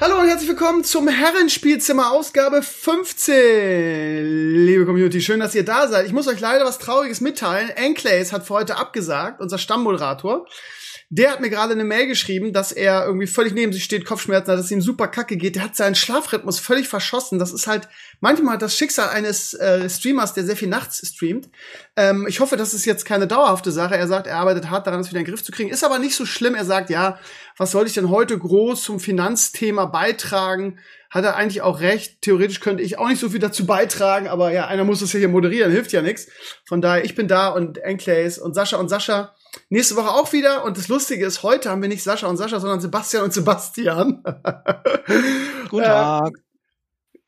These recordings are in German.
Hallo und herzlich willkommen zum Herrenspielzimmer Ausgabe 15. Liebe Community, schön, dass ihr da seid. Ich muss euch leider was Trauriges mitteilen. Enclays hat für heute abgesagt, unser Stammmoderator. Der hat mir gerade eine Mail geschrieben, dass er irgendwie völlig neben sich steht, Kopfschmerzen hat, dass es ihm super kacke geht. Der hat seinen Schlafrhythmus völlig verschossen. Das ist halt manchmal das Schicksal eines äh, Streamers, der sehr viel nachts streamt. Ähm, ich hoffe, das ist jetzt keine dauerhafte Sache. Er sagt, er arbeitet hart daran, das wieder in den Griff zu kriegen. Ist aber nicht so schlimm. Er sagt, ja, was soll ich denn heute groß zum Finanzthema beitragen? Hat er eigentlich auch recht. Theoretisch könnte ich auch nicht so viel dazu beitragen, aber ja, einer muss das ja hier moderieren, hilft ja nichts. Von daher, ich bin da und Enclays und Sascha und Sascha Nächste Woche auch wieder. Und das Lustige ist, heute haben wir nicht Sascha und Sascha, sondern Sebastian und Sebastian. Guten Tag. Äh,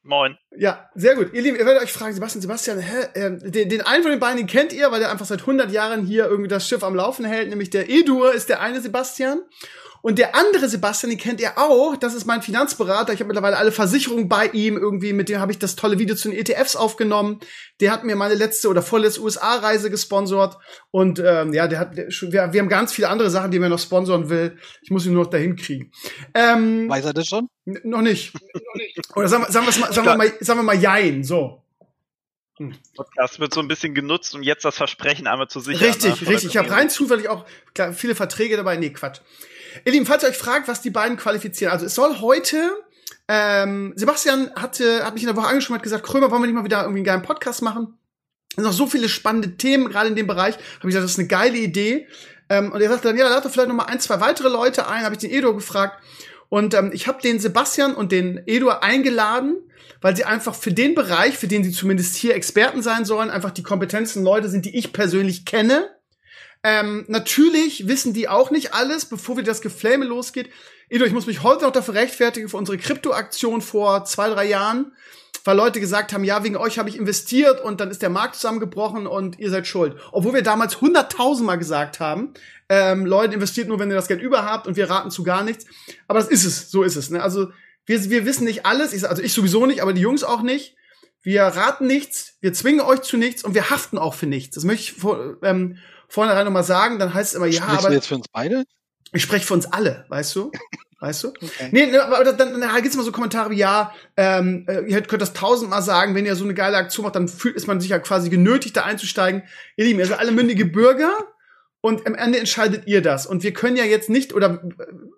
Moin. Ja, sehr gut. Ihr Lieben, ihr werdet euch fragen, Sebastian, Sebastian, hä, äh, den, den einen von den beiden den kennt ihr, weil der einfach seit 100 Jahren hier irgendwie das Schiff am Laufen hält, nämlich der Edur ist der eine Sebastian. Und der andere Sebastian, den kennt ihr auch, das ist mein Finanzberater. Ich habe mittlerweile alle Versicherungen bei ihm irgendwie, mit dem habe ich das tolle Video zu den ETFs aufgenommen. Der hat mir meine letzte oder vorletzte USA-Reise gesponsort. Und ähm, ja, der hat, wir, wir haben ganz viele andere Sachen, die er noch sponsoren will. Ich muss ihn nur noch dahin kriegen. Ähm, Weiß er das schon? Noch nicht. Oder sagen, sagen, mal, sagen, wir mal, sagen wir mal Jein, so. Hm. Podcast wird so ein bisschen genutzt, um jetzt das Versprechen einmal zu sichern. Richtig, ne? richtig. Ich habe rein zufällig auch klar, viele Verträge dabei. Nee, Quatsch. Ihr Lieben, falls ihr euch fragt, was die beiden qualifizieren, also es soll heute ähm, Sebastian hatte, hat mich in der Woche angeschrieben, hat gesagt, Krömer, wollen wir nicht mal wieder irgendwie einen geilen Podcast machen? Es sind noch so viele spannende Themen, gerade in dem Bereich. Habe ich gesagt, das ist eine geile Idee. Ähm, und er sagte dann, ja, lad doch vielleicht noch mal ein, zwei weitere Leute ein. Habe ich den Edo gefragt. Und ähm, ich habe den Sebastian und den Edo eingeladen, weil sie einfach für den Bereich, für den sie zumindest hier Experten sein sollen, einfach die kompetenzen Leute sind, die ich persönlich kenne ähm, natürlich wissen die auch nicht alles, bevor wir das Geflame losgeht. Edo, ich muss mich heute noch dafür rechtfertigen für unsere Krypto-Aktion vor zwei, drei Jahren, weil Leute gesagt haben, ja, wegen euch habe ich investiert und dann ist der Markt zusammengebrochen und ihr seid schuld. Obwohl wir damals hunderttausendmal gesagt haben, ähm, Leute, investiert nur, wenn ihr das Geld über habt und wir raten zu gar nichts. Aber das ist es, so ist es. Ne? Also wir, wir wissen nicht alles, ich, also ich sowieso nicht, aber die Jungs auch nicht. Wir raten nichts, wir zwingen euch zu nichts und wir haften auch für nichts. Das möchte ich vor, ähm, vornherein nochmal sagen, dann heißt es immer, ja, Sprichst aber. Du jetzt für uns beide? Ich spreche für uns alle, weißt du? Weißt du? Okay. Nee, ne, aber dann, dann, dann gibt's immer so Kommentare wie, ja, ähm, äh, ihr könnt das tausendmal sagen, wenn ihr so eine geile Aktion macht, dann fühlt, ist man sich ja quasi genötigt, da einzusteigen. Ihr Lieben, ihr seid alle mündige Bürger und am Ende entscheidet ihr das. Und wir können ja jetzt nicht, oder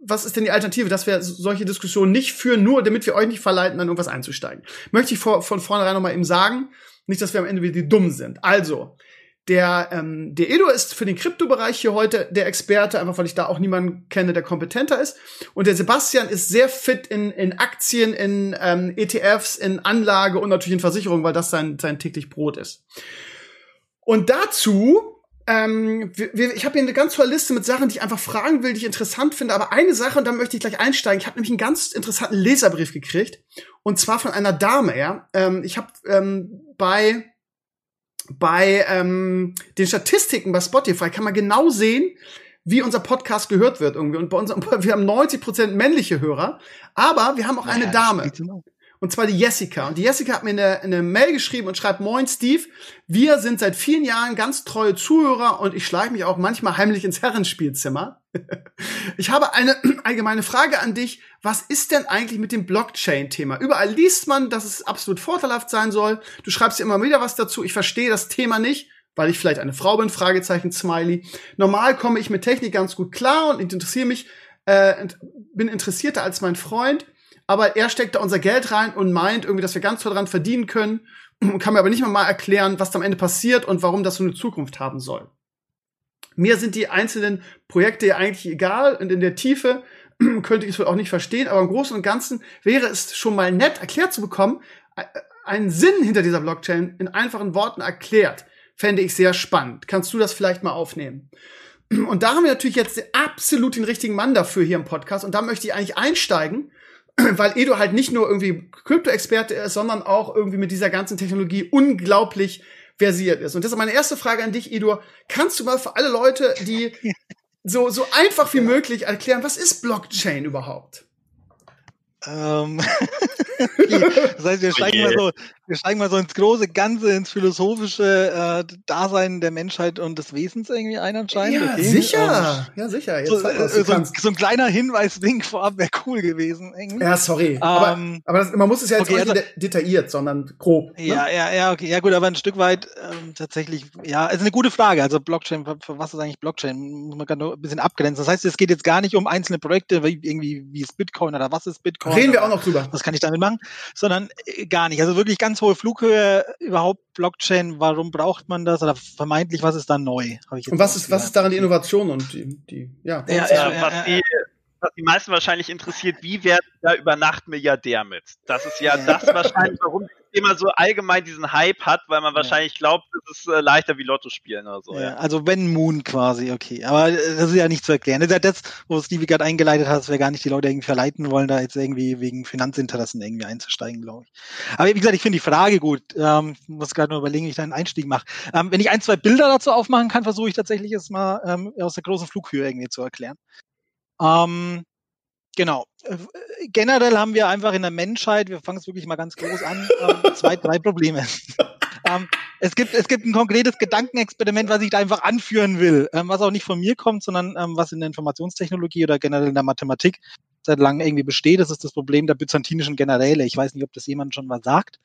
was ist denn die Alternative, dass wir solche Diskussionen nicht führen, nur damit wir euch nicht verleiten, dann irgendwas einzusteigen. Möchte ich vor, von vornherein nochmal eben sagen, nicht, dass wir am Ende wieder die dumm sind. Also, der, ähm, der Edo ist für den Kryptobereich hier heute der Experte, einfach weil ich da auch niemanden kenne, der kompetenter ist. Und der Sebastian ist sehr fit in, in Aktien, in ähm, ETFs, in Anlage und natürlich in Versicherungen, weil das sein, sein täglich Brot ist. Und dazu ähm, wir, ich habe hier eine ganz tolle Liste mit Sachen, die ich einfach fragen will, die ich interessant finde. Aber eine Sache, und da möchte ich gleich einsteigen. Ich habe nämlich einen ganz interessanten Leserbrief gekriegt. Und zwar von einer Dame, ja. Ähm, ich habe ähm, bei bei ähm, den Statistiken bei Spotify kann man genau sehen, wie unser Podcast gehört wird irgendwie. Und bei uns, wir haben 90 Prozent männliche Hörer, aber wir haben auch eine ja, Dame. Und zwar die Jessica. Und die Jessica hat mir eine, eine Mail geschrieben und schreibt, Moin Steve, wir sind seit vielen Jahren ganz treue Zuhörer und ich schleiche mich auch manchmal heimlich ins Herrenspielzimmer. Ich habe eine allgemeine Frage an dich. Was ist denn eigentlich mit dem Blockchain-Thema? Überall liest man, dass es absolut vorteilhaft sein soll. Du schreibst immer wieder was dazu. Ich verstehe das Thema nicht weil ich vielleicht eine Frau bin, Fragezeichen, Smiley. Normal komme ich mit Technik ganz gut klar und interessiere mich, äh, bin interessierter als mein Freund aber er steckt da unser Geld rein und meint irgendwie, dass wir ganz toll dran verdienen können kann mir aber nicht mal erklären, was am Ende passiert und warum das so eine Zukunft haben soll. Mir sind die einzelnen Projekte ja eigentlich egal und in der Tiefe könnte ich es wohl auch nicht verstehen, aber im Großen und Ganzen wäre es schon mal nett erklärt zu bekommen, einen Sinn hinter dieser Blockchain in einfachen Worten erklärt, fände ich sehr spannend. Kannst du das vielleicht mal aufnehmen? Und da haben wir natürlich jetzt absolut den richtigen Mann dafür hier im Podcast und da möchte ich eigentlich einsteigen weil Edo halt nicht nur irgendwie Krypto-Experte ist, sondern auch irgendwie mit dieser ganzen Technologie unglaublich versiert ist. Und deshalb meine erste Frage an dich, Edo. Kannst du mal für alle Leute, die so, so einfach wie möglich erklären, was ist Blockchain überhaupt? Ähm, das heißt, wir steigen, mal so, wir steigen mal so ins große Ganze, ins philosophische äh, Dasein der Menschheit und des Wesens irgendwie ein anscheinend. Ja, okay. sicher. Ähm, ja, sicher. Jetzt so, was, so, ein, so, ein, kleiner Hinweis-Wink vorab wäre cool gewesen. Irgendwie. Ja, sorry. Ähm, aber, aber das, man muss es ja jetzt okay, also, nicht detailliert, sondern grob. Ne? Ja, ja, ja, okay. Ja, gut, aber ein Stück weit ähm, tatsächlich, ja, ist eine gute Frage. Also Blockchain, für, für was ist eigentlich Blockchain? Muss man gerade ein bisschen abgrenzen. Das heißt, es geht jetzt gar nicht um einzelne Projekte, wie, irgendwie, wie ist Bitcoin oder was ist Bitcoin? Reden wir auch noch drüber. Was kann ich damit machen? Sondern äh, gar nicht. Also wirklich ganz hohe Flughöhe, überhaupt Blockchain, warum braucht man das? Oder vermeintlich, was ist da neu? und was ist, was ist daran die Innovation und die, die ja, ja, ja, ja was, die, was die meisten wahrscheinlich interessiert, wie werden da über Nacht Milliardär mit? Das ist ja das wahrscheinlich, warum immer so allgemein diesen Hype hat, weil man wahrscheinlich glaubt, es ist äh, leichter wie Lotto spielen oder so. Ja. Also wenn Moon quasi, okay. Aber äh, das ist ja nicht zu erklären. Das ist ja das, wo Stevie gerade eingeleitet hat, dass wir gar nicht die Leute irgendwie verleiten wollen, da jetzt irgendwie wegen Finanzinteressen irgendwie einzusteigen, glaube ich. Aber wie gesagt, ich finde die Frage gut. Ähm, muss gerade nur überlegen, wie ich da einen Einstieg mache. Ähm, wenn ich ein, zwei Bilder dazu aufmachen kann, versuche ich tatsächlich es mal ähm, aus der großen Flughöhe irgendwie zu erklären. Ähm, Genau. Äh, generell haben wir einfach in der Menschheit, wir fangen es wirklich mal ganz groß an, ähm, zwei, drei Probleme. ähm, es, gibt, es gibt ein konkretes Gedankenexperiment, was ich da einfach anführen will, ähm, was auch nicht von mir kommt, sondern was in der Informationstechnologie oder generell in der Mathematik seit langem irgendwie besteht. Das ist das Problem der byzantinischen Generäle. Ich weiß nicht, ob das jemand schon mal sagt.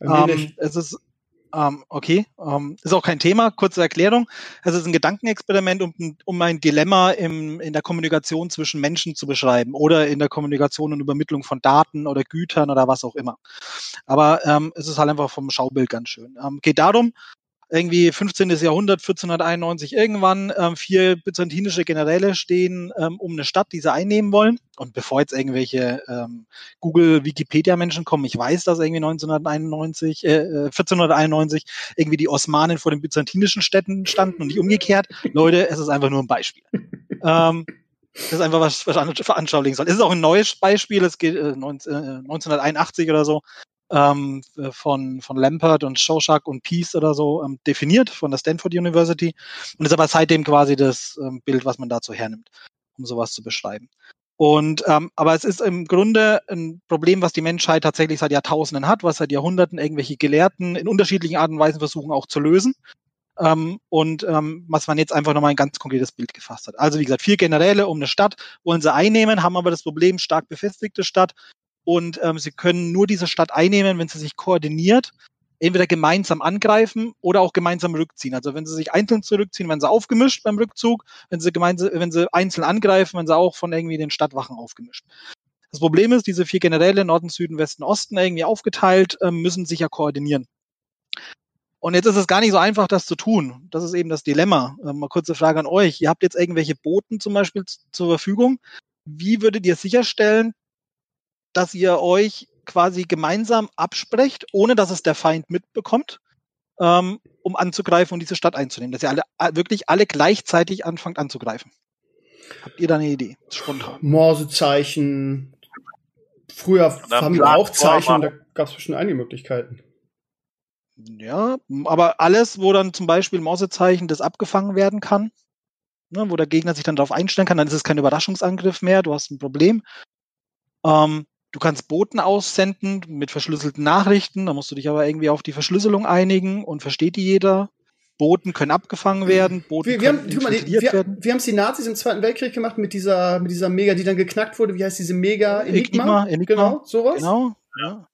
Ähm, es ist ähm, okay, ähm, ist auch kein Thema. Kurze Erklärung. Es ist ein Gedankenexperiment, um, um ein Dilemma im, in der Kommunikation zwischen Menschen zu beschreiben oder in der Kommunikation und Übermittlung von Daten oder Gütern oder was auch immer. Aber ähm, es ist halt einfach vom Schaubild ganz schön. Ähm, geht darum, irgendwie 15. Jahrhundert, 1491 irgendwann, ähm, vier byzantinische Generäle stehen ähm, um eine Stadt, die sie einnehmen wollen. Und bevor jetzt irgendwelche ähm, Google, Wikipedia-Menschen kommen, ich weiß, dass irgendwie 1991, äh, 1491 äh, irgendwie die Osmanen vor den byzantinischen Städten standen und nicht umgekehrt. Leute, es ist einfach nur ein Beispiel. ähm, das ist einfach was, was veranschaulichen soll. Es ist auch ein neues Beispiel, es geht äh, 19, äh, 1981 oder so, ähm, von, von Lampert und Shawshank und Peace oder so ähm, definiert von der Stanford University und ist aber seitdem quasi das ähm, Bild, was man dazu hernimmt, um sowas zu beschreiben. Und ähm, aber es ist im Grunde ein Problem, was die Menschheit tatsächlich seit Jahrtausenden hat, was seit Jahrhunderten irgendwelche Gelehrten in unterschiedlichen Arten und Weisen versuchen auch zu lösen. Ähm, und ähm, was man jetzt einfach nochmal ein ganz konkretes Bild gefasst hat. Also wie gesagt, vier Generäle um eine Stadt wollen sie einnehmen, haben aber das Problem stark befestigte Stadt und ähm, sie können nur diese Stadt einnehmen, wenn sie sich koordiniert, entweder gemeinsam angreifen oder auch gemeinsam rückziehen. Also wenn sie sich einzeln zurückziehen, wenn sie aufgemischt beim Rückzug, wenn sie gemeinsam, wenn sie einzeln angreifen, wenn sie auch von irgendwie den Stadtwachen aufgemischt. Das Problem ist, diese vier Generäle, Norden, Süden, Westen, Osten, irgendwie aufgeteilt, ähm, müssen sich ja koordinieren. Und jetzt ist es gar nicht so einfach, das zu tun. Das ist eben das Dilemma. Ähm, mal kurze Frage an euch. Ihr habt jetzt irgendwelche Boten zum Beispiel zur Verfügung. Wie würdet ihr sicherstellen, dass ihr euch quasi gemeinsam absprecht, ohne dass es der Feind mitbekommt, ähm, um anzugreifen und diese Stadt einzunehmen. Dass ihr alle wirklich alle gleichzeitig anfangt anzugreifen. Habt ihr da eine Idee? Spontan. Morsezeichen. Früher haben wir auch Zeichen, da gab es bestimmt einige Möglichkeiten. Ja, aber alles, wo dann zum Beispiel Morsezeichen das abgefangen werden kann, ne, wo der Gegner sich dann darauf einstellen kann, dann ist es kein Überraschungsangriff mehr, du hast ein Problem. Ähm, Du kannst Boten aussenden mit verschlüsselten Nachrichten, da musst du dich aber irgendwie auf die Verschlüsselung einigen und versteht die jeder. Boten können abgefangen werden, Boten wir, wir können haben, mal, wir, werden. Wir haben es die Nazis im Zweiten Weltkrieg gemacht mit dieser, mit dieser Mega, die dann geknackt wurde. Wie heißt diese Mega Enigma? Enigma, Enigma. Genau, sowas. Genau. Ja.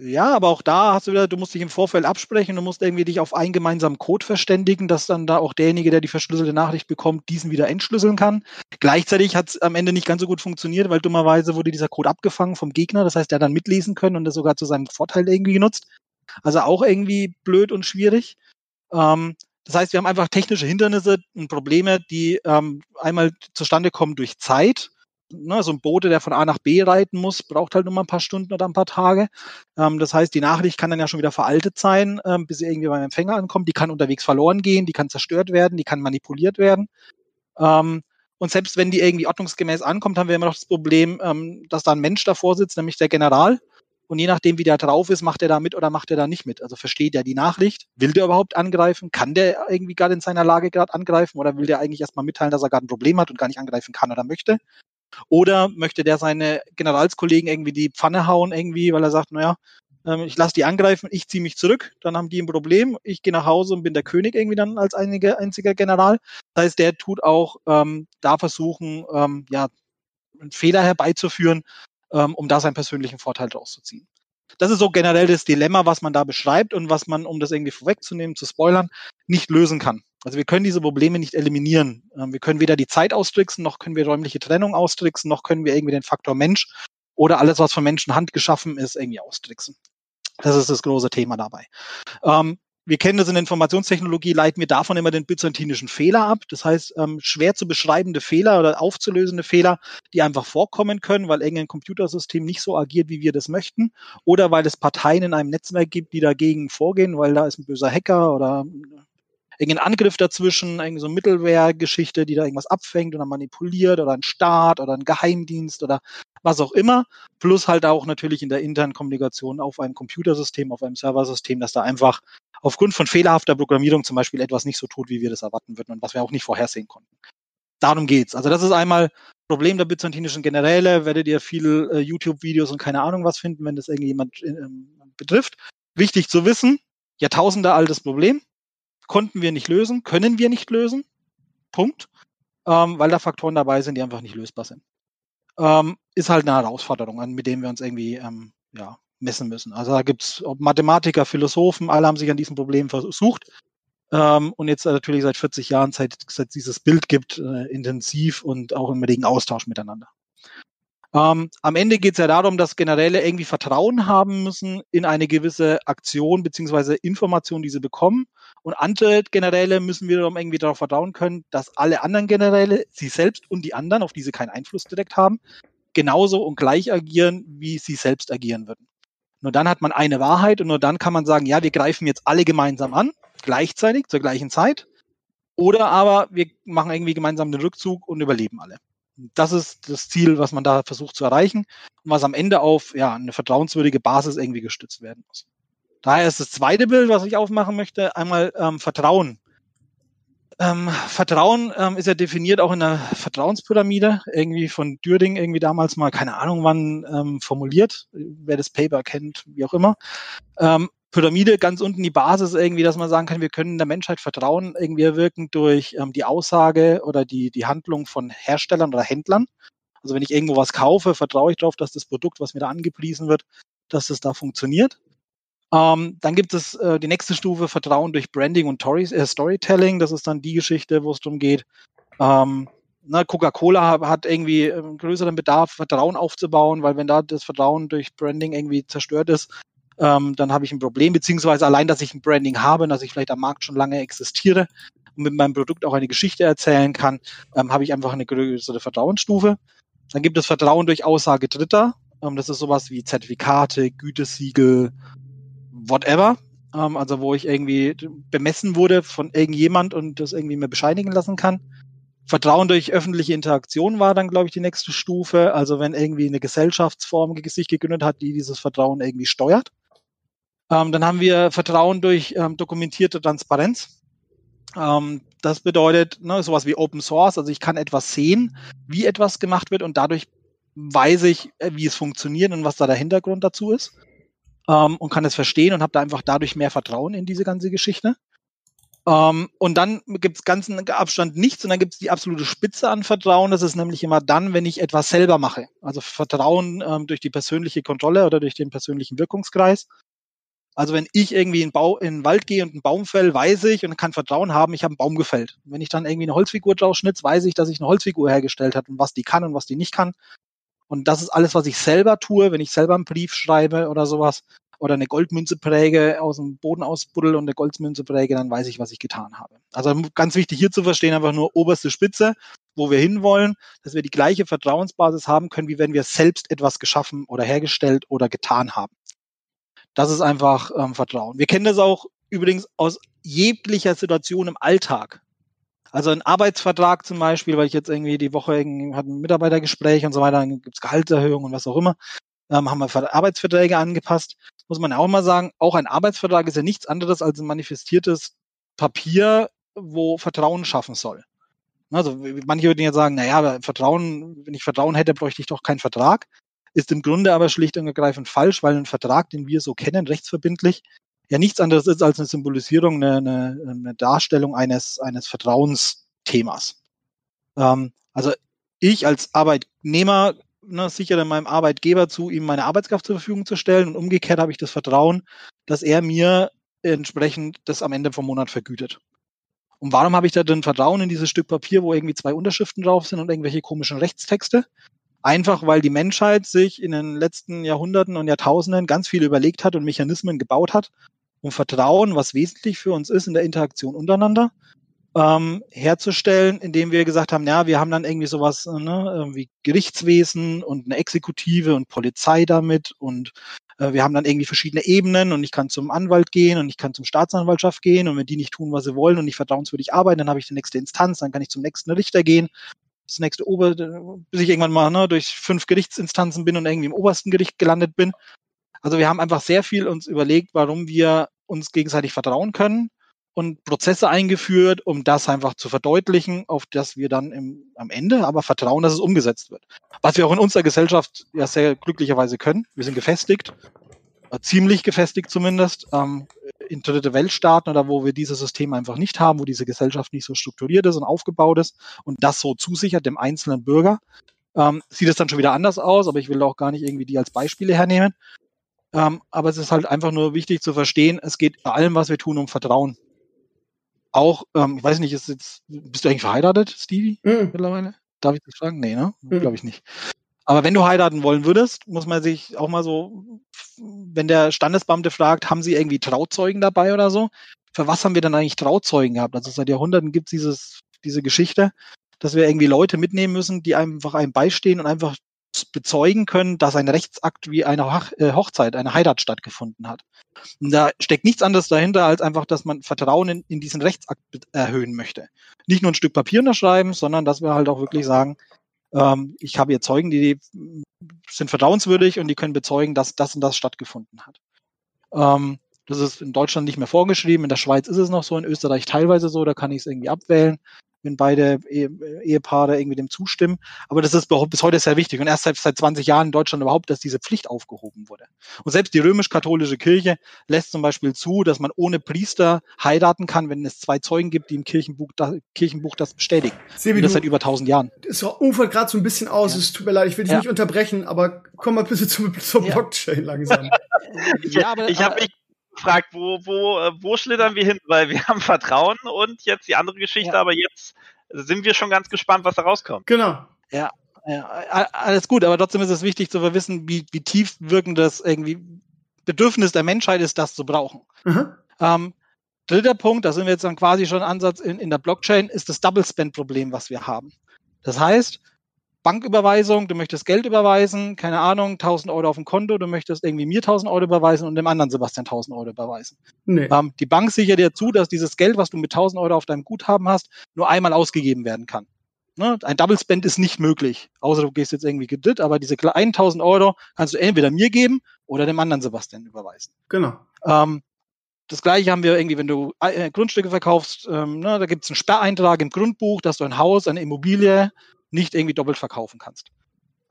Ja, aber auch da hast du wieder, du musst dich im Vorfeld absprechen, du musst irgendwie dich auf einen gemeinsamen Code verständigen, dass dann da auch derjenige, der die verschlüsselte Nachricht bekommt, diesen wieder entschlüsseln kann. Gleichzeitig hat es am Ende nicht ganz so gut funktioniert, weil dummerweise wurde dieser Code abgefangen vom Gegner, das heißt, der hat dann mitlesen können und das sogar zu seinem Vorteil irgendwie genutzt. Also auch irgendwie blöd und schwierig. Ähm, das heißt, wir haben einfach technische Hindernisse und Probleme, die ähm, einmal zustande kommen durch Zeit ne, so ein Bote, der von A nach B reiten muss, braucht halt nur mal ein paar Stunden oder ein paar Tage. Ähm, das heißt, die Nachricht kann dann ja schon wieder veraltet sein, ähm, bis sie irgendwie beim Empfänger ankommt. Die kann unterwegs verloren gehen, die kann zerstört werden, die kann manipuliert werden. Ähm, Und selbst wenn die irgendwie ordnungsgemäß ankommt, haben wir immer noch das Problem, ähm, dass da ein Mensch davor sitzt, nämlich der General. Und je nachdem, wie der drauf ist, macht er da mit oder macht er da nicht mit. Also versteht er die Nachricht? Will der überhaupt angreifen? Kann der irgendwie gerade in seiner Lage gerade angreifen? Oder will der eigentlich erstmal mitteilen, dass er gerade ein Problem hat und gar nicht angreifen kann oder möchte? Oder möchte der seine Generalskollegen irgendwie die Pfanne hauen irgendwie, weil er sagt, naja, ähm, ich lasse die angreifen, ich ziehe mich zurück, dann haben die ein Problem, ich gehe nach Hause und bin der König irgendwie dann als einige, einziger General. Das heißt, der tut auch ähm, da versuchen, ähm, ja, einen Fehler herbeizuführen, ähm, um da seinen persönlichen Vorteil draus zu ziehen. Das ist so generell das Dilemma, was man da beschreibt und was man, um das irgendwie vorwegzunehmen, zu spoilern, nicht lösen kann. Also wir können diese Probleme nicht eliminieren. Ähm, wir können weder die Zeit austricksen, noch können wir räumliche Trennung austricksen, noch können wir irgendwie den Faktor Mensch oder alles, was von Menschen Hand geschaffen ist, irgendwie austricksen. Das ist das große Thema dabei. Ähm, wir kennen das in der Informationstechnologie, leiten wir davon immer den byzantinischen Fehler ab. Das heißt, ähm, schwer zu beschreibende Fehler oder aufzulösende Fehler, die einfach vorkommen können, weil irgendein Computersystem nicht so agiert, wie wir das möchten, oder weil es Parteien in einem Netzwerk gibt, die dagegen vorgehen, weil da ist ein böser Hacker oder irgendein Angriff dazwischen, irgendeine so Mittelware-Geschichte, die da irgendwas abfängt oder manipuliert oder ein Staat oder ein Geheimdienst oder was auch immer. Plus halt auch natürlich in der internen Kommunikation auf einem Computersystem, auf einem Serversystem, dass da einfach aufgrund von fehlerhafter Programmierung zum Beispiel etwas nicht so tut, wie wir das erwarten würden und was wir auch nicht vorhersehen konnten. Darum geht's. Also das ist einmal Problem der byzantinischen Generäle. Werdet ihr viele äh, YouTube-Videos und keine Ahnung was finden, wenn das irgendjemand äh, betrifft. Wichtig zu wissen, Jahrtausende altes Problem konnten wir nicht lösen, können wir nicht lösen. Punkt. Ähm, weil da Faktoren dabei sind, die einfach nicht lösbar sind. Ähm, ist halt eine Herausforderung, mit dem wir uns irgendwie ähm, ja, messen müssen. Also da gibt's Mathematiker, Philosophen, alle haben sich an diesem Problem versucht. Ähm, und jetzt natürlich seit 40 Jahren, seit, seit dieses Bild gibt, äh, intensiv und auch im regen Austausch miteinander. Ähm, am Ende geht es ja darum, dass Generäle irgendwie Vertrauen haben müssen in eine gewisse Aktion beziehungsweise Information, die sie bekommen. Und andere Generäle müssen wiederum irgendwie darauf vertrauen können, dass alle anderen Generäle, sie selbst und die anderen, auf die sie keinen Einfluss direkt haben, genauso und gleich agieren, wie sie selbst agieren würden. Nur dann hat man eine Wahrheit und nur dann kann man sagen, ja, wir greifen jetzt alle gemeinsam an, gleichzeitig, zur gleichen Zeit. Oder aber wir machen irgendwie gemeinsam den Rückzug und überleben alle. Das ist das Ziel, was man da versucht zu erreichen und was am Ende auf ja, eine vertrauenswürdige Basis irgendwie gestützt werden muss. Daher ist das zweite Bild, was ich aufmachen möchte, einmal ähm, Vertrauen. Ähm, Vertrauen ähm, ist ja definiert auch in der Vertrauenspyramide, irgendwie von Dürding irgendwie damals mal, keine Ahnung wann, ähm, formuliert, wer das Paper kennt, wie auch immer. Ähm, Pyramide ganz unten die Basis irgendwie, dass man sagen kann, wir können der Menschheit Vertrauen irgendwie erwirken durch ähm, die Aussage oder die, die Handlung von Herstellern oder Händlern. Also wenn ich irgendwo was kaufe, vertraue ich darauf, dass das Produkt, was mir da angepriesen wird, dass es da funktioniert. Ähm, dann gibt es äh, die nächste Stufe Vertrauen durch Branding und Tories, äh, Storytelling. Das ist dann die Geschichte, wo es darum geht. Ähm, ne, Coca-Cola hat irgendwie einen ähm, größeren Bedarf, Vertrauen aufzubauen, weil wenn da das Vertrauen durch Branding irgendwie zerstört ist, ähm, dann habe ich ein Problem, beziehungsweise allein, dass ich ein Branding habe, dass ich vielleicht am Markt schon lange existiere und mit meinem Produkt auch eine Geschichte erzählen kann, ähm, habe ich einfach eine größere Vertrauensstufe. Dann gibt es Vertrauen durch Aussage Dritter. Ähm, das ist sowas wie Zertifikate, Gütesiegel, whatever. Ähm, also wo ich irgendwie bemessen wurde von irgendjemand und das irgendwie mir bescheinigen lassen kann. Vertrauen durch öffentliche Interaktion war dann, glaube ich, die nächste Stufe. Also wenn irgendwie eine Gesellschaftsform sich gegründet hat, die dieses Vertrauen irgendwie steuert. Ähm, dann haben wir Vertrauen durch ähm, dokumentierte Transparenz. Ähm, das bedeutet ne, sowas wie Open Source. Also ich kann etwas sehen, wie etwas gemacht wird und dadurch weiß ich, äh, wie es funktioniert und was da der Hintergrund dazu ist. Ähm, und kann es verstehen und habe da einfach dadurch mehr Vertrauen in diese ganze Geschichte. Ähm, und dann gibt es ganzen Abstand nichts und dann gibt es die absolute Spitze an Vertrauen. Das ist nämlich immer dann, wenn ich etwas selber mache. Also Vertrauen ähm, durch die persönliche Kontrolle oder durch den persönlichen Wirkungskreis. Also wenn ich irgendwie in, Bau, in den Wald gehe und einen Baum fäll, weiß ich und kann Vertrauen haben, ich habe einen Baum gefällt. Wenn ich dann irgendwie eine Holzfigur draus schnitz, weiß ich, dass ich eine Holzfigur hergestellt habe und was die kann und was die nicht kann. Und das ist alles, was ich selber tue, wenn ich selber einen Brief schreibe oder sowas oder eine Goldmünze präge, aus dem Boden ausbuddel und eine Goldmünze präge, dann weiß ich, was ich getan habe. Also ganz wichtig hier zu verstehen, einfach nur oberste Spitze, wo wir hinwollen, dass wir die gleiche Vertrauensbasis haben können, wie wenn wir selbst etwas geschaffen oder hergestellt oder getan haben. Das ist einfach ähm, Vertrauen. Wir kennen das auch übrigens aus jeglicher Situation im Alltag. Also ein Arbeitsvertrag zum Beispiel, weil ich jetzt irgendwie die Woche irgendwie hatte ein Mitarbeitergespräch und so weiter, dann gibt's Gehaltserhöhungen und was auch immer, ähm, haben wir Arbeitsverträge angepasst. Muss man ja auch mal sagen, auch ein Arbeitsvertrag ist ja nichts anderes als ein manifestiertes Papier, wo Vertrauen schaffen soll. Also manche würden jetzt sagen, naja, Vertrauen, wenn ich Vertrauen hätte, bräuchte ich doch keinen Vertrag. Ist im Grunde aber schlicht und ergreifend falsch, weil ein Vertrag, den wir so kennen, rechtsverbindlich, ja nichts anderes ist als eine Symbolisierung, eine, eine, eine Darstellung eines, eines Vertrauensthemas. Ähm, also ich als Arbeitnehmer ne, sichere meinem Arbeitgeber zu, ihm meine Arbeitskraft zur Verfügung zu stellen und umgekehrt habe ich das Vertrauen, dass er mir entsprechend das am Ende vom Monat vergütet. Und warum habe ich da drin Vertrauen in dieses Stück Papier, wo irgendwie zwei Unterschriften drauf sind und irgendwelche komischen Rechtstexte? Einfach weil die Menschheit sich in den letzten Jahrhunderten und Jahrtausenden ganz viel überlegt hat und Mechanismen gebaut hat, um Vertrauen, was wesentlich für uns ist in der Interaktion untereinander, ähm, herzustellen, indem wir gesagt haben, ja, wir haben dann irgendwie sowas ne, wie Gerichtswesen und eine Exekutive und Polizei damit und äh, wir haben dann irgendwie verschiedene Ebenen und ich kann zum Anwalt gehen und ich kann zum Staatsanwaltschaft gehen und wenn die nicht tun, was sie wollen und nicht vertrauenswürdig arbeiten, dann habe ich die nächste Instanz, dann kann ich zum nächsten Richter gehen, das nächste Ober, bis ich irgendwann mal ne, durch fünf Gerichtsinstanzen bin und irgendwie im obersten Gericht gelandet bin. Also wir haben einfach sehr viel uns überlegt, warum wir uns gegenseitig vertrauen können und Prozesse eingeführt, um das einfach zu verdeutlichen, auf das wir dann im, am Ende aber vertrauen, dass es umgesetzt wird. Was wir auch in unserer Gesellschaft ja sehr glücklicherweise können. Wir sind gefestigt, äh, ziemlich gefestigt zumindest, ähm, in dritte Weltstaaten oder wo wir dieses System einfach nicht haben, wo diese Gesellschaft nicht so strukturiert ist und aufgebaut ist und das so zusichert dem einzelnen Bürger. Ähm, sieht es dann schon wieder anders aus, aber ich will auch gar nicht irgendwie die als Beispiele hernehmen. Ähm, aber es ist halt einfach nur wichtig zu verstehen, es geht bei allem, was wir tun, um Vertrauen auch, ähm, ich weiß nicht, ist jetzt, bist du eigentlich verheiratet, Stevie, mhm. mittlerweile? Darf ich das fragen? Nee, ne? Mhm. Glaube ich nicht. Aber wenn du heiraten wollen würdest, muss man sich auch mal so, wenn der Standesbeamte fragt, haben sie irgendwie Trauzeugen dabei oder so? Für was haben wir dann eigentlich Trauzeugen gehabt? Also seit Jahrhunderten gibt es diese Geschichte, dass wir irgendwie Leute mitnehmen müssen, die einfach einem beistehen und einfach bezeugen können, dass ein Rechtsakt wie eine äh, Hochzeit, eine Heirat stattgefunden hat. Und da steckt nichts anderes dahinter, als einfach, dass man Vertrauen in, in diesen Rechtsakt erhöhen möchte. Nicht nur ein Stück Papier unterschreiben, sondern dass wir halt auch wirklich sagen, ähm, ich habe hier Zeugen, die sind vertrauenswürdig und die können bezeugen, dass das und das stattgefunden hat. Ähm, das ist in Deutschland nicht mehr vorgeschrieben, in der Schweiz ist es noch so, in Österreich teilweise so, da kann ich es irgendwie abwählen wenn beide Ehepaare irgendwie dem zustimmen. Aber das ist bis heute sehr wichtig. Und erst seit, seit 20 Jahren in Deutschland überhaupt, dass diese Pflicht aufgehoben wurde. Und selbst die römisch-katholische Kirche lässt zum Beispiel zu, dass man ohne Priester heiraten kann, wenn es zwei Zeugen gibt, die im Kirchenbuch, da, Kirchenbuch das bestätigen. Sebi, Und das seit über 1000 Jahren. Es ufert gerade so ein bisschen aus. Ja. Es tut mir leid, ich will dich ja. nicht unterbrechen, aber komm mal bitte zum, zur ja. Blockchain langsam. ja, aber, ich habe mich gefragt, wo, wo, äh, wo schlittern wir hin? Weil wir haben Vertrauen und jetzt die andere Geschichte, ja. aber jetzt sind wir schon ganz gespannt, was da rauskommt. Genau. Ja, ja, alles gut, aber trotzdem ist es wichtig zu wissen, wie, wie tief wirkend das irgendwie Bedürfnis der Menschheit ist, das zu brauchen. Mhm. Ähm, dritter Punkt, da sind wir jetzt dann quasi schon Ansatz in, in der Blockchain, ist das Double Spend Problem, was wir haben. Das heißt, Banküberweisung, du möchtest Geld überweisen, keine Ahnung, 1000 Euro auf dem Konto, du möchtest irgendwie mir 1000 Euro überweisen und dem anderen Sebastian 1000 Euro überweisen. Nee. Ähm, die Bank sichert dir zu, dass dieses Geld, was du mit 1000 Euro auf deinem Guthaben hast, nur einmal ausgegeben werden kann. Ne? Ein Double Spend ist nicht möglich, außer du gehst jetzt irgendwie gedit, aber diese 1000 Euro kannst du entweder mir geben oder dem anderen Sebastian überweisen. Genau. Ähm, das gleiche haben wir irgendwie, wenn du äh, Grundstücke verkaufst, ähm, ne, da gibt es einen Sperreintrag im Grundbuch, dass du ein Haus, eine Immobilie nicht irgendwie doppelt verkaufen kannst.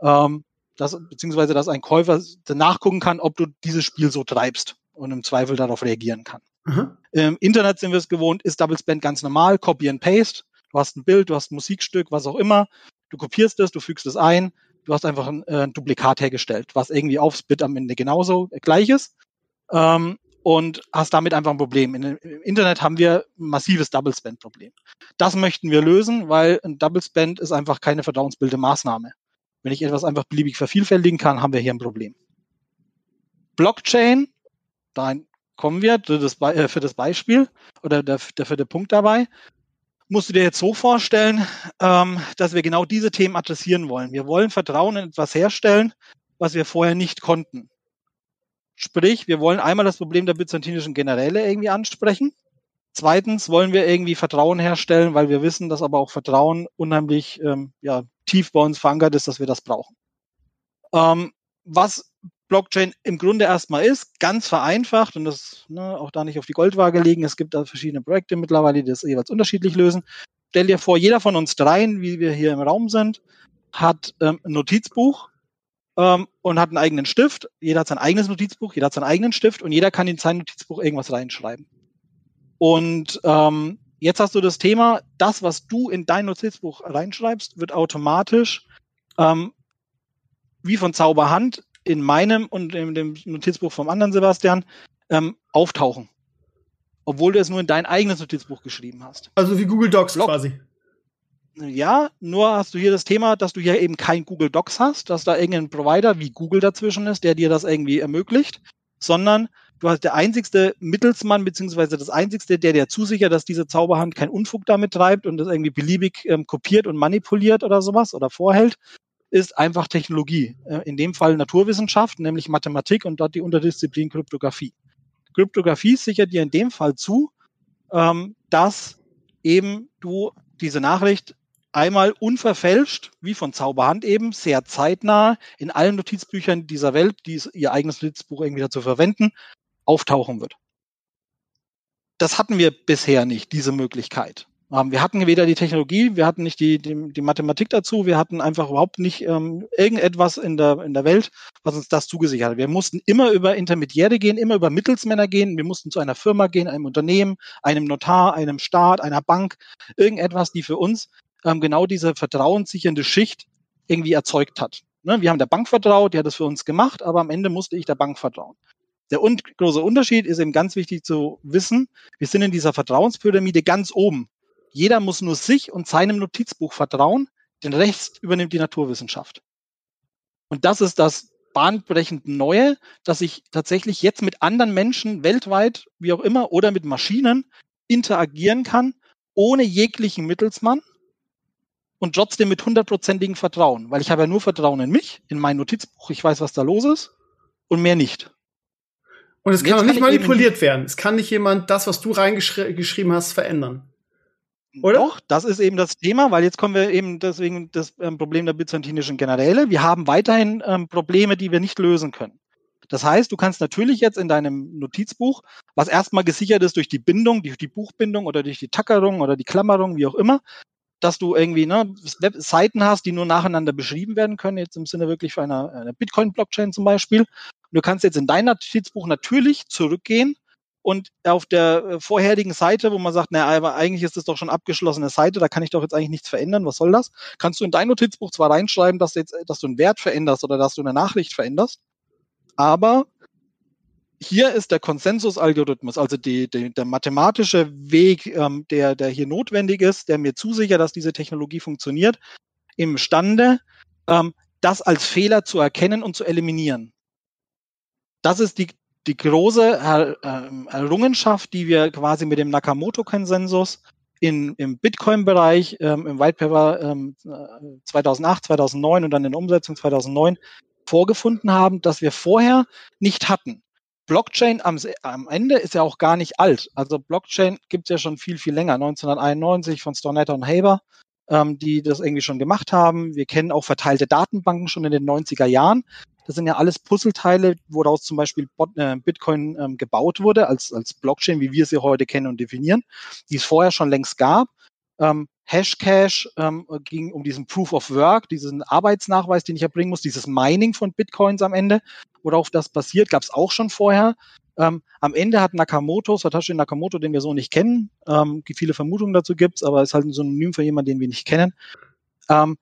Ähm, das, beziehungsweise, dass ein Käufer nachgucken kann, ob du dieses Spiel so treibst und im Zweifel darauf reagieren kann. Mhm. Im Internet sind wir es gewohnt, ist Double Spend ganz normal, Copy and Paste. Du hast ein Bild, du hast ein Musikstück, was auch immer. Du kopierst es, du fügst es ein. Du hast einfach ein, äh, ein Duplikat hergestellt, was irgendwie aufs Bit am Ende genauso gleich ist. Ähm, und hast damit einfach ein Problem. Im Internet haben wir ein massives Double Spend Problem. Das möchten wir lösen, weil ein Double Spend ist einfach keine vertrauensbildende Maßnahme. Wenn ich etwas einfach beliebig vervielfältigen kann, haben wir hier ein Problem. Blockchain, da kommen wir äh, für das Beispiel oder der, der vierte Punkt dabei, musst du dir jetzt so vorstellen, ähm, dass wir genau diese Themen adressieren wollen. Wir wollen Vertrauen in etwas herstellen, was wir vorher nicht konnten. Sprich, wir wollen einmal das Problem der byzantinischen Generäle irgendwie ansprechen. Zweitens wollen wir irgendwie Vertrauen herstellen, weil wir wissen, dass aber auch Vertrauen unheimlich ähm, ja, tief bei uns verankert ist, dass wir das brauchen. Ähm, was Blockchain im Grunde erstmal ist, ganz vereinfacht und das ne, auch da nicht auf die Goldwaage legen. Es gibt da verschiedene Projekte mittlerweile, die das jeweils unterschiedlich lösen. Stell dir vor, jeder von uns dreien, wie wir hier im Raum sind, hat ähm, ein Notizbuch ähm, und hat einen eigenen Stift. Jeder hat sein eigenes Notizbuch, jeder hat seinen eigenen Stift und jeder kann in sein Notizbuch irgendwas reinschreiben. Und ähm, jetzt hast du das Thema, das, was du in dein Notizbuch reinschreibst, wird automatisch ähm, wie von Zauberhand in meinem und in dem Notizbuch vom anderen Sebastian ähm, auftauchen. Obwohl du es nur in dein eigenes Notizbuch geschrieben hast. Also wie Google Docs Blog. quasi. Ja, nur hast du hier das Thema, dass du hier eben kein Google Docs hast, dass da irgendein Provider wie Google dazwischen ist, der dir das irgendwie ermöglicht, sondern du hast der einzigste Mittelsmann, beziehungsweise das einzigste, der dir zusichert, dass diese Zauberhand keinen Unfug damit treibt und das irgendwie beliebig ähm, kopiert und manipuliert oder sowas oder vorhält, ist einfach Technologie. Äh, in dem Fall Naturwissenschaft, nämlich Mathematik und dort die Unterdisziplin Kryptographie. Kryptographie sichert dir in dem Fall zu, ähm, dass eben du diese Nachricht einmal unverfälscht, wie von Zauberhand eben, sehr zeitnah in allen Notizbüchern dieser Welt, die ihr eigenes Notizbuch irgendwie dazu verwenden, auftauchen wird. Das hatten wir bisher nicht, diese Möglichkeit. Ähm, wir hatten weder die Technologie, wir hatten nicht die, die, die Mathematik dazu, wir hatten einfach überhaupt nicht ähm, irgendetwas in der, in der Welt, was uns das zugesichert hat. Wir mussten immer über Intermediäre gehen, immer über Mittelsmänner gehen, wir mussten zu einer Firma gehen, einem Unternehmen, einem Notar, einem Staat, einer Bank, irgendetwas, die für uns ähm, genau diese vertrauenssichernde Schicht irgendwie erzeugt hat. Ne? Wir haben der Bank vertraut, die hat das für uns gemacht, aber am Ende musste ich der Bank vertrauen. Der un große Unterschied ist eben ganz wichtig zu wissen, wir sind in dieser Vertrauenspyramide ganz oben. Jeder muss nur sich und seinem Notizbuch vertrauen, den Rest übernimmt die Naturwissenschaft. Und das ist das bahnbrechend Neue, dass ich tatsächlich jetzt mit anderen Menschen weltweit, wie auch immer, oder mit Maschinen interagieren kann, ohne jeglichen Mittelsmann und trotzdem mit hundertprozentigem Vertrauen, weil ich habe ja nur Vertrauen in mich, in mein Notizbuch, ich weiß, was da los ist und mehr nicht. Und es kann auch nicht manipuliert werden. Es kann nicht jemand das, was du reingeschrieben hast, verändern. Oder? Doch, das ist eben das Thema, weil jetzt kommen wir eben deswegen das ähm, Problem der byzantinischen Generäle. Wir haben weiterhin ähm, Probleme, die wir nicht lösen können. Das heißt, du kannst natürlich jetzt in deinem Notizbuch, was erstmal gesichert ist durch die Bindung, durch die Buchbindung oder durch die Tackerung oder die Klammerung, wie auch immer, dass du irgendwie ne, Seiten hast, die nur nacheinander beschrieben werden können, jetzt im Sinne wirklich für eine, eine Bitcoin-Blockchain zum Beispiel. Und du kannst jetzt in dein Notizbuch natürlich zurückgehen und auf der äh, vorherigen Seite, wo man sagt, naja, aber eigentlich ist das doch schon abgeschlossene Seite, da kann ich doch jetzt eigentlich nichts verändern, was soll das? Kannst du in dein Notizbuch zwar reinschreiben, dass, jetzt, dass du einen Wert veränderst oder dass du eine Nachricht veränderst, aber hier ist der Konsensusalgorithmus, also die, die, der mathematische Weg, ähm, der, der hier notwendig ist, der mir zusichert, dass diese Technologie funktioniert, imstande, ähm, das als Fehler zu erkennen und zu eliminieren. Das ist die, die große er, äh, Errungenschaft, die wir quasi mit dem Nakamoto-Konsensus im Bitcoin-Bereich, ähm, im White Paper ähm, 2008, 2009 und dann in der Umsetzung 2009 vorgefunden haben, dass wir vorher nicht hatten. Blockchain am, am Ende ist ja auch gar nicht alt. Also Blockchain gibt es ja schon viel, viel länger. 1991 von Stornetta und Haber, ähm, die das irgendwie schon gemacht haben. Wir kennen auch verteilte Datenbanken schon in den 90er Jahren. Das sind ja alles Puzzleteile, woraus zum Beispiel äh, Bitcoin ähm, gebaut wurde, als, als Blockchain, wie wir sie heute kennen und definieren, die es vorher schon längst gab. Ähm, Hashcash ähm, ging um diesen Proof of Work, diesen Arbeitsnachweis, den ich erbringen muss, dieses Mining von Bitcoins am Ende worauf das basiert, gab es auch schon vorher. Ähm, am Ende hat Nakamoto, Satoshi Nakamoto, den wir so nicht kennen, ähm, viele Vermutungen dazu gibt aber ist halt ein Synonym für jemanden, den wir nicht kennen, ähm,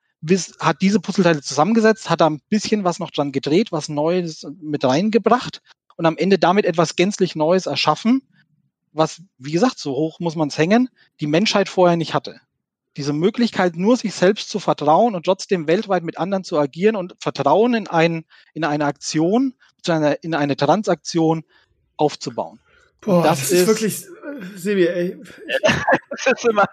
hat diese Puzzleteile zusammengesetzt, hat da ein bisschen was noch dran gedreht, was Neues mit reingebracht und am Ende damit etwas gänzlich Neues erschaffen, was, wie gesagt, so hoch muss man es hängen, die Menschheit vorher nicht hatte diese Möglichkeit, nur sich selbst zu vertrauen und trotzdem weltweit mit anderen zu agieren und Vertrauen in, ein, in eine Aktion, zu einer, in eine Transaktion aufzubauen. Boah, das, das, ist, wirklich, äh, Sebi, ey. das ist immer,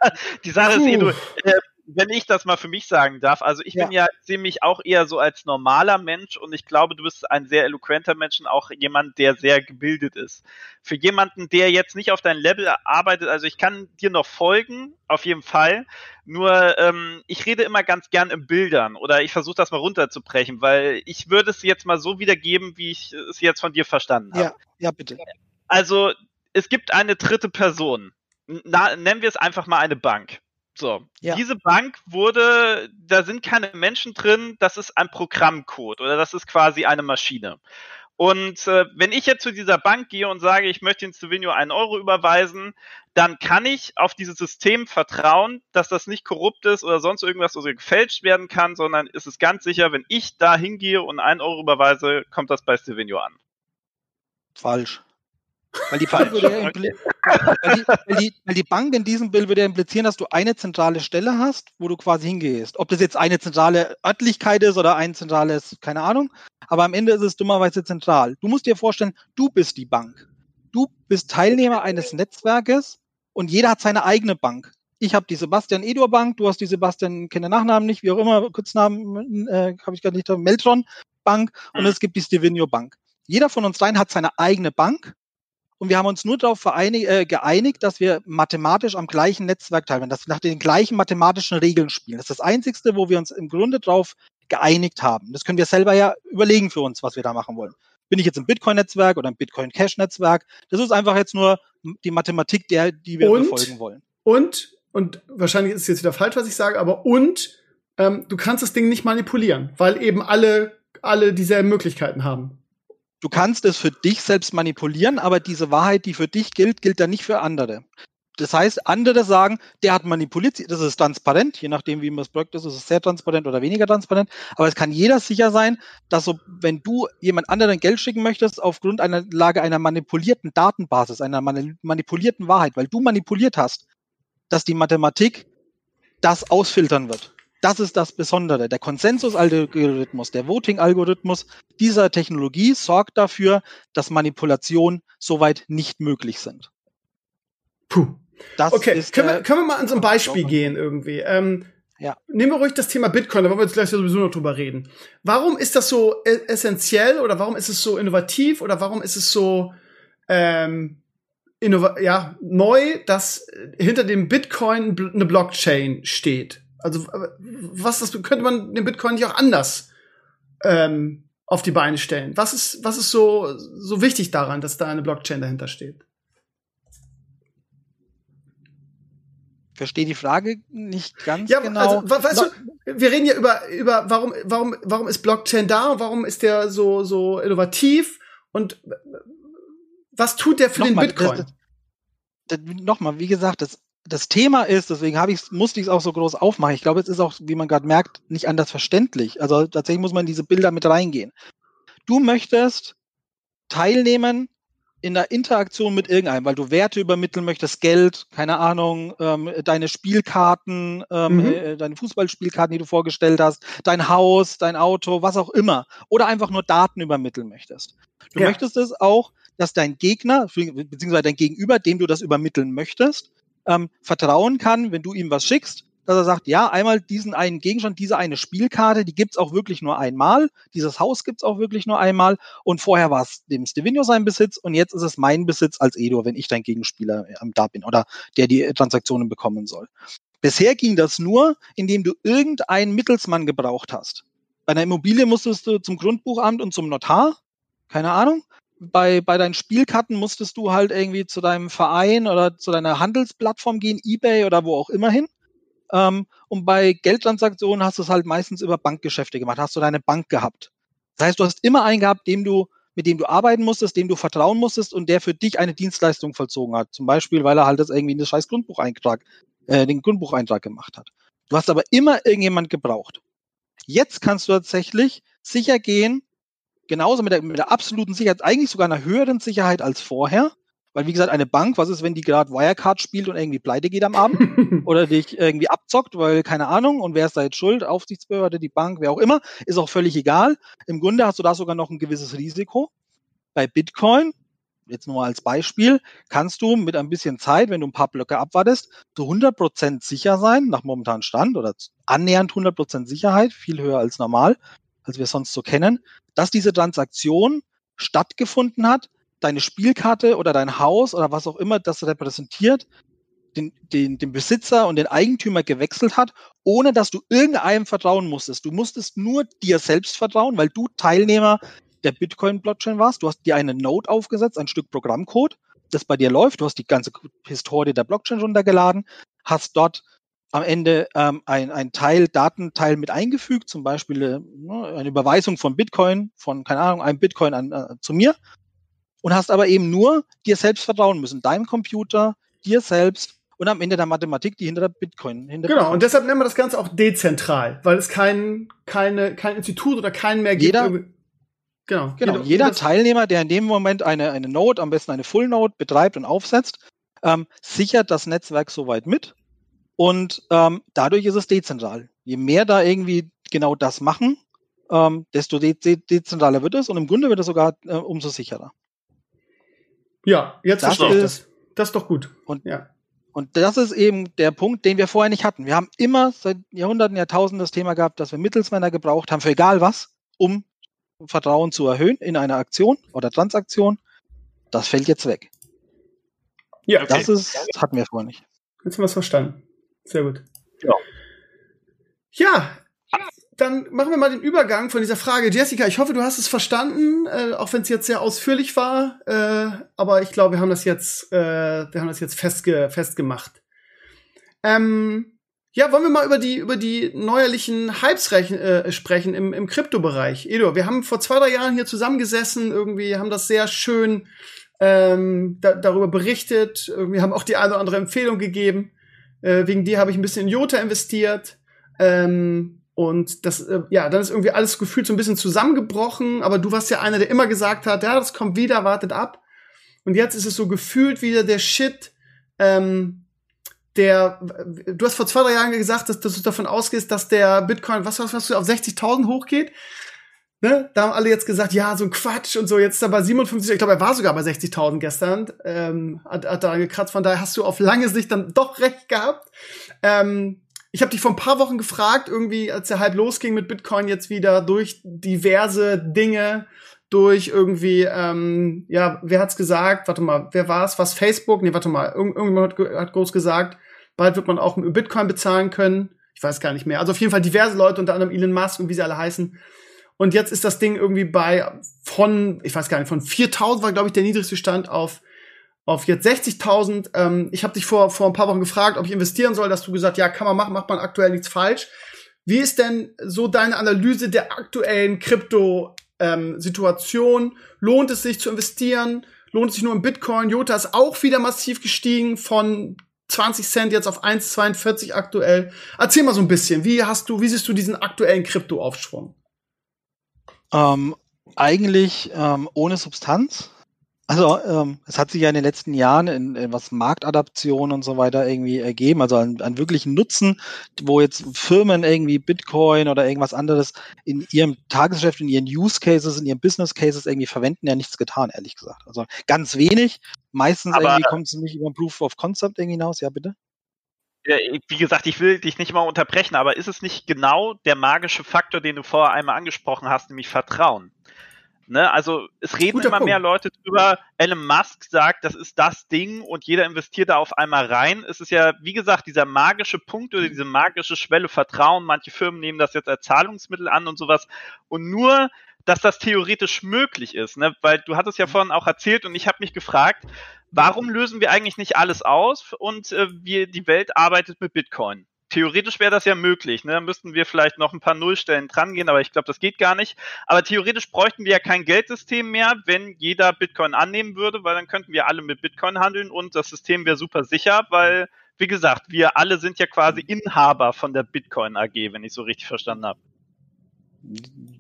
die Sache Puh. ist, eh, du, äh, wenn ich das mal für mich sagen darf, also ich ja. bin ja, sehe mich auch eher so als normaler Mensch und ich glaube, du bist ein sehr eloquenter Mensch und auch jemand, der sehr gebildet ist. Für jemanden, der jetzt nicht auf dein Level arbeitet, also ich kann dir noch folgen, auf jeden Fall. Nur ähm, ich rede immer ganz gern in Bildern oder ich versuche das mal runterzubrechen, weil ich würde es jetzt mal so wiedergeben, wie ich es jetzt von dir verstanden habe. Ja, ja, bitte. Also es gibt eine dritte Person. Na, nennen wir es einfach mal eine Bank. So, ja. diese Bank wurde, da sind keine Menschen drin, das ist ein Programmcode oder das ist quasi eine Maschine. Und äh, wenn ich jetzt zu dieser Bank gehe und sage, ich möchte in Stevenio einen Euro überweisen, dann kann ich auf dieses System vertrauen, dass das nicht korrupt ist oder sonst irgendwas oder gefälscht werden kann, sondern ist es ganz sicher, wenn ich da hingehe und einen Euro überweise, kommt das bei Stevenio an. Falsch. Weil die, Bank würde ja weil, die, weil, die, weil die Bank in diesem Bild würde ja implizieren, dass du eine zentrale Stelle hast, wo du quasi hingehst. Ob das jetzt eine zentrale Örtlichkeit ist oder ein zentrales, keine Ahnung. Aber am Ende ist es dummerweise zentral. Du musst dir vorstellen, du bist die Bank. Du bist Teilnehmer eines Netzwerkes und jeder hat seine eigene Bank. Ich habe die Sebastian Edor Bank, du hast die Sebastian, kenne Nachnamen nicht, wie auch immer, Kurznamen äh, habe ich gar nicht, Meltron Bank und es gibt die Stevenio Bank. Jeder von uns dreien hat seine eigene Bank und wir haben uns nur darauf äh, geeinigt, dass wir mathematisch am gleichen Netzwerk teilnehmen, dass wir nach den gleichen mathematischen Regeln spielen. Das ist das Einzigste, wo wir uns im Grunde darauf geeinigt haben. Das können wir selber ja überlegen für uns, was wir da machen wollen. Bin ich jetzt im Bitcoin-Netzwerk oder im Bitcoin-Cash-Netzwerk? Das ist einfach jetzt nur die Mathematik, der, die wir und, befolgen wollen. Und, und wahrscheinlich ist es jetzt wieder falsch, was ich sage, aber und ähm, du kannst das Ding nicht manipulieren, weil eben alle, alle dieselben Möglichkeiten haben. Du kannst es für dich selbst manipulieren, aber diese Wahrheit, die für dich gilt, gilt dann nicht für andere. Das heißt, andere sagen, der hat manipuliert, das ist transparent, je nachdem, wie man es blockt ist, ist es sehr transparent oder weniger transparent. Aber es kann jeder sicher sein, dass so, wenn du jemand anderen Geld schicken möchtest, aufgrund einer Lage einer manipulierten Datenbasis, einer manipulierten Wahrheit, weil du manipuliert hast, dass die Mathematik das ausfiltern wird. Das ist das Besondere. Der Konsensus-Algorithmus, der Voting-Algorithmus dieser Technologie sorgt dafür, dass Manipulationen soweit nicht möglich sind. Puh. Das okay, ist, können, wir, können wir mal an so ein Beispiel gehen irgendwie. Ähm, ja. Nehmen wir ruhig das Thema Bitcoin, da wollen wir jetzt gleich sowieso noch drüber reden. Warum ist das so e-, essentiell oder warum ist es so innovativ oder warum ist es so ähm, ja, neu, dass hinter dem Bitcoin eine Blockchain steht? Also was das könnte man den Bitcoin nicht auch anders ähm, auf die Beine stellen? Was ist was ist so so wichtig daran, dass da eine Blockchain dahinter steht? Verstehe die Frage nicht ganz ja, genau. Also, weißt du, wir reden ja über über warum warum warum ist Blockchain da? Warum ist der so so innovativ und was tut der für Nochmal, den Bitcoin? Nochmal, wie gesagt, das das Thema ist, deswegen habe ich musste ich es auch so groß aufmachen. Ich glaube, es ist auch, wie man gerade merkt, nicht anders verständlich. Also tatsächlich muss man in diese Bilder mit reingehen. Du möchtest teilnehmen in der Interaktion mit irgendeinem, weil du Werte übermitteln möchtest, Geld, keine Ahnung, ähm, deine Spielkarten, ähm, mhm. äh, deine Fußballspielkarten, die du vorgestellt hast, dein Haus, dein Auto, was auch immer. Oder einfach nur Daten übermitteln möchtest. Du ja. möchtest es auch, dass dein Gegner, beziehungsweise dein Gegenüber, dem du das übermitteln möchtest, ähm, vertrauen kann, wenn du ihm was schickst, dass er sagt, ja, einmal diesen einen Gegenstand, diese eine Spielkarte, die gibt's auch wirklich nur einmal. Dieses Haus gibt's auch wirklich nur einmal. Und vorher war es dem Stevenio sein Besitz und jetzt ist es mein Besitz als Edo, wenn ich dein Gegenspieler äh, da bin oder der die Transaktionen bekommen soll. Bisher ging das nur, indem du irgendeinen Mittelsmann gebraucht hast. Bei einer Immobilie musstest du zum Grundbuchamt und zum Notar, keine Ahnung bei, bei deinen Spielkarten musstest du halt irgendwie zu deinem Verein oder zu deiner Handelsplattform gehen, eBay oder wo auch immer hin. Ähm, und bei Geldtransaktionen hast du es halt meistens über Bankgeschäfte gemacht, hast du deine Bank gehabt. Das heißt, du hast immer einen gehabt, dem du, mit dem du arbeiten musstest, dem du vertrauen musstest und der für dich eine Dienstleistung vollzogen hat. Zum Beispiel, weil er halt das irgendwie in das scheiß Grundbucheintrag, äh, den Grundbucheintrag gemacht hat. Du hast aber immer irgendjemand gebraucht. Jetzt kannst du tatsächlich sicher gehen, genauso mit der, mit der absoluten Sicherheit, eigentlich sogar einer höheren Sicherheit als vorher. Weil, wie gesagt, eine Bank, was ist, wenn die gerade Wirecard spielt und irgendwie pleite geht am Abend oder dich irgendwie abzockt, weil keine Ahnung, und wer ist da jetzt schuld? Aufsichtsbehörde, die Bank, wer auch immer, ist auch völlig egal. Im Grunde hast du da sogar noch ein gewisses Risiko. Bei Bitcoin jetzt nur mal als Beispiel, kannst du mit ein bisschen Zeit, wenn du ein paar Blöcke abwartest, zu 100% sicher sein, nach momentanem Stand oder annähernd 100% Sicherheit, viel höher als normal, als wir sonst so kennen, dass diese Transaktion stattgefunden hat, deine Spielkarte oder dein Haus oder was auch immer das repräsentiert, den, den, den Besitzer und den Eigentümer gewechselt hat, ohne dass du irgendeinem vertrauen musstest. Du musstest nur dir selbst vertrauen, weil du Teilnehmer der Bitcoin-Blockchain warst. Du hast dir eine Node aufgesetzt, ein Stück Programmcode, das bei dir läuft. Du hast die ganze Historie der Blockchain runtergeladen, hast dort am Ende ähm, ein, ein Teil, Datenteil mit eingefügt, zum Beispiel äh, eine Überweisung von Bitcoin, von, keine Ahnung, einem Bitcoin an, äh, zu mir und hast aber eben nur dir selbst vertrauen müssen, deinem Computer, dir selbst und am Ende der Mathematik, die hinter der Bitcoin. Hinter genau, Bitcoin. und deshalb nennen wir das Ganze auch dezentral, weil es kein, keine, kein Institut oder keinen mehr gibt. Jeder, genau, genau, jeder, jeder Teilnehmer, der in dem Moment eine, eine Node, am besten eine Full Node betreibt und aufsetzt, ähm, sichert das Netzwerk soweit mit und ähm, dadurch ist es dezentral. Je mehr da irgendwie genau das machen, ähm, desto de de dezentraler wird es und im Grunde wird es sogar äh, umso sicherer. Ja, jetzt das verstehe ich das. Das ist doch gut. Und, ja. und das ist eben der Punkt, den wir vorher nicht hatten. Wir haben immer seit Jahrhunderten, Jahrtausenden das Thema gehabt, dass wir Mittelsmänner gebraucht haben, für egal was, um Vertrauen zu erhöhen in einer Aktion oder Transaktion. Das fällt jetzt weg. Ja, okay. Das ist, das hatten wir vorher nicht. Jetzt haben wir es verstanden. Sehr gut. Ja. Ja, dann machen wir mal den Übergang von dieser Frage. Jessica, ich hoffe, du hast es verstanden, äh, auch wenn es jetzt sehr ausführlich war. Äh, aber ich glaube, wir haben das jetzt, äh, wir haben das jetzt festge festgemacht. Ähm, ja, wollen wir mal über die über die neuerlichen Hypes äh, sprechen im, im Kryptobereich. Edo, wir haben vor zwei drei Jahren hier zusammengesessen, irgendwie haben das sehr schön ähm, da, darüber berichtet. Irgendwie haben auch die eine oder andere Empfehlung gegeben. Äh, wegen dir habe ich ein bisschen in Jota investiert. Ähm, und das, äh, ja, dann ist irgendwie alles gefühlt so ein bisschen zusammengebrochen. Aber du warst ja einer, der immer gesagt hat, ja, das kommt wieder, wartet ab. Und jetzt ist es so gefühlt wieder der Shit, ähm, der, du hast vor zwei, drei Jahren gesagt, dass, dass du davon ausgehst, dass der Bitcoin, was, was, was auf 60.000 hochgeht. Ne? Da haben alle jetzt gesagt, ja, so ein Quatsch und so. Jetzt ist er bei 57, ich glaube, er war sogar bei 60.000 gestern, ähm, hat, hat da gekratzt. Von daher hast du auf lange Sicht dann doch recht gehabt. Ähm, ich habe dich vor ein paar Wochen gefragt, irgendwie, als der Hype losging mit Bitcoin jetzt wieder durch diverse Dinge, durch irgendwie, ähm, ja, wer hat's gesagt? Warte mal, wer war's? Was Facebook? Nee, warte mal, Irgend irgendjemand hat, hat groß gesagt, bald wird man auch mit Bitcoin bezahlen können. Ich weiß gar nicht mehr. Also auf jeden Fall diverse Leute, unter anderem Elon Musk und wie sie alle heißen, und jetzt ist das Ding irgendwie bei von, ich weiß gar nicht, von 4.000 war, glaube ich, der niedrigste Stand auf auf jetzt 60.000. Ähm, ich habe dich vor, vor ein paar Wochen gefragt, ob ich investieren soll. Dass du gesagt, ja, kann man machen, macht man aktuell nichts falsch. Wie ist denn so deine Analyse der aktuellen Krypto-Situation? Ähm, Lohnt es sich zu investieren? Lohnt es sich nur im Bitcoin? Jota ist auch wieder massiv gestiegen von 20 Cent jetzt auf 1,42 aktuell. Erzähl mal so ein bisschen, wie hast du, wie siehst du diesen aktuellen Krypto-Aufschwung? Ähm, eigentlich ähm, ohne Substanz. Also ähm, es hat sich ja in den letzten Jahren in, in was Marktadaption und so weiter irgendwie ergeben, also an, an wirklichen Nutzen, wo jetzt Firmen irgendwie Bitcoin oder irgendwas anderes in ihrem Tagesgeschäft, in ihren Use Cases, in ihren Business Cases irgendwie verwenden, ja nichts getan, ehrlich gesagt. Also ganz wenig. Meistens Aber irgendwie kommt es nicht über Proof of Concept irgendwie hinaus, ja bitte wie gesagt, ich will dich nicht mal unterbrechen, aber ist es nicht genau der magische Faktor, den du vorher einmal angesprochen hast, nämlich Vertrauen? Ne? Also es reden Guter immer Punkt. mehr Leute drüber. Elon Musk sagt, das ist das Ding und jeder investiert da auf einmal rein. Es ist ja, wie gesagt, dieser magische Punkt oder diese magische Schwelle Vertrauen. Manche Firmen nehmen das jetzt als Zahlungsmittel an und sowas. Und nur, dass das theoretisch möglich ist, ne? weil du hattest ja vorhin auch erzählt und ich habe mich gefragt, warum lösen wir eigentlich nicht alles aus und äh, wir, die Welt arbeitet mit Bitcoin? Theoretisch wäre das ja möglich. Ne? Da müssten wir vielleicht noch ein paar Nullstellen dran gehen, aber ich glaube, das geht gar nicht. Aber theoretisch bräuchten wir ja kein Geldsystem mehr, wenn jeder Bitcoin annehmen würde, weil dann könnten wir alle mit Bitcoin handeln und das System wäre super sicher, weil, wie gesagt, wir alle sind ja quasi Inhaber von der Bitcoin AG, wenn ich so richtig verstanden habe.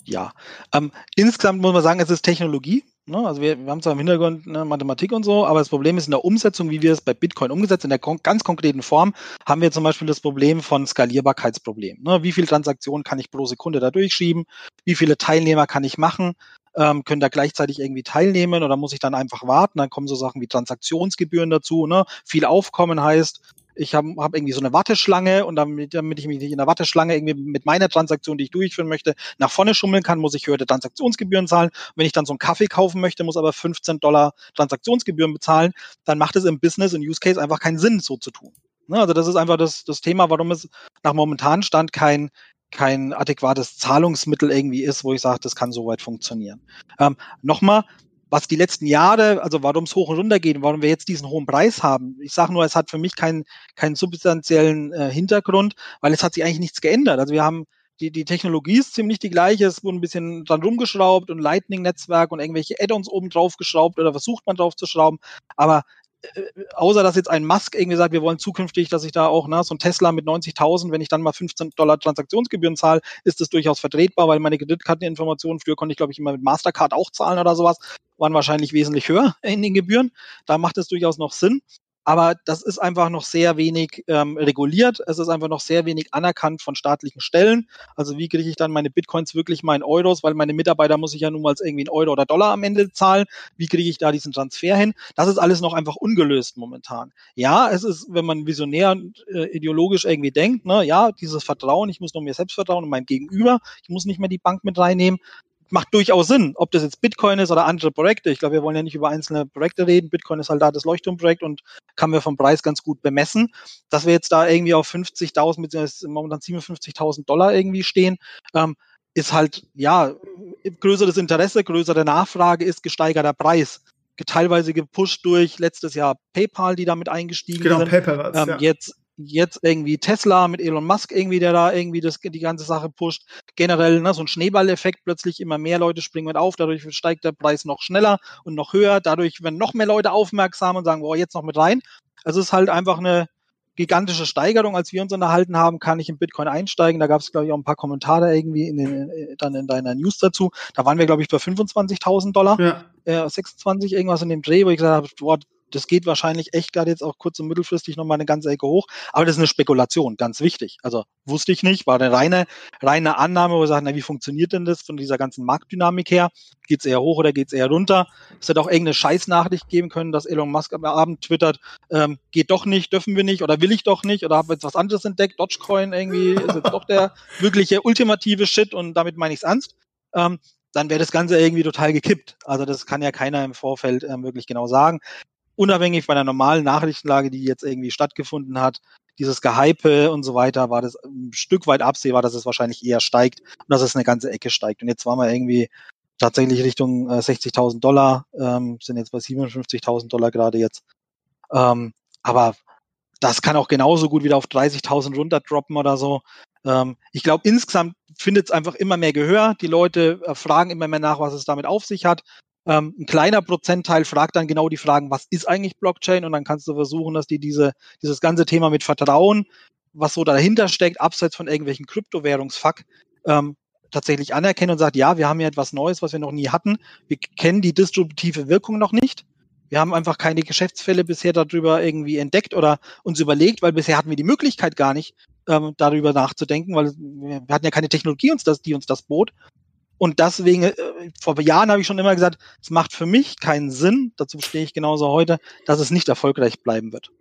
Ja, ähm, insgesamt muss man sagen, es ist Technologie. Ne? Also wir, wir, haben zwar im Hintergrund ne, Mathematik und so, aber das Problem ist in der Umsetzung, wie wir es bei Bitcoin umgesetzt, in der kon ganz konkreten Form, haben wir zum Beispiel das Problem von Skalierbarkeitsproblem. Ne? Wie viele Transaktionen kann ich pro Sekunde da durchschieben? Wie viele Teilnehmer kann ich machen? ähm, können da gleichzeitig irgendwie teilnehmen oder muss ich dann einfach warten? Dann kommen so Sachen wie Transaktionsgebühren dazu. Ne? Viel Aufkommen heißt, ich habe hab irgendwie so eine Warteschlange und damit, damit ich mich nicht in der Warteschlange irgendwie mit meiner Transaktion, die ich durchführen möchte, nach vorne schummeln kann, muss ich höhere Transaktionsgebühren zahlen. Wenn ich dann so einen Kaffee kaufen möchte, muss aber 15 Dollar Transaktionsgebühren bezahlen, dann macht es im Business, und Use Case einfach keinen Sinn, so zu tun. Ne? Also das ist einfach das, das Thema, warum es nach momentanem Stand kein, kein adäquates Zahlungsmittel irgendwie ist, wo ich sage, das kann soweit funktionieren. Ähm, Nochmal, was die letzten Jahre, also warum es hoch und runter geht warum wir jetzt diesen hohen Preis haben. Ich sage nur, es hat für mich keinen, keinen substanziellen äh, Hintergrund, weil es hat sich eigentlich nichts geändert. Also wir haben die, die Technologie ist ziemlich die gleiche, es wurde ein bisschen dran rumgeschraubt und Lightning-Netzwerk und irgendwelche Add-ons oben drauf geschraubt oder versucht man drauf zu schrauben. Aber außer dass jetzt ein Musk irgendwie sagt, wir wollen zukünftig, dass ich da auch, ne, so ein Tesla mit 90.000, wenn ich dann mal 15 Dollar Transaktionsgebühren zahle, ist das durchaus vertretbar, weil meine Kreditkarteninformationen, früher konnte ich glaube ich immer mit Mastercard auch zahlen oder sowas, waren wahrscheinlich wesentlich höher in den Gebühren. Da macht es durchaus noch Sinn aber das ist einfach noch sehr wenig ähm, reguliert. Es ist einfach noch sehr wenig anerkannt von staatlichen Stellen. Also wie kriege ich dann meine Bitcoins wirklich mal in Euros, weil meine Mitarbeiter muss ich ja nun mal irgendwie in Euro oder Dollar am Ende zahlen. Wie kriege ich da diesen Transfer hin? Das ist alles noch einfach ungelöst momentan. Ja, es ist, wenn man visionär und äh, ideologisch irgendwie denkt, ne, ja, dieses Vertrauen, ich muss noch mir selbst vertrauen und meinem Gegenüber, ich muss nicht mehr die Bank mit reinnehmen macht durchaus Sinn, ob das jetzt Bitcoin ist oder andere Projekte. Ich glaube, wir wollen ja nicht über einzelne Projekte reden. Bitcoin ist halt da das Leuchtturmprojekt und kann wir vom Preis ganz gut bemessen. Dass wir jetzt da irgendwie auf 50.000 bzw. momentan 57.000 Dollar irgendwie stehen, ähm, ist halt, ja, größeres Interesse, größere Nachfrage ist gesteigerter Preis. Teilweise gepusht durch letztes Jahr PayPal, die damit eingestiegen genau, sind. PayPal war's, ähm, ja. Jetzt jetzt irgendwie Tesla mit Elon Musk irgendwie, der da irgendwie das, die ganze Sache pusht. Generell ne, so ein Schneeballeffekt, plötzlich immer mehr Leute springen mit auf, dadurch steigt der Preis noch schneller und noch höher, dadurch werden noch mehr Leute aufmerksam und sagen, boah, jetzt noch mit rein. Also es ist halt einfach eine gigantische Steigerung. Als wir uns unterhalten haben, kann ich in Bitcoin einsteigen. Da gab es, glaube ich, auch ein paar Kommentare irgendwie in den, äh, dann in deiner News dazu. Da waren wir, glaube ich, bei 25.000 Dollar, Ja. äh, 26 irgendwas in dem Dreh, wo ich gesagt habe, boah, das geht wahrscheinlich echt gerade jetzt auch kurz- und mittelfristig nochmal eine ganze Ecke hoch. Aber das ist eine Spekulation, ganz wichtig. Also wusste ich nicht, war eine reine, reine Annahme, wo wir sagen, na, wie funktioniert denn das von dieser ganzen Marktdynamik her? Geht's eher hoch oder geht's eher runter? Es hätte auch irgendeine Scheißnachricht geben können, dass Elon Musk am Abend twittert, ähm, geht doch nicht, dürfen wir nicht oder will ich doch nicht oder habe jetzt was anderes entdeckt, Dogecoin irgendwie ist jetzt doch der wirkliche ultimative Shit und damit meine ich's ernst. Ähm, dann wäre das Ganze irgendwie total gekippt. Also das kann ja keiner im Vorfeld ähm, wirklich genau sagen unabhängig von der normalen Nachrichtenlage, die jetzt irgendwie stattgefunden hat, dieses Gehype und so weiter, war das ein Stück weit absehbar, dass es wahrscheinlich eher steigt und dass es eine ganze Ecke steigt. Und jetzt waren wir irgendwie tatsächlich Richtung äh, 60.000 Dollar, ähm, sind jetzt bei 57.000 Dollar gerade jetzt. Ähm, aber das kann auch genauso gut wieder auf 30.000 runterdroppen oder so. Ähm, ich glaube, insgesamt findet es einfach immer mehr Gehör. Die Leute äh, fragen immer mehr nach, was es damit auf sich hat. Ähm, ein kleiner Prozentteil fragt dann genau die Fragen, was ist eigentlich Blockchain? Und dann kannst du versuchen, dass die diese, dieses ganze Thema mit Vertrauen, was so dahinter steckt, abseits von irgendwelchen Kryptowährungsfuck, ähm, tatsächlich anerkennen und sagt, ja, wir haben hier etwas Neues, was wir noch nie hatten. Wir kennen die distributive Wirkung noch nicht. Wir haben einfach keine Geschäftsfälle bisher darüber irgendwie entdeckt oder uns überlegt, weil bisher hatten wir die Möglichkeit gar nicht, ähm, darüber nachzudenken, weil wir hatten ja keine Technologie, uns das, die uns das bot. Und deswegen, äh, vor Jahren habe ich schon immer gesagt, es macht für mich keinen Sinn, dazu stehe ich genauso heute, dass es nicht erfolgreich bleiben wird.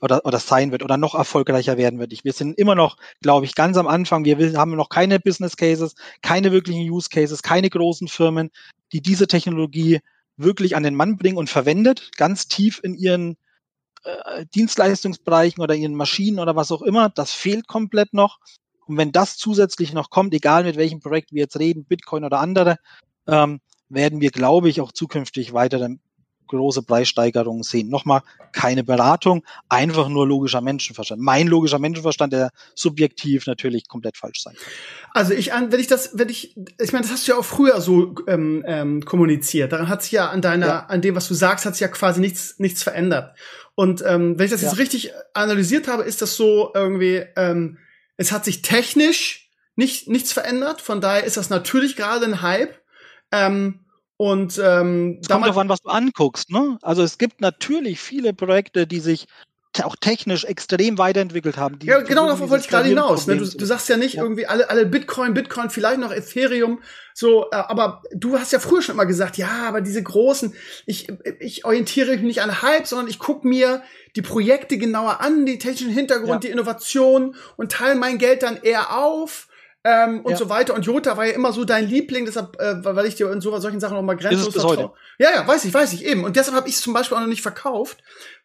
Oder, oder sein wird oder noch erfolgreicher werden wird. Wir sind immer noch, glaube ich, ganz am Anfang. Wir haben noch keine Business Cases, keine wirklichen Use Cases, keine großen Firmen, die diese Technologie wirklich an den Mann bringen und verwendet, ganz tief in ihren äh, Dienstleistungsbereichen oder ihren Maschinen oder was auch immer. Das fehlt komplett noch. Und wenn das zusätzlich noch kommt, egal mit welchem Projekt wir jetzt reden, Bitcoin oder andere, ähm, werden wir, glaube ich, auch zukünftig weitere große Preissteigerungen sehen. Nochmal, keine Beratung, einfach nur logischer Menschenverstand. Mein logischer Menschenverstand, der subjektiv natürlich komplett falsch sein kann. Also ich wenn ich das, wenn ich, ich meine, das hast du ja auch früher so ähm, ähm, kommuniziert. Daran hat sich ja an deiner, ja. an dem, was du sagst, hat sich ja quasi nichts, nichts verändert. Und ähm, wenn ich das ja. jetzt richtig analysiert habe, ist das so irgendwie, ähm, es hat sich technisch nicht, nichts verändert. Von daher ist das natürlich gerade ein Hype. Ähm, und ähm, es kommt darauf an, was du anguckst. Ne? Also es gibt natürlich viele Projekte, die sich auch technisch extrem weiterentwickelt haben. Die, ja, genau darauf wollte ich gerade hinaus. Ne? Du, du, sagst ja nicht ja. irgendwie alle, alle Bitcoin, Bitcoin, vielleicht noch Ethereum, so, äh, aber du hast ja früher schon immer gesagt, ja, aber diese großen, ich, ich orientiere mich nicht an Hype, sondern ich gucke mir die Projekte genauer an, die technischen Hintergrund, ja. die Innovation und teile mein Geld dann eher auf. Ähm, und ja. so weiter. Und Jota war ja immer so dein Liebling, deshalb, äh, weil ich dir in so, solchen Sachen noch mal grenzenlos vertraue. Ja, ja, weiß ich, weiß ich eben. Und deshalb habe ich es zum Beispiel auch noch nicht verkauft,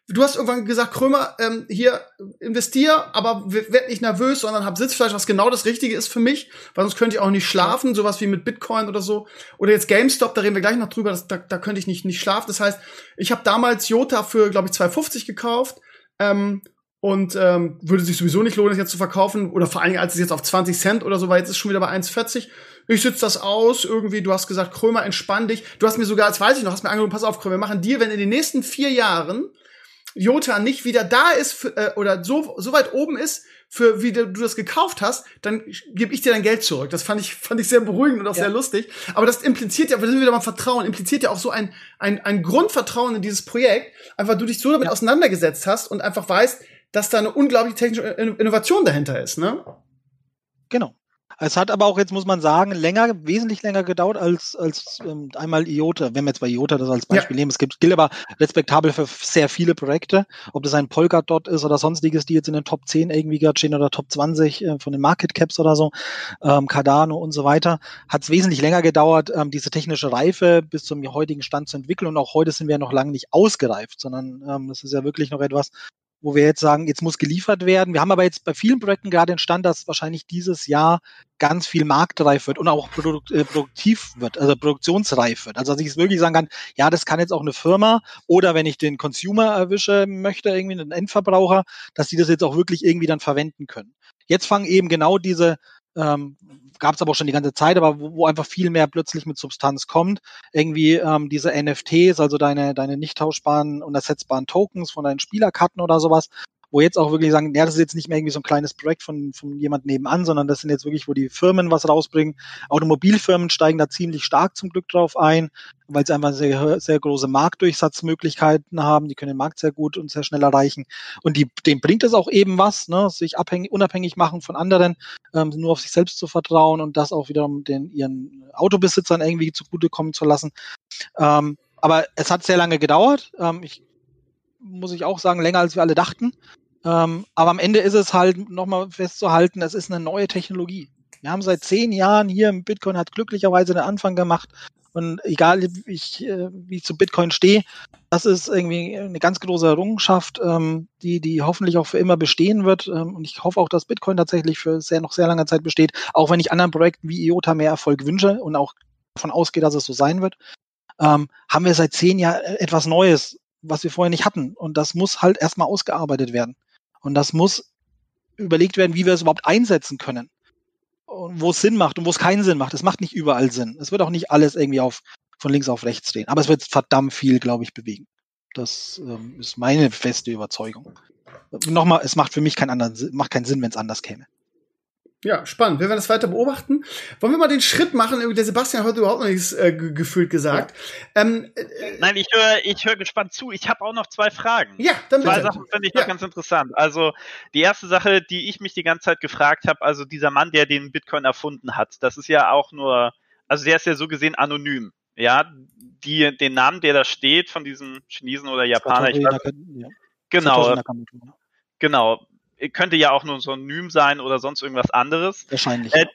du hast irgendwann gesagt, Krömer, ähm, hier investier, aber werd nicht nervös, sondern hab Sitzfleisch, was genau das Richtige ist für mich, weil sonst könnte ich auch nicht schlafen, sowas wie mit Bitcoin oder so. Oder jetzt GameStop, da reden wir gleich noch drüber, das, da, da könnte ich nicht, nicht schlafen. Das heißt, ich habe damals Jota für, glaube ich, 2,50 gekauft. Ähm, und ähm, würde sich sowieso nicht lohnen, das jetzt zu verkaufen. Oder vor allen Dingen, als es jetzt auf 20 Cent oder so war, jetzt ist es schon wieder bei 1,40. Ich sitze das aus, irgendwie, du hast gesagt, Krömer, entspann dich. Du hast mir sogar, als weiß ich noch, hast mir angeboten, pass auf, Krömer, wir machen dir, wenn in den nächsten vier Jahren Jota nicht wieder da ist für, äh, oder so, so weit oben ist, für wie du, du das gekauft hast, dann gebe ich dir dein Geld zurück. Das fand ich, fand ich sehr beruhigend und auch ja. sehr lustig. Aber das impliziert ja, wir sind wieder beim Vertrauen, impliziert ja auch so ein, ein, ein Grundvertrauen in dieses Projekt. Einfach du dich so damit ja. auseinandergesetzt hast und einfach weißt, dass da eine unglaubliche technische Innovation dahinter ist, ne? Genau. Es hat aber auch, jetzt muss man sagen, länger, wesentlich länger gedauert als, als ähm, einmal IOTA. Wenn wir jetzt bei IOTA das als Beispiel ja. nehmen, es gibt, gilt aber respektabel für sehr viele Projekte, ob das ein Polkadot ist oder sonstiges, die jetzt in den Top 10 irgendwie gerade stehen oder Top 20 äh, von den Market Caps oder so, ähm, Cardano und so weiter, hat es wesentlich länger gedauert, ähm, diese technische Reife bis zum heutigen Stand zu entwickeln. Und auch heute sind wir noch lange nicht ausgereift, sondern ähm, das ist ja wirklich noch etwas, wo wir jetzt sagen, jetzt muss geliefert werden. Wir haben aber jetzt bei vielen Projekten gerade den Stand, dass wahrscheinlich dieses Jahr ganz viel marktreif wird und auch produkt, äh, produktiv wird, also produktionsreif wird. Also dass ich es wirklich sagen kann, ja, das kann jetzt auch eine Firma oder wenn ich den Consumer erwische möchte, irgendwie einen Endverbraucher, dass die das jetzt auch wirklich irgendwie dann verwenden können. Jetzt fangen eben genau diese ähm, gab es aber auch schon die ganze Zeit, aber wo, wo, einfach viel mehr plötzlich mit Substanz kommt. Irgendwie ähm, diese NFTs, also deine, deine nicht tauschbaren und ersetzbaren Tokens von deinen Spielerkarten oder sowas, wo jetzt auch wirklich sagen, ja, das ist jetzt nicht mehr irgendwie so ein kleines Projekt von, von jemand nebenan, sondern das sind jetzt wirklich, wo die Firmen was rausbringen. Automobilfirmen steigen da ziemlich stark zum Glück drauf ein, weil sie einfach sehr, sehr große Marktdurchsatzmöglichkeiten haben. Die können den Markt sehr gut und sehr schnell erreichen. Und die, dem bringt es auch eben was, ne, sich abhängig, unabhängig machen von anderen, ähm, nur auf sich selbst zu vertrauen und das auch wiederum den, ihren Autobesitzern irgendwie zugutekommen zu lassen. Ähm, aber es hat sehr lange gedauert. Ähm, ich muss ich auch sagen, länger als wir alle dachten. Ähm, aber am Ende ist es halt nochmal festzuhalten, es ist eine neue Technologie. Wir haben seit zehn Jahren hier, Bitcoin hat glücklicherweise den Anfang gemacht. Und egal, wie ich, äh, wie ich zu Bitcoin stehe, das ist irgendwie eine ganz große Errungenschaft, ähm, die, die hoffentlich auch für immer bestehen wird. Ähm, und ich hoffe auch, dass Bitcoin tatsächlich für sehr, noch sehr lange Zeit besteht, auch wenn ich anderen Projekten wie IOTA mehr Erfolg wünsche und auch davon ausgehe, dass es so sein wird. Ähm, haben wir seit zehn Jahren etwas Neues, was wir vorher nicht hatten. Und das muss halt erstmal ausgearbeitet werden. Und das muss überlegt werden, wie wir es überhaupt einsetzen können. Und wo es Sinn macht und wo es keinen Sinn macht. Es macht nicht überall Sinn. Es wird auch nicht alles irgendwie auf, von links auf rechts drehen. Aber es wird verdammt viel, glaube ich, bewegen. Das ähm, ist meine feste Überzeugung. Nochmal, es macht für mich keinen anderen, macht keinen Sinn, wenn es anders käme. Ja, spannend. Wir werden das weiter beobachten. Wollen wir mal den Schritt machen? Der Sebastian hat heute überhaupt noch nichts äh, gefühlt gesagt. Ja. Ähm, äh, Nein, ich höre ich hör gespannt zu. Ich habe auch noch zwei Fragen. Ja, dann Zwei bitte. Sachen finde ich ja. noch ganz interessant. Also die erste Sache, die ich mich die ganze Zeit gefragt habe, also dieser Mann, der den Bitcoin erfunden hat, das ist ja auch nur, also der ist ja so gesehen anonym. Ja, die, den Namen, der da steht von diesem Chinesen oder Japaner, ich weiß, ja. genau, genau, könnte ja auch nur ein Synonym sein oder sonst irgendwas anderes. Wahrscheinlich. Äh,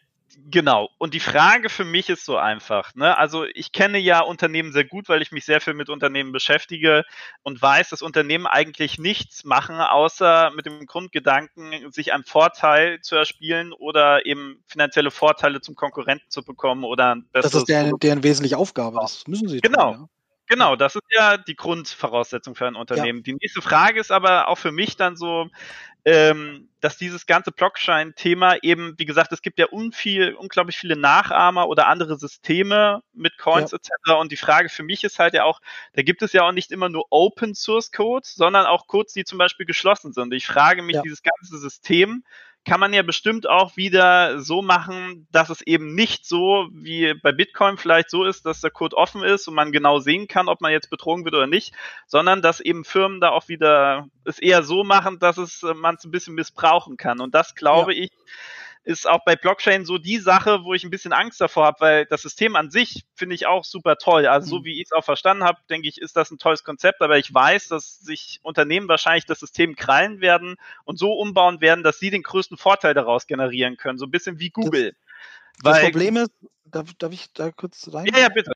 Genau. Und die Frage für mich ist so einfach. Ne? Also ich kenne ja Unternehmen sehr gut, weil ich mich sehr viel mit Unternehmen beschäftige und weiß, dass Unternehmen eigentlich nichts machen, außer mit dem Grundgedanken, sich einen Vorteil zu erspielen oder eben finanzielle Vorteile zum Konkurrenten zu bekommen oder ein besseres Das ist deren, deren wesentliche Aufgabe. Das müssen sie genau. tun. Ja. Genau, das ist ja die Grundvoraussetzung für ein Unternehmen. Ja. Die nächste Frage ist aber auch für mich dann so, ähm, dass dieses ganze Blockchain-Thema eben, wie gesagt, es gibt ja unviel, unglaublich viele Nachahmer oder andere Systeme mit Coins ja. etc. Und die Frage für mich ist halt ja auch, da gibt es ja auch nicht immer nur Open Source Codes, sondern auch Codes, die zum Beispiel geschlossen sind. Ich frage mich, ja. dieses ganze System, kann man ja bestimmt auch wieder so machen, dass es eben nicht so wie bei Bitcoin vielleicht so ist, dass der Code offen ist und man genau sehen kann, ob man jetzt betrogen wird oder nicht, sondern dass eben Firmen da auch wieder es eher so machen, dass es äh, man es ein bisschen missbrauchen kann. Und das glaube ja. ich ist auch bei Blockchain so die Sache, wo ich ein bisschen Angst davor habe, weil das System an sich finde ich auch super toll. Also so mhm. wie ich es auch verstanden habe, denke ich, ist das ein tolles Konzept, aber ich weiß, dass sich Unternehmen wahrscheinlich das System krallen werden und so umbauen werden, dass sie den größten Vorteil daraus generieren können. So ein bisschen wie Google. Das, das Problem ist, darf, darf ich da kurz rein? Ja, ja, bitte.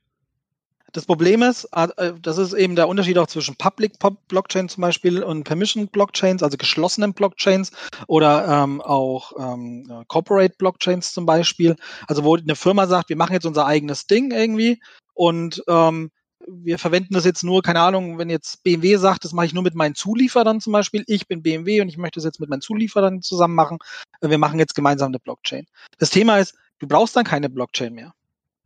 Das Problem ist, äh, äh, das ist eben der Unterschied auch zwischen Public Blockchain zum Beispiel und Permission Blockchains, also geschlossenen Blockchains oder ähm, auch ähm, äh, Corporate Blockchains zum Beispiel. Also wo eine Firma sagt, wir machen jetzt unser eigenes Ding irgendwie und ähm, wir verwenden das jetzt nur, keine Ahnung, wenn jetzt BMW sagt, das mache ich nur mit meinen Zulieferern zum Beispiel. Ich bin BMW und ich möchte das jetzt mit meinen Zulieferern zusammen machen. Wir machen jetzt gemeinsam eine Blockchain. Das Thema ist, du brauchst dann keine Blockchain mehr,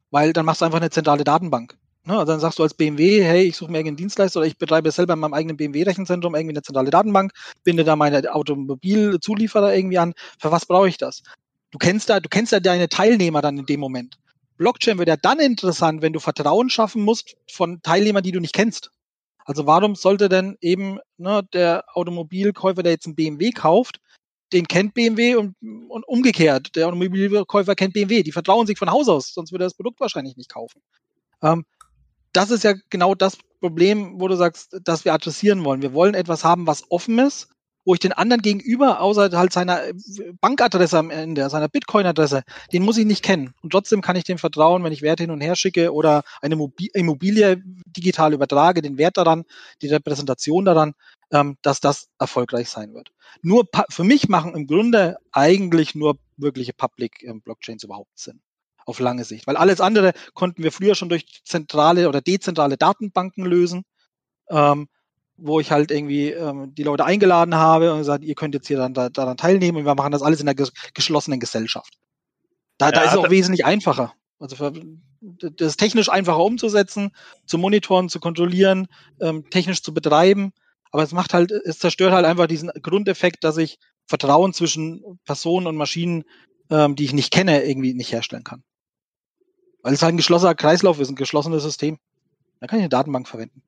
weil dann machst du einfach eine zentrale Datenbank. Ne, dann sagst du als BMW, hey, ich suche mir irgendeinen Dienstleister oder ich betreibe selber in meinem eigenen BMW-Rechenzentrum irgendwie eine zentrale Datenbank, binde da meine Automobilzulieferer irgendwie an. Für was brauche ich das? Du kennst da, du kennst ja deine Teilnehmer dann in dem Moment. Blockchain wird ja dann interessant, wenn du Vertrauen schaffen musst von Teilnehmern, die du nicht kennst. Also warum sollte denn eben ne, der Automobilkäufer, der jetzt einen BMW kauft, den kennt BMW und, und umgekehrt, der Automobilkäufer kennt BMW. Die vertrauen sich von Haus aus, sonst würde er das Produkt wahrscheinlich nicht kaufen. Ähm, das ist ja genau das Problem, wo du sagst, dass wir adressieren wollen. Wir wollen etwas haben, was offen ist, wo ich den anderen gegenüber, außer halt seiner äh, Bankadresse am Ende, seiner Bitcoin-Adresse, den muss ich nicht kennen. Und trotzdem kann ich dem vertrauen, wenn ich Werte hin und her schicke oder eine Immobilie digital übertrage, den Wert daran, die Repräsentation daran, ähm, dass das erfolgreich sein wird. Nur für mich machen im Grunde eigentlich nur wirkliche Public ähm, Blockchains überhaupt Sinn auf lange Sicht. Weil alles andere konnten wir früher schon durch zentrale oder dezentrale Datenbanken lösen, ähm, wo ich halt irgendwie ähm, die Leute eingeladen habe und gesagt, ihr könnt jetzt hier dann da, daran teilnehmen und wir machen das alles in der ges geschlossenen Gesellschaft. Da, ja, da ist es auch wesentlich einfacher. Also für, das ist technisch einfacher umzusetzen, zu monitoren, zu kontrollieren, ähm, technisch zu betreiben. Aber es macht halt, es zerstört halt einfach diesen Grundeffekt, dass ich Vertrauen zwischen Personen und Maschinen, ähm, die ich nicht kenne, irgendwie nicht herstellen kann. Weil es halt ein geschlossener Kreislauf ist, ein geschlossenes System. Da kann ich eine Datenbank verwenden.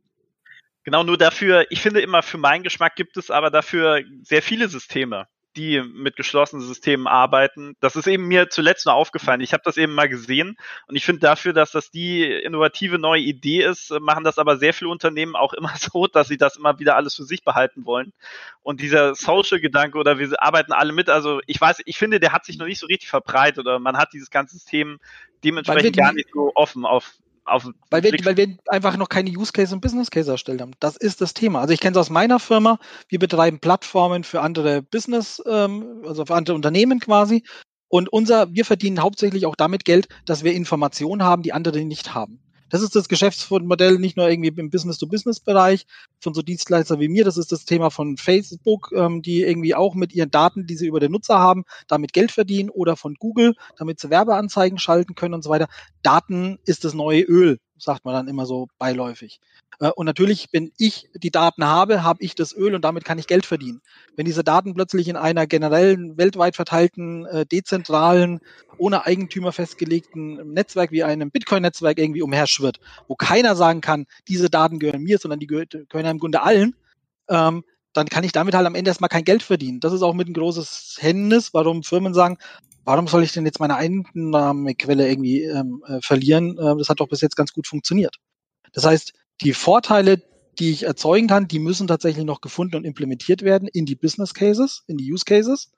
Genau, nur dafür, ich finde immer, für meinen Geschmack gibt es aber dafür sehr viele Systeme, die mit geschlossenen Systemen arbeiten. Das ist eben mir zuletzt nur aufgefallen. Ich habe das eben mal gesehen und ich finde dafür, dass das die innovative neue Idee ist, machen das aber sehr viele Unternehmen auch immer so, dass sie das immer wieder alles für sich behalten wollen. Und dieser Social-Gedanke oder wir arbeiten alle mit, also ich weiß, ich finde, der hat sich noch nicht so richtig verbreitet oder man hat dieses ganze System dementsprechend gar nicht so offen auf auf weil wir, weil wir einfach noch keine Use Case und Business Case erstellt haben. Das ist das Thema. Also ich kenne es aus meiner Firma. Wir betreiben Plattformen für andere Business, ähm, also für andere Unternehmen quasi. Und unser, wir verdienen hauptsächlich auch damit Geld, dass wir Informationen haben, die andere nicht haben. Das ist das Geschäftsmodell nicht nur irgendwie im Business-to-Business-Bereich von so Dienstleister wie mir. Das ist das Thema von Facebook, ähm, die irgendwie auch mit ihren Daten, die sie über den Nutzer haben, damit Geld verdienen oder von Google, damit sie Werbeanzeigen schalten können und so weiter. Daten ist das neue Öl, sagt man dann immer so beiläufig. Äh, und natürlich, wenn ich die Daten habe, habe ich das Öl und damit kann ich Geld verdienen. Wenn diese Daten plötzlich in einer generellen, weltweit verteilten, äh, dezentralen, ohne Eigentümer festgelegten Netzwerk wie einem Bitcoin-Netzwerk irgendwie umherschwirrt, wo keiner sagen kann, diese Daten gehören mir, sondern die gehören im Grunde allen, ähm, dann kann ich damit halt am Ende erstmal kein Geld verdienen. Das ist auch mit ein großes Hemmnis, warum Firmen sagen, warum soll ich denn jetzt meine Einnahmequelle irgendwie ähm, äh, verlieren? Äh, das hat doch bis jetzt ganz gut funktioniert. Das heißt, die Vorteile, die ich erzeugen kann, die müssen tatsächlich noch gefunden und implementiert werden in die Business Cases, in die Use Cases.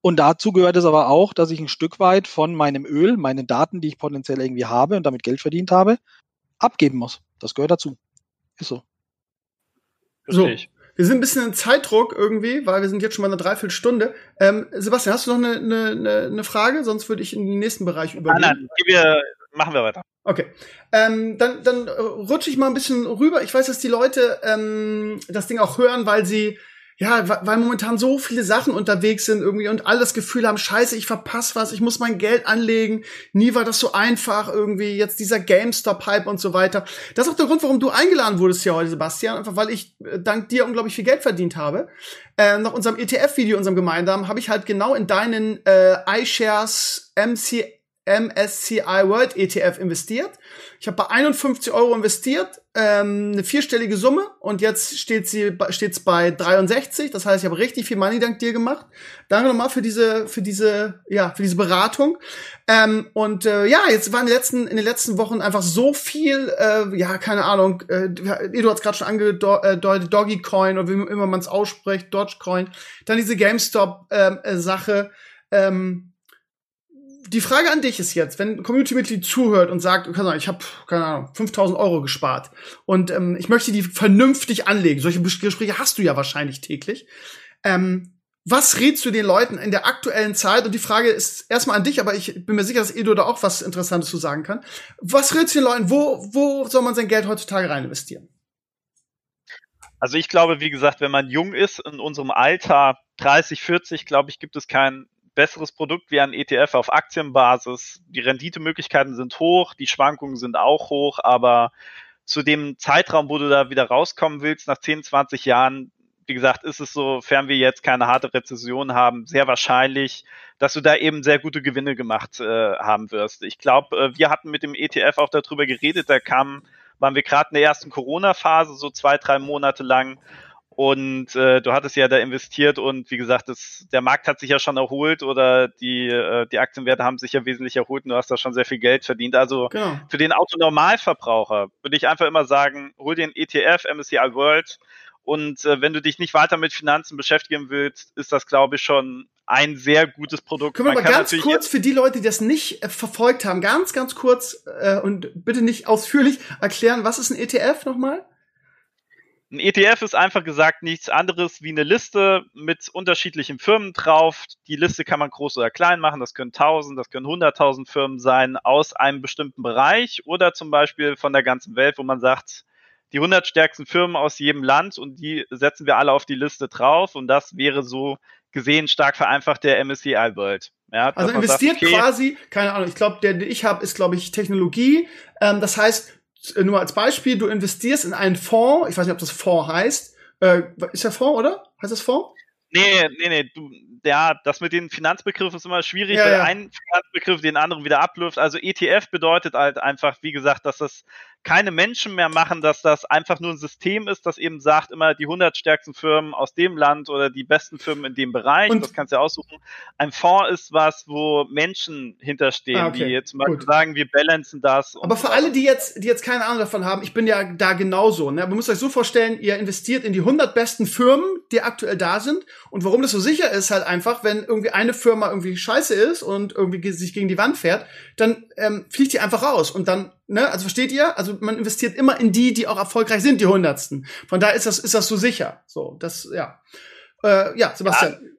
Und dazu gehört es aber auch, dass ich ein Stück weit von meinem Öl, meinen Daten, die ich potenziell irgendwie habe und damit Geld verdient habe, abgeben muss. Das gehört dazu. Ist so. So, wir sind ein bisschen in Zeitdruck irgendwie, weil wir sind jetzt schon mal eine Dreiviertelstunde. Ähm, Sebastian, hast du noch eine, eine, eine Frage? Sonst würde ich in den nächsten Bereich übergehen. Nein, nein, wir, machen wir weiter. Okay. Ähm, dann dann rutsche ich mal ein bisschen rüber. Ich weiß, dass die Leute ähm, das Ding auch hören, weil sie ja, weil momentan so viele Sachen unterwegs sind irgendwie und alle das Gefühl haben, scheiße, ich verpasse was, ich muss mein Geld anlegen. Nie war das so einfach irgendwie, jetzt dieser GameStop-Hype und so weiter. Das ist auch der Grund, warum du eingeladen wurdest hier heute, Sebastian, einfach weil ich äh, dank dir unglaublich viel Geld verdient habe. Äh, nach unserem ETF-Video, unserem gemeinsamen, habe ich halt genau in deinen äh, iShares MC MSCI World ETF investiert. Ich habe bei 51 Euro investiert, ähm, eine vierstellige Summe und jetzt steht sie steht's bei 63. Das heißt, ich habe richtig viel Money dank dir gemacht. Danke nochmal für diese für diese ja für diese Beratung. Ähm, und äh, ja, jetzt waren in den letzten in den letzten Wochen einfach so viel äh, ja keine Ahnung. Äh, du hast gerade schon angedeutet Doggy Coin oder wie immer man es ausspricht, Dogecoin. Dann diese GameStop ähm, äh, Sache. Ähm, die Frage an dich ist jetzt, wenn ein Community-Mitglied zuhört und sagt, ich habe, keine Ahnung, 5000 Euro gespart und ähm, ich möchte die vernünftig anlegen. Solche Gespräche hast du ja wahrscheinlich täglich. Ähm, was rätst du den Leuten in der aktuellen Zeit? Und die Frage ist erstmal an dich, aber ich bin mir sicher, dass Edo da auch was Interessantes zu sagen kann. Was rätst du den Leuten? Wo, wo soll man sein Geld heutzutage rein investieren? Also ich glaube, wie gesagt, wenn man jung ist, in unserem Alter 30, 40, glaube ich, gibt es kein besseres Produkt wie ein ETF auf Aktienbasis. Die Renditemöglichkeiten sind hoch, die Schwankungen sind auch hoch, aber zu dem Zeitraum, wo du da wieder rauskommen willst, nach 10, 20 Jahren, wie gesagt, ist es so, sofern wir jetzt keine harte Rezession haben, sehr wahrscheinlich, dass du da eben sehr gute Gewinne gemacht äh, haben wirst. Ich glaube, äh, wir hatten mit dem ETF auch darüber geredet, da kam, waren wir gerade in der ersten Corona-Phase, so zwei, drei Monate lang. Und äh, du hattest ja da investiert und wie gesagt, das, der Markt hat sich ja schon erholt oder die, äh, die Aktienwerte haben sich ja wesentlich erholt und du hast da schon sehr viel Geld verdient. Also genau. für den Autonormalverbraucher würde ich einfach immer sagen, hol dir einen ETF, MSCI World und äh, wenn du dich nicht weiter mit Finanzen beschäftigen willst, ist das, glaube ich, schon ein sehr gutes Produkt. Können wir mal ganz kurz für die Leute, die das nicht äh, verfolgt haben, ganz, ganz kurz äh, und bitte nicht ausführlich erklären, was ist ein ETF nochmal? Ein ETF ist einfach gesagt nichts anderes wie eine Liste mit unterschiedlichen Firmen drauf. Die Liste kann man groß oder klein machen. Das können 1000, das können 100.000 Firmen sein aus einem bestimmten Bereich oder zum Beispiel von der ganzen Welt, wo man sagt, die 100 stärksten Firmen aus jedem Land und die setzen wir alle auf die Liste drauf und das wäre so gesehen stark vereinfacht der MSCI World. Ja, also investiert sagt, okay, quasi, keine Ahnung, ich glaube, der, den ich habe, ist, glaube ich, Technologie. Ähm, das heißt, nur als Beispiel, du investierst in einen Fonds, ich weiß nicht, ob das Fonds heißt. Äh, ist der Fonds, oder? Heißt das Fonds? Nee, nee, nee, du, ja, das mit den Finanzbegriffen ist immer schwierig, ja, weil ja. ein Finanzbegriff den anderen wieder ablöft. Also ETF bedeutet halt einfach, wie gesagt, dass das keine Menschen mehr machen, dass das einfach nur ein System ist, das eben sagt, immer die 100 stärksten Firmen aus dem Land oder die besten Firmen in dem Bereich, und das kannst du ja aussuchen. Ein Fonds ist was, wo Menschen hinterstehen, ah, okay. die zum Beispiel Gut. sagen, wir balancen das. Aber für alle, die jetzt, die jetzt keine Ahnung davon haben, ich bin ja da genauso. Ne? Man muss euch so vorstellen, ihr investiert in die 100 besten Firmen, die aktuell da sind. Und warum das so sicher ist, halt einfach, wenn irgendwie eine Firma irgendwie scheiße ist und irgendwie sich gegen die Wand fährt, dann ähm, fliegt die einfach raus und dann ne, also versteht ihr? Also man investiert immer in die, die auch erfolgreich sind, die Hundertsten. Von daher ist das, ist das so sicher. So, das, ja. Äh, ja, Sebastian. Ja.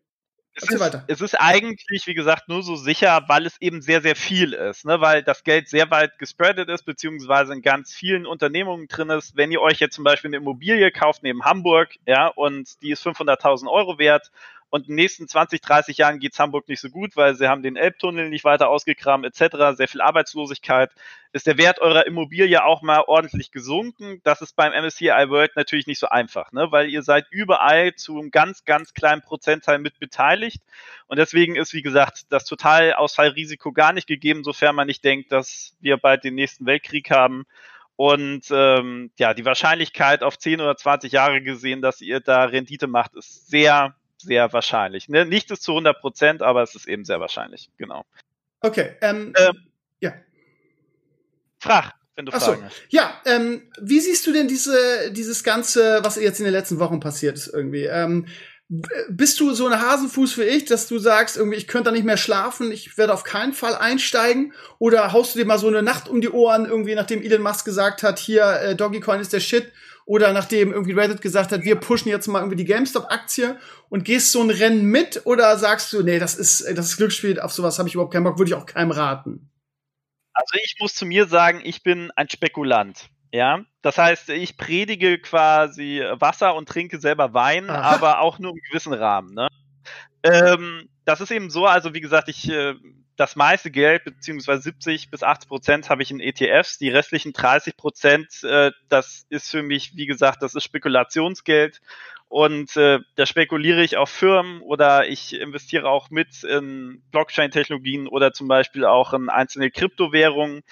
Es ist, weiter. es ist eigentlich, wie gesagt, nur so sicher, weil es eben sehr, sehr viel ist, ne? weil das Geld sehr weit gespreadet ist, beziehungsweise in ganz vielen Unternehmungen drin ist. Wenn ihr euch jetzt zum Beispiel eine Immobilie kauft neben Hamburg, ja, und die ist 500.000 Euro wert und in den nächsten 20, 30 Jahren geht's Hamburg nicht so gut, weil sie haben den Elbtunnel nicht weiter ausgegraben etc., sehr viel Arbeitslosigkeit, ist der Wert eurer Immobilie auch mal ordentlich gesunken. Das ist beim MSCI World natürlich nicht so einfach, ne? weil ihr seid überall zu einem ganz, ganz kleinen Prozentteil mit beteiligt. Und deswegen ist, wie gesagt, das Totalausfallrisiko gar nicht gegeben, sofern man nicht denkt, dass wir bald den nächsten Weltkrieg haben. Und ähm, ja, die Wahrscheinlichkeit auf 10 oder 20 Jahre gesehen, dass ihr da Rendite macht, ist sehr, sehr wahrscheinlich. Ne? Nicht bis zu 100 Prozent, aber es ist eben sehr wahrscheinlich. Genau. Okay. Ähm, ähm, ja. Frag, wenn du Ach Fragen so. hast. Ja, ähm, wie siehst du denn diese, dieses Ganze, was jetzt in den letzten Wochen passiert ist irgendwie? Ähm, bist du so ein Hasenfuß wie ich, dass du sagst, irgendwie, ich könnte da nicht mehr schlafen, ich werde auf keinen Fall einsteigen? Oder haust du dir mal so eine Nacht um die Ohren, irgendwie, nachdem Elon Musk gesagt hat, hier, äh, Dogecoin ist der Shit oder nachdem irgendwie Reddit gesagt hat, wir pushen jetzt mal irgendwie die GameStop-Aktie und gehst so ein Rennen mit oder sagst du, nee, das ist, das ist Glücksspiel, auf sowas habe ich überhaupt keinen Bock, würde ich auch keinem raten. Also ich muss zu mir sagen, ich bin ein Spekulant. Ja, das heißt, ich predige quasi Wasser und trinke selber Wein, Aha. aber auch nur im gewissen Rahmen. Ne? Ähm, das ist eben so, also wie gesagt, ich äh, das meiste Geld, beziehungsweise 70 bis 80 Prozent habe ich in ETFs. Die restlichen 30 Prozent, äh, das ist für mich, wie gesagt, das ist Spekulationsgeld. Und äh, da spekuliere ich auf Firmen oder ich investiere auch mit in Blockchain-Technologien oder zum Beispiel auch in einzelne Kryptowährungen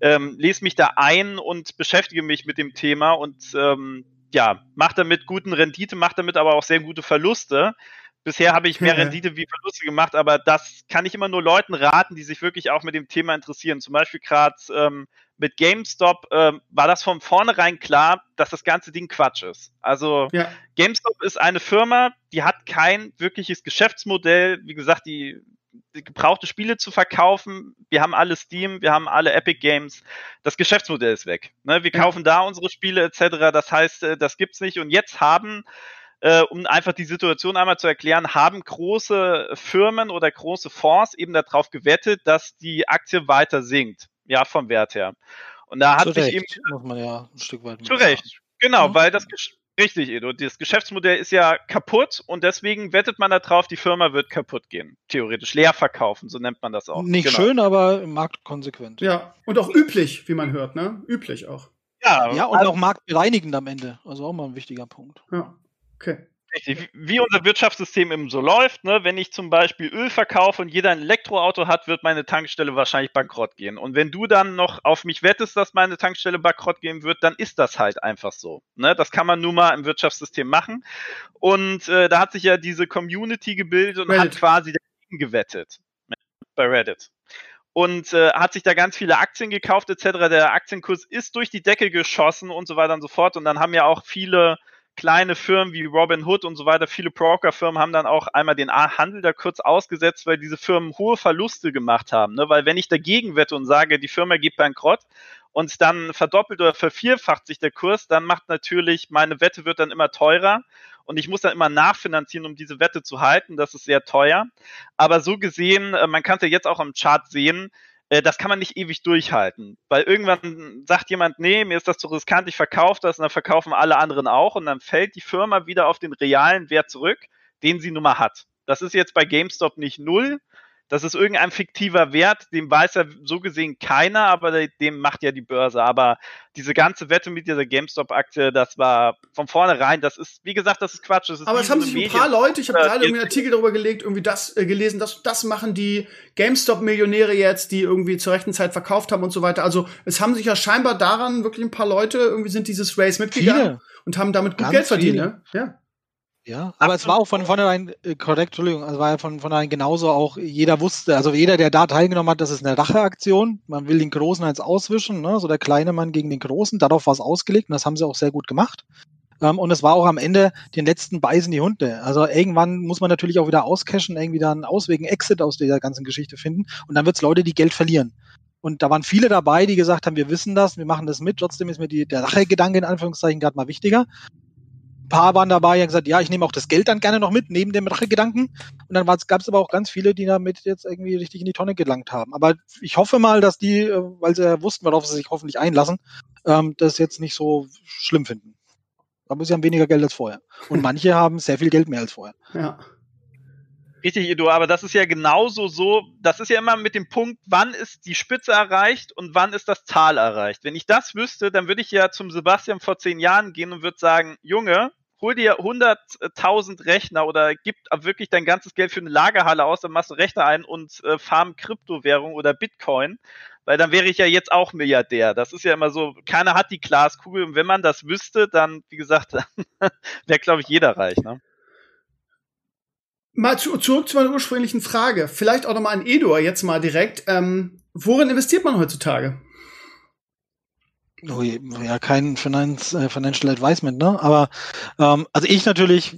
ähm, lese mich da ein und beschäftige mich mit dem Thema und ähm, ja, mache damit guten Rendite, mache damit aber auch sehr gute Verluste. Bisher habe ich mehr Rendite wie Verluste gemacht, aber das kann ich immer nur Leuten raten, die sich wirklich auch mit dem Thema interessieren. Zum Beispiel gerade ähm, mit GameStop ähm, war das von vornherein klar, dass das ganze Ding Quatsch ist. Also ja. GameStop ist eine Firma, die hat kein wirkliches Geschäftsmodell. Wie gesagt, die gebrauchte Spiele zu verkaufen. Wir haben alle Steam, wir haben alle Epic Games. Das Geschäftsmodell ist weg. Ne? Wir kaufen da unsere Spiele etc. Das heißt, äh, das gibt's nicht. Und jetzt haben äh, um einfach die Situation einmal zu erklären, haben große Firmen oder große Fonds eben darauf gewettet, dass die Aktie weiter sinkt, ja, vom Wert her. Und da hat zu sich Recht, eben. Muss man ja ein Stück weit zu Recht. Genau, mhm. weil das Richtig, Edo. Das Geschäftsmodell ist ja kaputt und deswegen wettet man darauf, die Firma wird kaputt gehen. Theoretisch leer verkaufen, so nennt man das auch. Nicht genau. schön, aber marktkonsequent. Ja, und auch üblich, wie man hört, ne? Üblich auch. Ja, ja und also, auch marktbereinigend am Ende. Also auch mal ein wichtiger Punkt. Ja, okay. Richtig, wie unser Wirtschaftssystem eben so läuft, ne? wenn ich zum Beispiel Öl verkaufe und jeder ein Elektroauto hat, wird meine Tankstelle wahrscheinlich bankrott gehen. Und wenn du dann noch auf mich wettest, dass meine Tankstelle bankrott gehen wird, dann ist das halt einfach so. Ne? Das kann man nun mal im Wirtschaftssystem machen. Und äh, da hat sich ja diese Community gebildet und Reddit. hat quasi dagegen gewettet. Ne? Bei Reddit und äh, hat sich da ganz viele Aktien gekauft etc. Der Aktienkurs ist durch die Decke geschossen und so weiter und so fort. Und dann haben ja auch viele kleine Firmen wie Robin Hood und so weiter, viele Broker-Firmen haben dann auch einmal den Handel da kurz ausgesetzt, weil diese Firmen hohe Verluste gemacht haben. Ne? Weil wenn ich dagegen wette und sage, die Firma geht bankrott und dann verdoppelt oder vervierfacht sich der Kurs, dann macht natürlich, meine Wette wird dann immer teurer und ich muss dann immer nachfinanzieren, um diese Wette zu halten. Das ist sehr teuer. Aber so gesehen, äh, man kann es ja jetzt auch am Chart sehen, äh, das kann man nicht ewig durchhalten. Weil irgendwann sagt jemand, nee, mir ist das zu riskant, ich verkaufe das und dann verkaufen alle anderen auch und dann fällt die Firma wieder auf den realen Wert zurück, den sie nun mal hat. Das ist jetzt bei GameStop nicht null, das ist irgendein fiktiver Wert, dem weiß ja so gesehen keiner, aber dem macht ja die Börse. Aber diese ganze Wette mit dieser GameStop-Aktie, das war von vornherein, das ist, wie gesagt, das ist Quatsch. Das ist aber es haben sich ein paar Leute, ich habe gerade irgendwie einen Artikel darüber gelegt, irgendwie das äh, gelesen, das, das machen die GameStop-Millionäre jetzt, die irgendwie zur rechten Zeit verkauft haben und so weiter. Also es haben sich ja scheinbar daran wirklich ein paar Leute, irgendwie sind dieses Race mitgegangen viele. und haben damit gut Ganz Geld verdient. Ne? Ja. Ja, aber es war auch von vornherein äh, korrekt, Entschuldigung, es war ja von vornherein genauso auch, jeder wusste, also jeder, der da teilgenommen hat, das ist eine Racheaktion. Man will den Großen als auswischen, ne? so der kleine Mann gegen den Großen. Darauf war es ausgelegt und das haben sie auch sehr gut gemacht. Ähm, und es war auch am Ende den letzten beißen die Hunde. Also irgendwann muss man natürlich auch wieder auscashen, irgendwie da einen Ausweg, einen Exit aus dieser ganzen Geschichte finden. Und dann wird es Leute, die Geld verlieren. Und da waren viele dabei, die gesagt haben, wir wissen das, wir machen das mit. Trotzdem ist mir die, der Rachegedanke in Anführungszeichen gerade mal wichtiger paar waren dabei, die haben gesagt, ja, ich nehme auch das Geld dann gerne noch mit, neben dem Rachegedanken. Und dann gab es aber auch ganz viele, die damit jetzt irgendwie richtig in die Tonne gelangt haben. Aber ich hoffe mal, dass die, äh, weil sie ja wussten, worauf sie sich hoffentlich einlassen, ähm, das jetzt nicht so schlimm finden. Aber sie haben weniger Geld als vorher. Und manche haben sehr viel Geld mehr als vorher. Ja. Richtig, Edu, aber das ist ja genauso so, das ist ja immer mit dem Punkt, wann ist die Spitze erreicht und wann ist das Tal erreicht. Wenn ich das wüsste, dann würde ich ja zum Sebastian vor zehn Jahren gehen und würde sagen, Junge, hol dir 100.000 Rechner oder gib wirklich dein ganzes Geld für eine Lagerhalle aus, dann machst du Rechner ein und äh, farm Kryptowährung oder Bitcoin, weil dann wäre ich ja jetzt auch Milliardär. Das ist ja immer so, keiner hat die Glaskugel und wenn man das wüsste, dann, wie gesagt, wäre, glaube ich, jeder reich. Ne? Mal zu, zurück zu meiner ursprünglichen Frage. Vielleicht auch nochmal an Edor jetzt mal direkt. Ähm, worin investiert man heutzutage? Oh, ja, kein Finance, äh, Financial Advisement, ne? Aber ähm, also ich natürlich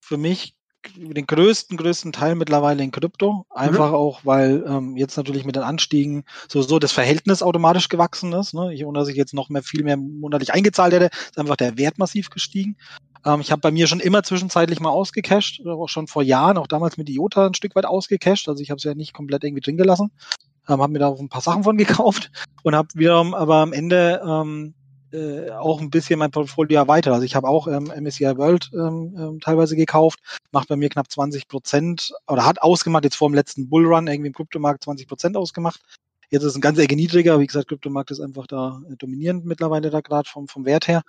für mich den größten, größten Teil mittlerweile in Krypto. Einfach mhm. auch, weil ähm, jetzt natürlich mit den Anstiegen sowieso das Verhältnis automatisch gewachsen ist. Ne? Ich, ohne dass ich jetzt noch mehr viel mehr monatlich eingezahlt hätte, ist einfach der Wert massiv gestiegen. Ähm, ich habe bei mir schon immer zwischenzeitlich mal ausgecasht, auch schon vor Jahren, auch damals mit IOTA ein Stück weit ausgecasht. Also ich habe es ja nicht komplett irgendwie drin gelassen ähm, habe mir da auch ein paar Sachen von gekauft und habe wiederum aber am Ende ähm, äh, auch ein bisschen mein Portfolio erweitert. Also ich habe auch ähm, MSCI World ähm, ähm, teilweise gekauft, macht bei mir knapp 20 Prozent oder hat ausgemacht, jetzt vor dem letzten Bullrun irgendwie im Kryptomarkt 20 Prozent ausgemacht. Jetzt ist es ein ganz Ecke niedriger, wie gesagt, Kryptomarkt ist einfach da äh, dominierend mittlerweile da gerade vom, vom Wert her.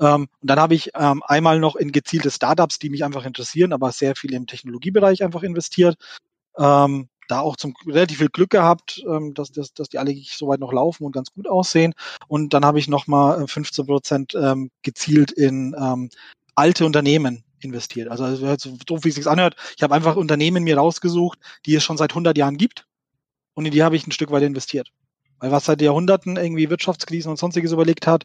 Ähm, und dann habe ich ähm, einmal noch in gezielte Startups, die mich einfach interessieren, aber sehr viel im Technologiebereich einfach investiert. Ähm, da auch zum relativ viel Glück gehabt, ähm, dass, dass, dass die alle soweit noch laufen und ganz gut aussehen. Und dann habe ich nochmal 15 äh, Prozent ähm, gezielt in ähm, alte Unternehmen investiert. Also, also so doof, wie es sich anhört, ich habe einfach Unternehmen mir rausgesucht, die es schon seit 100 Jahren gibt und in die habe ich ein Stück weit investiert. Weil was seit Jahrhunderten irgendwie Wirtschaftskrisen und sonstiges überlegt hat,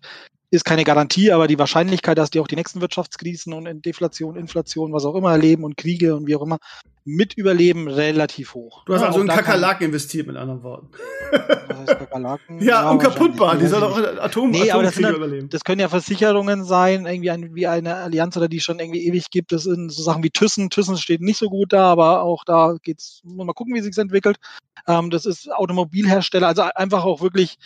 ist keine Garantie, aber die Wahrscheinlichkeit, dass die auch die nächsten Wirtschaftskrisen und Deflation, Inflation, was auch immer erleben und Kriege und wie auch immer mit überleben, relativ hoch. Du hast ja, also in Kakerlaken investiert, mit anderen Worten. Was heißt Kakerlaken? ja, ja unkaputtbar, die soll doch Atom, nee, aber das, dann, überleben. das können ja Versicherungen sein, irgendwie ein, wie eine Allianz oder die schon irgendwie ewig gibt. Das sind so Sachen wie Thyssen. Thyssen steht nicht so gut da, aber auch da geht's, muss man mal gucken, wie sich's entwickelt. Ähm, das ist Automobilhersteller, also einfach auch wirklich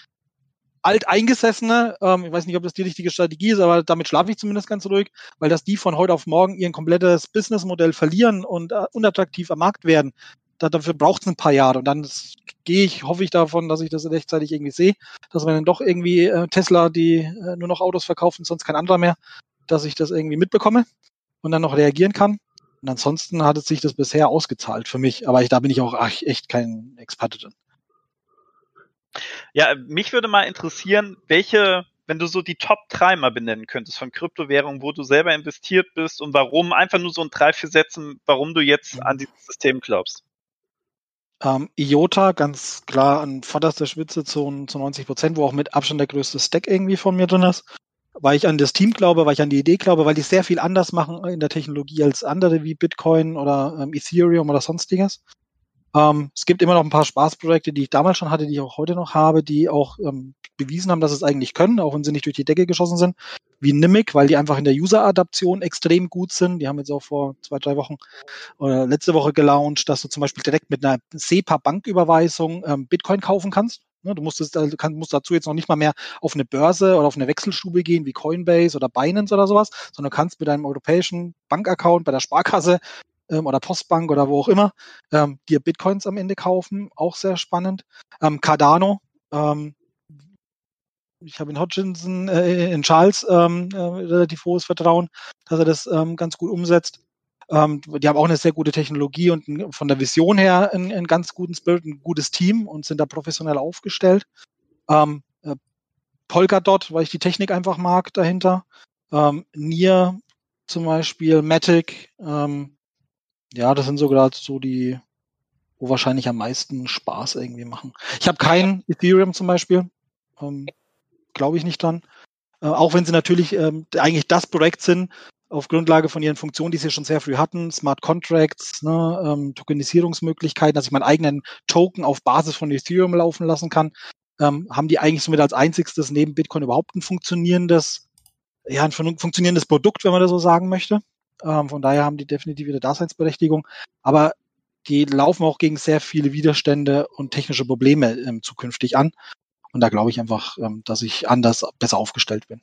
alteingesessene, ähm, ich weiß nicht, ob das die richtige Strategie ist, aber damit schlafe ich zumindest ganz ruhig, weil dass die von heute auf morgen ihr komplettes Businessmodell verlieren und äh, unattraktiv am Markt werden, da, dafür braucht es ein paar Jahre. Und dann gehe ich, hoffe ich davon, dass ich das rechtzeitig irgendwie sehe, dass wenn dann doch irgendwie äh, Tesla, die äh, nur noch Autos verkaufen, sonst kein anderer mehr, dass ich das irgendwie mitbekomme und dann noch reagieren kann. Und ansonsten hat es sich das bisher ausgezahlt für mich, aber ich, da bin ich auch ach, echt kein Experte drin. Ja, mich würde mal interessieren, welche, wenn du so die Top 3 mal benennen könntest von Kryptowährungen, wo du selber investiert bist und warum, einfach nur so in drei, vier Sätzen, warum du jetzt an dieses System glaubst. Ähm, IOTA, ganz klar an vorderster Spitze zu, zu 90 Prozent, wo auch mit Abstand der größte Stack irgendwie von mir drin ist. Weil ich an das Team glaube, weil ich an die Idee glaube, weil die sehr viel anders machen in der Technologie als andere wie Bitcoin oder ähm, Ethereum oder sonstiges. Ähm, es gibt immer noch ein paar Spaßprojekte, die ich damals schon hatte, die ich auch heute noch habe, die auch ähm, bewiesen haben, dass es eigentlich können, auch wenn sie nicht durch die Decke geschossen sind, wie Nimic, weil die einfach in der User-Adaption extrem gut sind. Die haben jetzt auch vor zwei, drei Wochen oder letzte Woche gelauncht, dass du zum Beispiel direkt mit einer SEPA-Banküberweisung ähm, Bitcoin kaufen kannst. Ne, du musst, es, kann, musst dazu jetzt noch nicht mal mehr auf eine Börse oder auf eine Wechselstube gehen wie Coinbase oder Binance oder sowas, sondern du kannst mit deinem europäischen Bankaccount bei der Sparkasse ähm, oder Postbank oder wo auch immer, ähm, dir Bitcoins am Ende kaufen, auch sehr spannend. Ähm, Cardano, ähm, ich habe in Hodgkinson, äh, in Charles ähm, äh, relativ hohes Vertrauen, dass er das ähm, ganz gut umsetzt. Die haben auch eine sehr gute Technologie und von der Vision her einen, einen, ganz guten Spirit, ein gutes Team und sind da professionell aufgestellt. Äh, Polkadot, weil ich die Technik einfach mag dahinter. Ähm, Nier zum Beispiel, Matic, ähm, ja, das sind so gerade so die, wo wahrscheinlich am meisten Spaß irgendwie machen. Ich habe kein Ethereum zum Beispiel. Ähm, Glaube ich nicht dran. Äh, auch wenn sie natürlich ähm, eigentlich das Projekt sind, auf Grundlage von ihren Funktionen, die sie schon sehr früh hatten, Smart Contracts, ne, ähm, Tokenisierungsmöglichkeiten, dass ich meinen eigenen Token auf Basis von Ethereum laufen lassen kann, ähm, haben die eigentlich somit als einzigstes neben Bitcoin überhaupt ein funktionierendes, ja, ein funktionierendes Produkt, wenn man das so sagen möchte. Ähm, von daher haben die definitiv ihre Daseinsberechtigung. Aber die laufen auch gegen sehr viele Widerstände und technische Probleme ähm, zukünftig an. Und da glaube ich einfach, ähm, dass ich anders besser aufgestellt bin.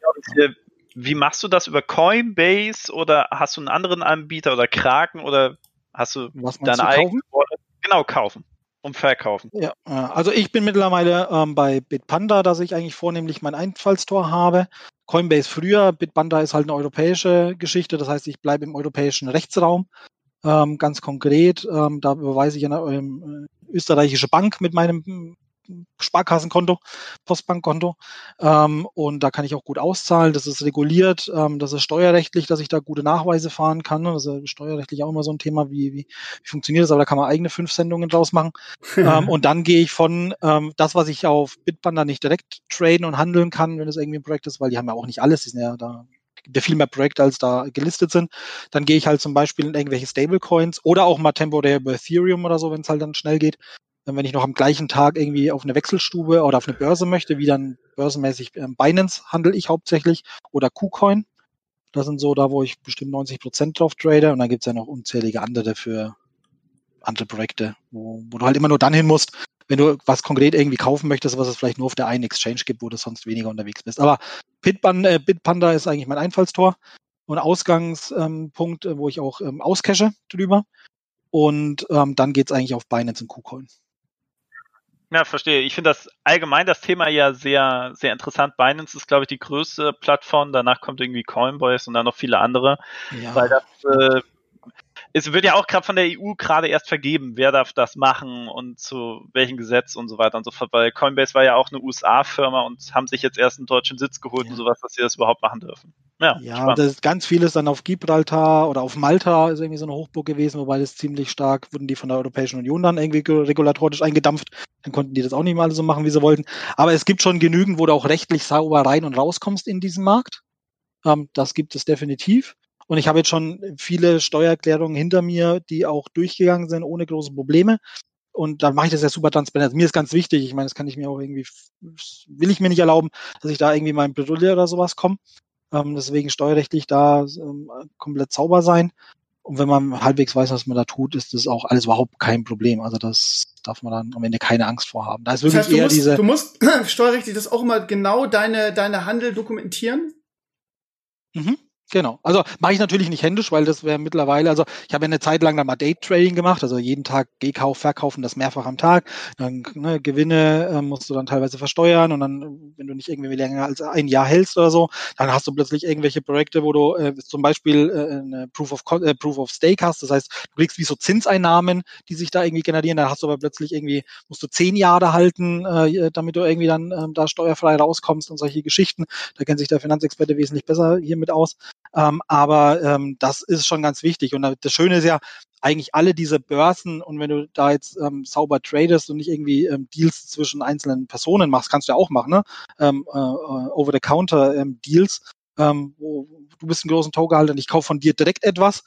Ja, äh, wie machst du das über Coinbase oder hast du einen anderen Anbieter oder Kraken oder hast du Was deine eigene Genau, kaufen und verkaufen. Ja, also ich bin mittlerweile ähm, bei Bitpanda, dass ich eigentlich vornehmlich mein Einfallstor habe. Coinbase früher, Bitpanda ist halt eine europäische Geschichte, das heißt, ich bleibe im europäischen Rechtsraum. Ähm, ganz konkret, ähm, da überweise ich eine ähm, österreichische Bank mit meinem Sparkassenkonto, Postbankkonto. Ähm, und da kann ich auch gut auszahlen. Das ist reguliert. Ähm, das ist steuerrechtlich, dass ich da gute Nachweise fahren kann. Das ist steuerrechtlich auch immer so ein Thema, wie, wie, wie funktioniert das? Aber da kann man eigene fünf Sendungen draus machen. ähm, und dann gehe ich von ähm, das, was ich auf Bitbanda nicht direkt traden und handeln kann, wenn es irgendwie ein Projekt ist, weil die haben ja auch nicht alles, die sind ja da der viel mehr Projekte als da gelistet sind. Dann gehe ich halt zum Beispiel in irgendwelche Stablecoins oder auch mal temporär über Ethereum oder so, wenn es halt dann schnell geht wenn ich noch am gleichen Tag irgendwie auf eine Wechselstube oder auf eine Börse möchte, wie dann börsenmäßig ähm, Binance handle ich hauptsächlich oder KuCoin. Das sind so da, wo ich bestimmt 90 Prozent drauf trade. Und dann gibt es ja noch unzählige andere für andere Projekte, wo, wo du halt immer nur dann hin musst, wenn du was konkret irgendwie kaufen möchtest, was es vielleicht nur auf der einen Exchange gibt, wo du sonst weniger unterwegs bist. Aber Bitpanda, äh, Bitpanda ist eigentlich mein Einfallstor und Ausgangspunkt, ähm, wo ich auch ähm, auscache drüber. Und ähm, dann geht's eigentlich auf Binance und KuCoin. Ja, verstehe. Ich finde das allgemein das Thema ja sehr, sehr interessant. Binance ist, glaube ich, die größte Plattform. Danach kommt irgendwie Coinbase und dann noch viele andere. Ja. Weil das äh, es wird ja auch gerade von der EU gerade erst vergeben, wer darf das machen und zu welchem Gesetz und so weiter und so fort, weil Coinbase war ja auch eine USA-Firma und haben sich jetzt erst einen deutschen Sitz geholt ja. und sowas, dass sie das überhaupt machen dürfen. Ja, ja das ist ganz vieles dann auf Gibraltar oder auf Malta ist irgendwie so eine Hochburg gewesen, wobei das ziemlich stark wurden die von der Europäischen Union dann irgendwie regulatorisch eingedampft. Dann konnten die das auch nicht mal so machen, wie sie wollten. Aber es gibt schon genügend, wo du auch rechtlich sauber rein und rauskommst in diesem Markt. Ähm, das gibt es definitiv. Und ich habe jetzt schon viele Steuererklärungen hinter mir, die auch durchgegangen sind ohne große Probleme. Und da mache ich das ja super transparent. Also mir ist ganz wichtig, ich meine, das kann ich mir auch irgendwie, will ich mir nicht erlauben, dass ich da irgendwie mein Bredouille oder sowas komme. Ähm, deswegen steuerrechtlich da ähm, komplett sauber sein. Und wenn man halbwegs weiß, was man da tut, ist das auch alles überhaupt kein Problem. Also das darf man dann am Ende keine Angst vor haben. Da ist wirklich das heißt, eher musst, diese. Du musst steuerrechtlich das auch immer genau deine, deine Handel dokumentieren? Mhm. Genau. Also mache ich natürlich nicht händisch, weil das wäre mittlerweile, also ich habe ja eine Zeit lang da mal Day-Trading gemacht, also jeden Tag Gehkauf, Verkaufen, das mehrfach am Tag. Dann ne, Gewinne äh, musst du dann teilweise versteuern und dann, wenn du nicht irgendwie länger als ein Jahr hältst oder so, dann hast du plötzlich irgendwelche Projekte, wo du äh, zum Beispiel äh, eine Proof of, äh, Proof of Stake hast. Das heißt, du kriegst wie so Zinseinnahmen, die sich da irgendwie generieren. Dann hast du aber plötzlich irgendwie, musst du zehn Jahre halten, äh, damit du irgendwie dann äh, da steuerfrei rauskommst und solche Geschichten. Da kennt sich der Finanzexperte wesentlich besser hiermit aus. Ähm, aber ähm, das ist schon ganz wichtig. Und das Schöne ist ja, eigentlich alle diese Börsen und wenn du da jetzt ähm, sauber tradest und nicht irgendwie ähm, Deals zwischen einzelnen Personen machst, kannst du ja auch machen, ne? Ähm, äh, äh Over-the-Counter-Deals, ähm, wo du bist ein großen Tokenhalter und ich kaufe von dir direkt etwas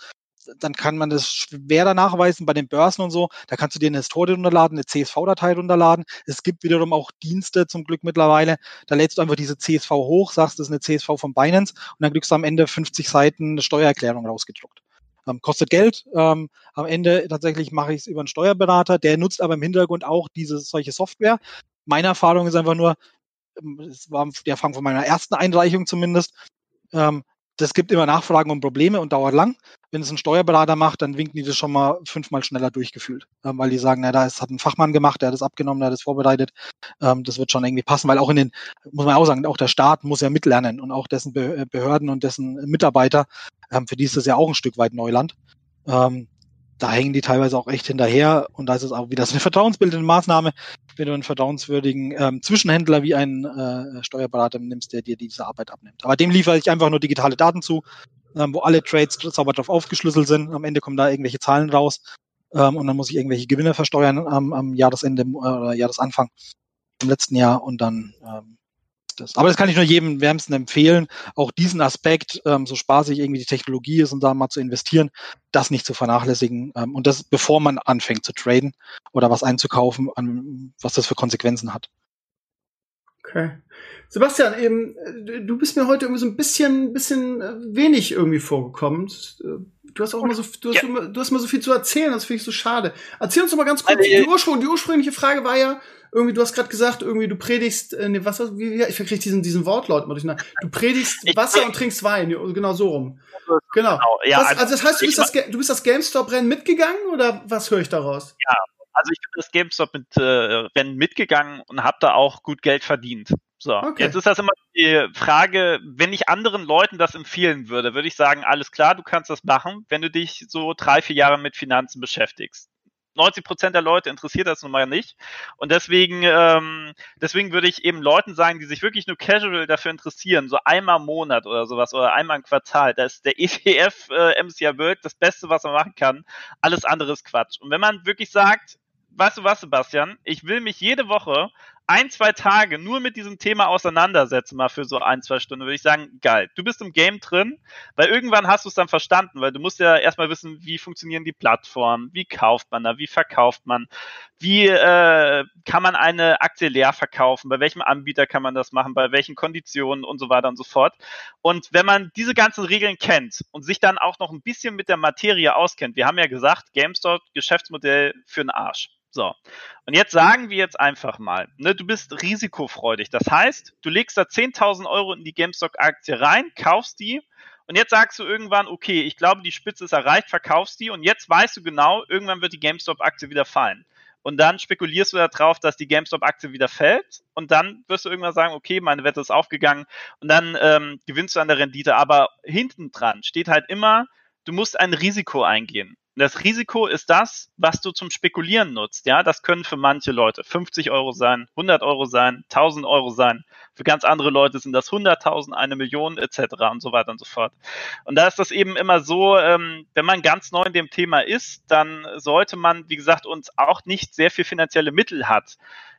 dann kann man das schwer nachweisen bei den Börsen und so. Da kannst du dir eine Historie runterladen, eine CSV-Datei runterladen. Es gibt wiederum auch Dienste zum Glück mittlerweile. Da lädst du einfach diese CSV hoch, sagst, das ist eine CSV von Binance und dann kriegst du am Ende 50 Seiten eine Steuererklärung rausgedruckt. Ähm, kostet Geld. Ähm, am Ende tatsächlich mache ich es über einen Steuerberater, der nutzt aber im Hintergrund auch diese solche Software. Meine Erfahrung ist einfach nur, ähm, es war die Erfahrung von meiner ersten Einreichung zumindest, ähm, das gibt immer Nachfragen und Probleme und dauert lang. Wenn es ein Steuerberater macht, dann winken die das schon mal fünfmal schneller durchgefühlt, ähm, weil die sagen, na, da ist, hat ein Fachmann gemacht, der hat das abgenommen, der hat das vorbereitet. Ähm, das wird schon irgendwie passen, weil auch in den, muss man auch sagen, auch der Staat muss ja mitlernen und auch dessen Be Behörden und dessen Mitarbeiter, ähm, für die ist das ja auch ein Stück weit Neuland. Ähm, da hängen die teilweise auch echt hinterher und da ist es auch wieder so eine vertrauensbildende Maßnahme, wenn du einen vertrauenswürdigen ähm, Zwischenhändler wie einen äh, Steuerberater nimmst, der dir diese Arbeit abnimmt. Aber dem liefere ich einfach nur digitale Daten zu, ähm, wo alle Trades sauber drauf aufgeschlüsselt sind. Am Ende kommen da irgendwelche Zahlen raus ähm, und dann muss ich irgendwelche Gewinne versteuern am, am Jahresende äh, Jahresanfang im letzten Jahr und dann ähm, das. Aber das kann ich nur jedem wärmsten empfehlen, auch diesen Aspekt, ähm, so spaßig irgendwie die Technologie ist und da mal zu investieren, das nicht zu vernachlässigen ähm, und das bevor man anfängt zu traden oder was einzukaufen, an, was das für Konsequenzen hat. Okay. Sebastian, eben, äh, du bist mir heute irgendwie so ein bisschen, bisschen äh, wenig irgendwie vorgekommen. Äh, du hast auch immer so, du hast, ja. immer, du hast immer so viel zu erzählen, das finde ich so schade. Erzähl uns doch mal ganz kurz, die, Ursprung, die ursprüngliche Frage war ja, irgendwie, du hast gerade gesagt, irgendwie du predigst, äh, nee, was, wie, wie, ich verkriege diesen, diesen Wortlaut mal durcheinander. Du predigst Wasser und trinkst Wein, genau so rum. Genau. genau ja, was, also, also das heißt, du bist das, du bist das GameStop-Rennen mitgegangen oder was höre ich daraus? Ja, also ich bin das GameStop mit äh, Rennen mitgegangen und habe da auch gut Geld verdient. So, okay. jetzt ist das immer die Frage, wenn ich anderen Leuten das empfehlen würde, würde ich sagen, alles klar, du kannst das machen, wenn du dich so drei, vier Jahre mit Finanzen beschäftigst. 90 Prozent der Leute interessiert das nun mal nicht. Und deswegen, ähm, deswegen würde ich eben Leuten sagen, die sich wirklich nur casual dafür interessieren, so einmal im Monat oder sowas oder einmal im Quartal, da ist der ETF äh, MCI World das Beste, was man machen kann. Alles andere ist Quatsch. Und wenn man wirklich sagt, weißt du was, Sebastian, ich will mich jede Woche ein, zwei Tage nur mit diesem Thema auseinandersetzen, mal für so ein, zwei Stunden, würde ich sagen, geil. Du bist im Game drin, weil irgendwann hast du es dann verstanden, weil du musst ja erstmal wissen, wie funktionieren die Plattformen, wie kauft man da, wie verkauft man, wie äh, kann man eine Aktie leer verkaufen, bei welchem Anbieter kann man das machen, bei welchen Konditionen und so weiter und so fort. Und wenn man diese ganzen Regeln kennt und sich dann auch noch ein bisschen mit der Materie auskennt, wir haben ja gesagt, GameStop, Geschäftsmodell für den Arsch. So. Und jetzt sagen wir jetzt einfach mal, ne, du bist risikofreudig. Das heißt, du legst da 10.000 Euro in die GameStop-Aktie rein, kaufst die und jetzt sagst du irgendwann, okay, ich glaube, die Spitze ist erreicht, verkaufst die und jetzt weißt du genau, irgendwann wird die GameStop-Aktie wieder fallen. Und dann spekulierst du darauf, dass die GameStop-Aktie wieder fällt und dann wirst du irgendwann sagen, okay, meine Wette ist aufgegangen und dann ähm, gewinnst du an der Rendite. Aber hinten dran steht halt immer, du musst ein Risiko eingehen. Das Risiko ist das, was du zum Spekulieren nutzt. Ja, das können für manche Leute 50 Euro sein, 100 Euro sein, 1000 Euro sein. Für ganz andere Leute sind das 100.000, eine Million etc. und so weiter und so fort. Und da ist das eben immer so, ähm, wenn man ganz neu in dem Thema ist, dann sollte man, wie gesagt, uns auch nicht sehr viel finanzielle Mittel hat.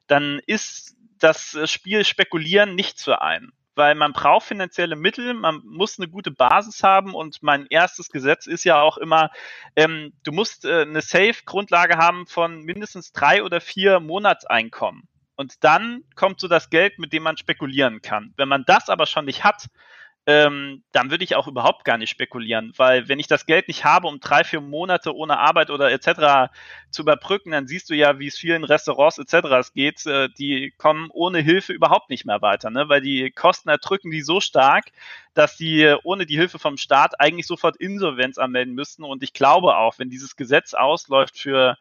Dann ist das Spiel Spekulieren nichts für einen weil man braucht finanzielle Mittel, man muss eine gute Basis haben und mein erstes Gesetz ist ja auch immer, ähm, du musst äh, eine Safe-Grundlage haben von mindestens drei oder vier Monatseinkommen. Und dann kommt so das Geld, mit dem man spekulieren kann. Wenn man das aber schon nicht hat, ähm, dann würde ich auch überhaupt gar nicht spekulieren, weil wenn ich das Geld nicht habe, um drei, vier Monate ohne Arbeit oder etc. zu überbrücken, dann siehst du ja, wie es vielen Restaurants etc. es geht, äh, die kommen ohne Hilfe überhaupt nicht mehr weiter, ne? weil die Kosten erdrücken die so stark, dass die ohne die Hilfe vom Staat eigentlich sofort Insolvenz anmelden müssten und ich glaube auch, wenn dieses Gesetz ausläuft für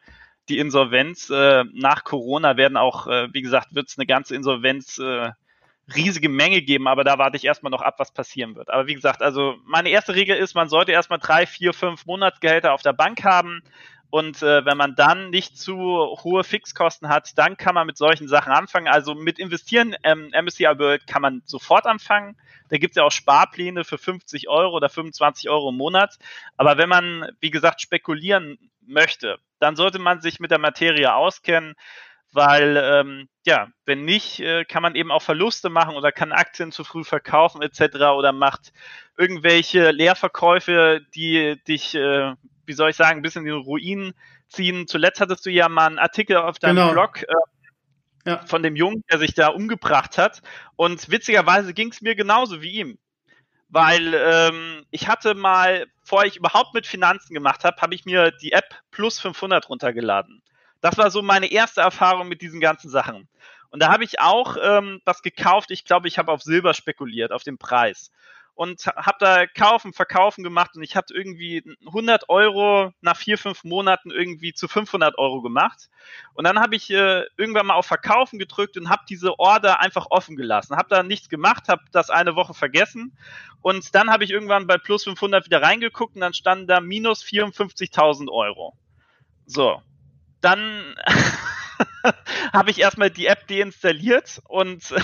die Insolvenz äh, nach Corona werden auch, äh, wie gesagt, wird es eine ganze Insolvenz äh, riesige Menge geben, aber da warte ich erstmal noch ab, was passieren wird. Aber wie gesagt, also meine erste Regel ist, man sollte erstmal drei, vier, fünf Monatsgehälter auf der Bank haben. Und äh, wenn man dann nicht zu hohe Fixkosten hat, dann kann man mit solchen Sachen anfangen. Also mit Investieren, ähm, MSCI World kann man sofort anfangen. Da gibt es ja auch Sparpläne für 50 Euro oder 25 Euro im Monat. Aber wenn man, wie gesagt, spekulieren möchte, dann sollte man sich mit der Materie auskennen weil ähm, ja, wenn nicht, äh, kann man eben auch Verluste machen oder kann Aktien zu früh verkaufen etc. oder macht irgendwelche Leerverkäufe, die dich, äh, wie soll ich sagen, ein bisschen in den Ruin ziehen. Zuletzt hattest du ja mal einen Artikel auf deinem genau. Blog äh, ja. von dem Jungen, der sich da umgebracht hat. Und witzigerweise ging es mir genauso wie ihm. Weil ähm, ich hatte mal, bevor ich überhaupt mit Finanzen gemacht habe, habe ich mir die App Plus 500 runtergeladen. Das war so meine erste Erfahrung mit diesen ganzen Sachen. Und da habe ich auch ähm, was gekauft. Ich glaube, ich habe auf Silber spekuliert, auf den Preis. Und habe da Kaufen, Verkaufen gemacht und ich hatte irgendwie 100 Euro nach vier, fünf Monaten irgendwie zu 500 Euro gemacht. Und dann habe ich äh, irgendwann mal auf Verkaufen gedrückt und habe diese Order einfach offen gelassen. Habe da nichts gemacht, habe das eine Woche vergessen. Und dann habe ich irgendwann bei plus 500 wieder reingeguckt und dann standen da minus 54.000 Euro. So, dann habe ich erstmal die App deinstalliert und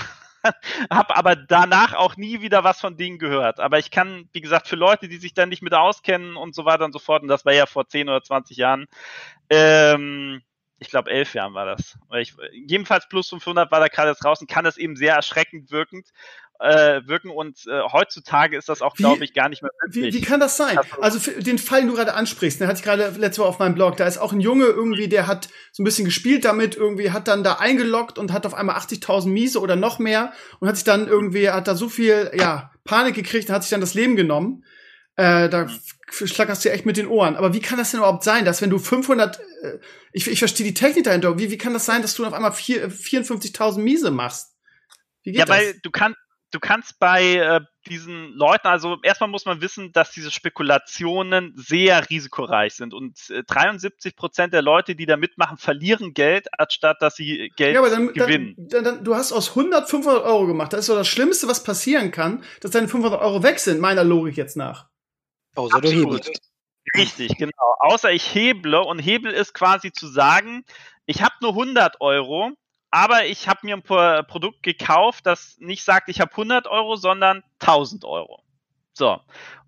habe aber danach auch nie wieder was von denen gehört. Aber ich kann, wie gesagt, für Leute, die sich dann nicht mit auskennen und so weiter und so fort, und das war ja vor 10 oder 20 Jahren, ähm, ich glaube elf Jahren war das. Ich, jedenfalls plus 500 war da gerade draußen, kann das eben sehr erschreckend wirkend äh, wirken und äh, heutzutage ist das auch, glaube ich, gar nicht mehr möglich. Wie, wie kann das sein? Also für den Fall, den du gerade ansprichst, den hatte ich gerade letzte Woche auf meinem Blog, da ist auch ein Junge irgendwie, der hat so ein bisschen gespielt damit, irgendwie hat dann da eingeloggt und hat auf einmal 80.000 Miese oder noch mehr und hat sich dann irgendwie, hat da so viel, ja, Panik gekriegt und hat sich dann das Leben genommen. Äh, da mhm. schlackerst du echt mit den Ohren. Aber wie kann das denn überhaupt sein, dass wenn du 500, äh, ich, ich verstehe die Technik dahinter, wie, wie kann das sein, dass du auf einmal 54.000 Miese machst? Wie geht ja, das? weil du kannst, du kannst bei äh, diesen Leuten, also erstmal muss man wissen, dass diese Spekulationen sehr risikoreich sind und äh, 73 Prozent der Leute, die da mitmachen, verlieren Geld, anstatt dass sie Geld ja, aber dann, gewinnen. Dann, dann, du hast aus 100 500 Euro gemacht. Das ist so das Schlimmste, was passieren kann, dass deine 500 Euro weg sind, meiner Logik jetzt nach. Außer du hebelst. Richtig, genau. Außer ich heble und Hebel ist quasi zu sagen, ich habe nur 100 Euro, aber ich habe mir ein Produkt gekauft, das nicht sagt, ich habe 100 Euro, sondern 1000 Euro. So.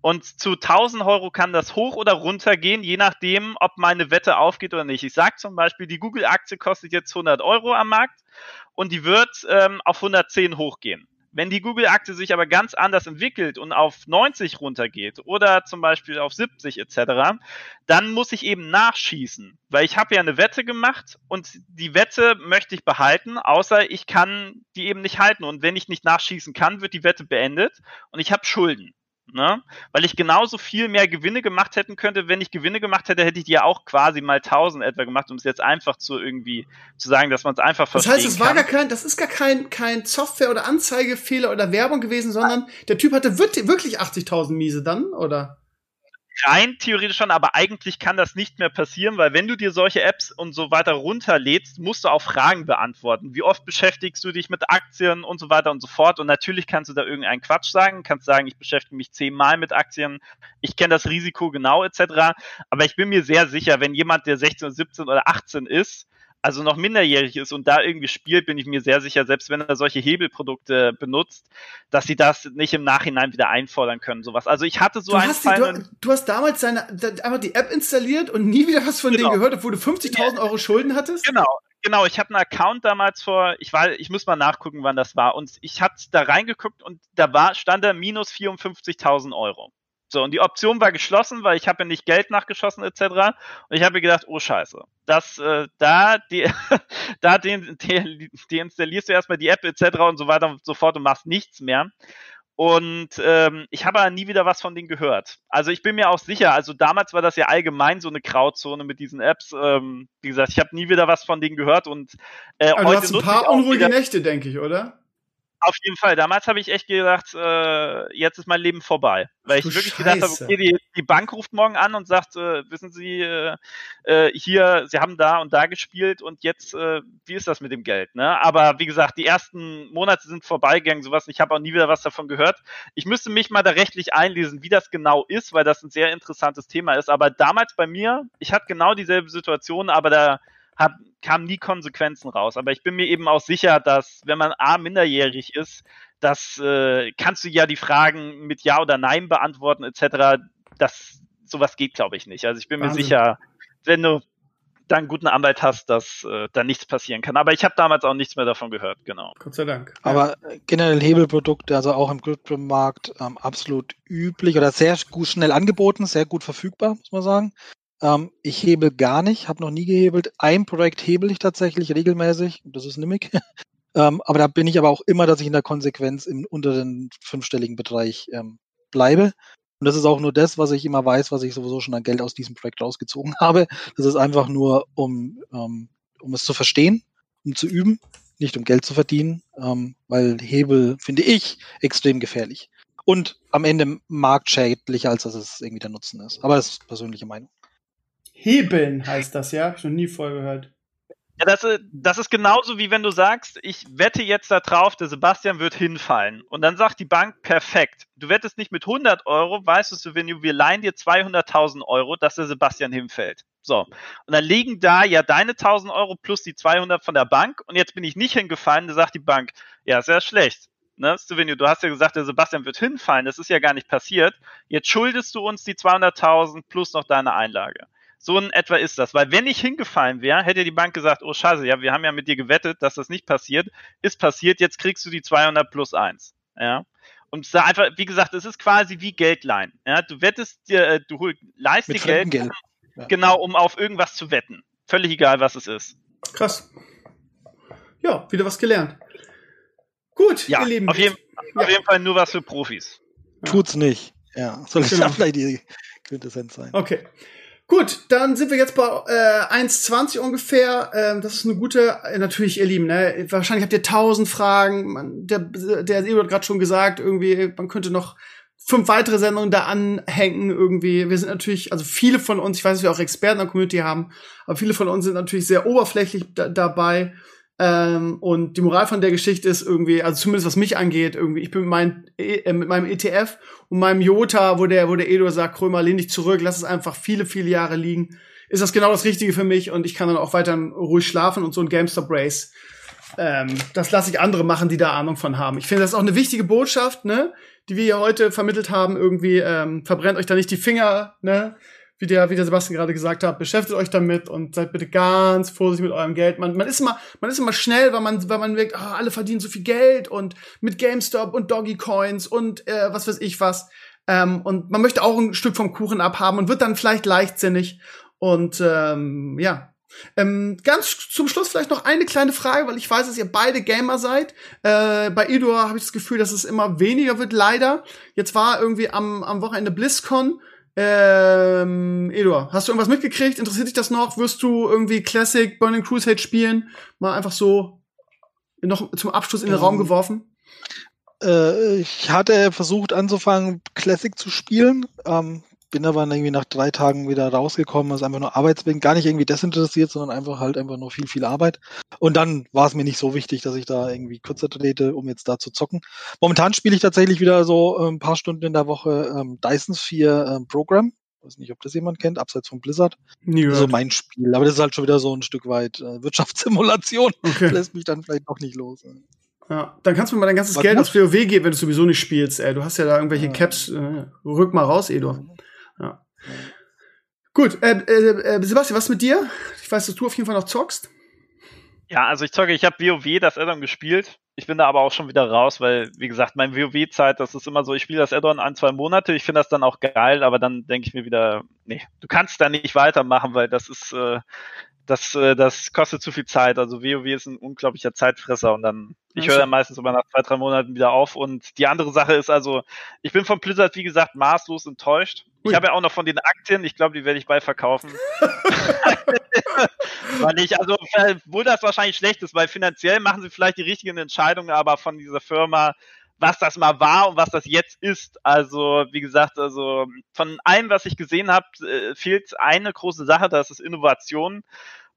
Und zu 1000 Euro kann das hoch oder runter gehen, je nachdem, ob meine Wette aufgeht oder nicht. Ich sage zum Beispiel, die Google-Aktie kostet jetzt 100 Euro am Markt und die wird ähm, auf 110 hochgehen. Wenn die Google-Aktie sich aber ganz anders entwickelt und auf 90 runtergeht oder zum Beispiel auf 70 etc., dann muss ich eben nachschießen, weil ich habe ja eine Wette gemacht und die Wette möchte ich behalten, außer ich kann die eben nicht halten und wenn ich nicht nachschießen kann, wird die Wette beendet und ich habe Schulden. Ne? Weil ich genauso viel mehr Gewinne gemacht hätten könnte. Wenn ich Gewinne gemacht hätte, hätte ich die ja auch quasi mal 1000 etwa gemacht, um es jetzt einfach zu irgendwie zu sagen, dass man es einfach versteht. Das heißt, es war gar kein, das ist gar kein, kein Software- oder Anzeigefehler oder Werbung gewesen, sondern der Typ hatte wirklich 80.000 Miese dann, oder? Rein theoretisch schon, aber eigentlich kann das nicht mehr passieren, weil wenn du dir solche Apps und so weiter runterlädst, musst du auch Fragen beantworten. Wie oft beschäftigst du dich mit Aktien und so weiter und so fort? Und natürlich kannst du da irgendeinen Quatsch sagen, kannst sagen, ich beschäftige mich zehnmal mit Aktien, ich kenne das Risiko genau etc. Aber ich bin mir sehr sicher, wenn jemand, der 16, 17 oder 18 ist, also noch minderjährig ist und da irgendwie spielt, bin ich mir sehr sicher, selbst wenn er solche Hebelprodukte benutzt, dass sie das nicht im Nachhinein wieder einfordern können, sowas. Also ich hatte so du einen hast, die, du, du, hast damals seine, einfach die App installiert und nie wieder was von genau. denen gehört, obwohl du 50.000 Euro Schulden hattest? Genau. Genau, ich habe einen Account damals vor, ich war, ich muss mal nachgucken, wann das war. Und ich hatte da reingeguckt und da war, stand da minus 54.000 Euro. So, und die Option war geschlossen, weil ich habe ja nicht Geld nachgeschossen etc. Und ich habe mir gedacht, oh scheiße, das, äh, da, die, da den, die, die installierst du erstmal die App etc. und so weiter und so fort und machst nichts mehr. Und ähm, ich habe nie wieder was von denen gehört. Also ich bin mir auch sicher, also damals war das ja allgemein so eine Grauzone mit diesen Apps. Ähm, wie gesagt, ich habe nie wieder was von denen gehört und äh, Aber heute du hast ein paar unruhige Nächte, denke ich, oder? Auf jeden Fall. Damals habe ich echt gedacht, äh, jetzt ist mein Leben vorbei. Weil ich wirklich Scheiße. gedacht habe, okay, die, die, Bank ruft morgen an und sagt, äh, wissen Sie, äh, äh, hier, Sie haben da und da gespielt und jetzt, äh, wie ist das mit dem Geld? Ne? Aber wie gesagt, die ersten Monate sind vorbeigegangen, sowas. Ich habe auch nie wieder was davon gehört. Ich müsste mich mal da rechtlich einlesen, wie das genau ist, weil das ein sehr interessantes Thema ist. Aber damals bei mir, ich hatte genau dieselbe Situation, aber da hab, kamen nie Konsequenzen raus. Aber ich bin mir eben auch sicher, dass wenn man A minderjährig ist, das äh, kannst du ja die Fragen mit Ja oder Nein beantworten etc. Das sowas geht, glaube ich, nicht. Also ich bin Wahnsinn. mir sicher, wenn du dann einen guten Anwalt hast, dass äh, da nichts passieren kann. Aber ich habe damals auch nichts mehr davon gehört, genau. Gott sei Dank. Aber ja. generell Hebelprodukte, also auch im Crypto-Markt ähm, absolut üblich oder sehr gut schnell angeboten, sehr gut verfügbar, muss man sagen. Ähm, ich hebel gar nicht, habe noch nie gehebelt. Ein Projekt hebel ich tatsächlich regelmäßig, das ist Nimic. ähm, aber da bin ich aber auch immer, dass ich in der Konsequenz im unter den fünfstelligen Bereich ähm, bleibe. Und das ist auch nur das, was ich immer weiß, was ich sowieso schon an Geld aus diesem Projekt rausgezogen habe. Das ist einfach nur, um, ähm, um es zu verstehen, um zu üben, nicht um Geld zu verdienen, ähm, weil Hebel finde ich extrem gefährlich. Und am Ende marktschädlicher, als dass es irgendwie der Nutzen ist. Aber das ist persönliche Meinung. Hebeln heißt das, ja? Hab ich noch nie vorher gehört. Ja, das, das ist genauso wie wenn du sagst, ich wette jetzt darauf, der Sebastian wird hinfallen. Und dann sagt die Bank, perfekt. Du wettest nicht mit 100 Euro, weißt du, wenn du, wir leihen dir 200.000 Euro, dass der Sebastian hinfällt. So. Und dann liegen da ja deine 1000 Euro plus die 200 von der Bank. Und jetzt bin ich nicht hingefallen, da sagt die Bank, ja, sehr schlecht. Ne, Stevenio, du hast ja gesagt, der Sebastian wird hinfallen. Das ist ja gar nicht passiert. Jetzt schuldest du uns die 200.000 plus noch deine Einlage. So in etwa ist das. Weil wenn ich hingefallen wäre, hätte die Bank gesagt, oh scheiße, ja, wir haben ja mit dir gewettet, dass das nicht passiert. Ist passiert, jetzt kriegst du die 200 plus 1. Ja. Und da einfach, wie gesagt, es ist quasi wie Geldleihen. Ja, du wettest dir, äh, du leist dir Geld, Geld. Ja. genau, um auf irgendwas zu wetten. Völlig egal, was es ist. Krass. Ja, wieder was gelernt. Gut, ja, ihr Lieben. Auf jeden, ja. auf jeden Fall nur was für Profis. Tut's nicht. Ja, soll es genau. vielleicht die Quintessenz sein. Okay. Gut, dann sind wir jetzt bei äh, 1,20 ungefähr. Ähm, das ist eine gute, äh, natürlich, ihr Lieben, ne? Wahrscheinlich habt ihr tausend Fragen. Man, der der Ebert hat gerade schon gesagt, irgendwie, man könnte noch fünf weitere Sendungen da anhängen irgendwie. Wir sind natürlich, also viele von uns, ich weiß, dass wir auch Experten in der Community haben, aber viele von uns sind natürlich sehr oberflächlich da, dabei. Ähm, und die Moral von der Geschichte ist irgendwie, also zumindest was mich angeht, irgendwie, ich bin mit, mein, äh, mit meinem ETF und meinem Jota, wo der, wo der Edo sagt, Krömer, lehn dich zurück, lass es einfach viele, viele Jahre liegen, ist das genau das Richtige für mich und ich kann dann auch weiter ruhig schlafen und so ein GameStop Race. Ähm, das lasse ich andere machen, die da Ahnung von haben. Ich finde, das ist auch eine wichtige Botschaft, ne, die wir hier heute vermittelt haben. Irgendwie ähm, verbrennt euch da nicht die Finger, ne wie der, wie der Sebastian gerade gesagt hat, beschäftigt euch damit und seid bitte ganz vorsichtig mit eurem Geld. Man, man ist immer, man ist immer schnell, weil man, weil man merkt, oh, alle verdienen so viel Geld und mit GameStop und Doggy Coins und äh, was weiß ich was. Ähm, und man möchte auch ein Stück vom Kuchen abhaben und wird dann vielleicht leichtsinnig. Und ähm, ja, Ähm, ganz zum Schluss vielleicht noch eine kleine Frage, weil ich weiß, dass ihr beide Gamer seid. Äh, bei Idor habe ich das Gefühl, dass es immer weniger wird, leider. Jetzt war irgendwie am, am Wochenende BlizzCon. Ähm, Edor, hast du irgendwas mitgekriegt? Interessiert dich das noch? Wirst du irgendwie Classic Burning Crusade spielen? Mal einfach so noch zum Abschluss in den ähm, Raum geworfen? Äh, ich hatte versucht anzufangen, Classic zu spielen. Ähm, bin aber irgendwie nach drei Tagen wieder rausgekommen, also einfach nur arbeitswegen, gar nicht irgendwie desinteressiert, sondern einfach halt einfach nur viel, viel Arbeit. Und dann war es mir nicht so wichtig, dass ich da irgendwie kürzer trete, um jetzt da zu zocken. Momentan spiele ich tatsächlich wieder so äh, ein paar Stunden in der Woche ähm, Dyson 4 ähm, Program. Ich weiß nicht, ob das jemand kennt, abseits von Blizzard. Nie also mein Spiel. Aber das ist halt schon wieder so ein Stück weit äh, Wirtschaftssimulation. Okay. lässt mich dann vielleicht noch nicht los. Ja, dann kannst du mir mal dein ganzes Was Geld aus WoW geben, wenn du sowieso nicht spielst, ey. Du hast ja da irgendwelche ja. Caps. Äh, rück mal raus, Edo. Ja. Gut, äh, äh, äh, Sebastian, was mit dir? Ich weiß, dass du auf jeden Fall noch zockst. Ja, also ich zocke, ich habe WoW das Addon gespielt. Ich bin da aber auch schon wieder raus, weil, wie gesagt, mein WoW-Zeit, das ist immer so, ich spiele das Addon ein, zwei Monate, ich finde das dann auch geil, aber dann denke ich mir wieder, nee, du kannst da nicht weitermachen, weil das ist, äh, das, äh, das kostet zu viel Zeit. Also WoW ist ein unglaublicher Zeitfresser und dann, ich höre dann meistens immer nach zwei, drei Monaten wieder auf. Und die andere Sache ist also, ich bin von Blizzard, wie gesagt, maßlos enttäuscht. Ui. Ich habe ja auch noch von den Aktien, ich glaube, die werde ich bald verkaufen. weil ich, also, wo das wahrscheinlich schlecht ist, weil finanziell machen sie vielleicht die richtigen Entscheidungen, aber von dieser Firma, was das mal war und was das jetzt ist. Also, wie gesagt, also von allem, was ich gesehen habe, äh, fehlt eine große Sache, das ist Innovation.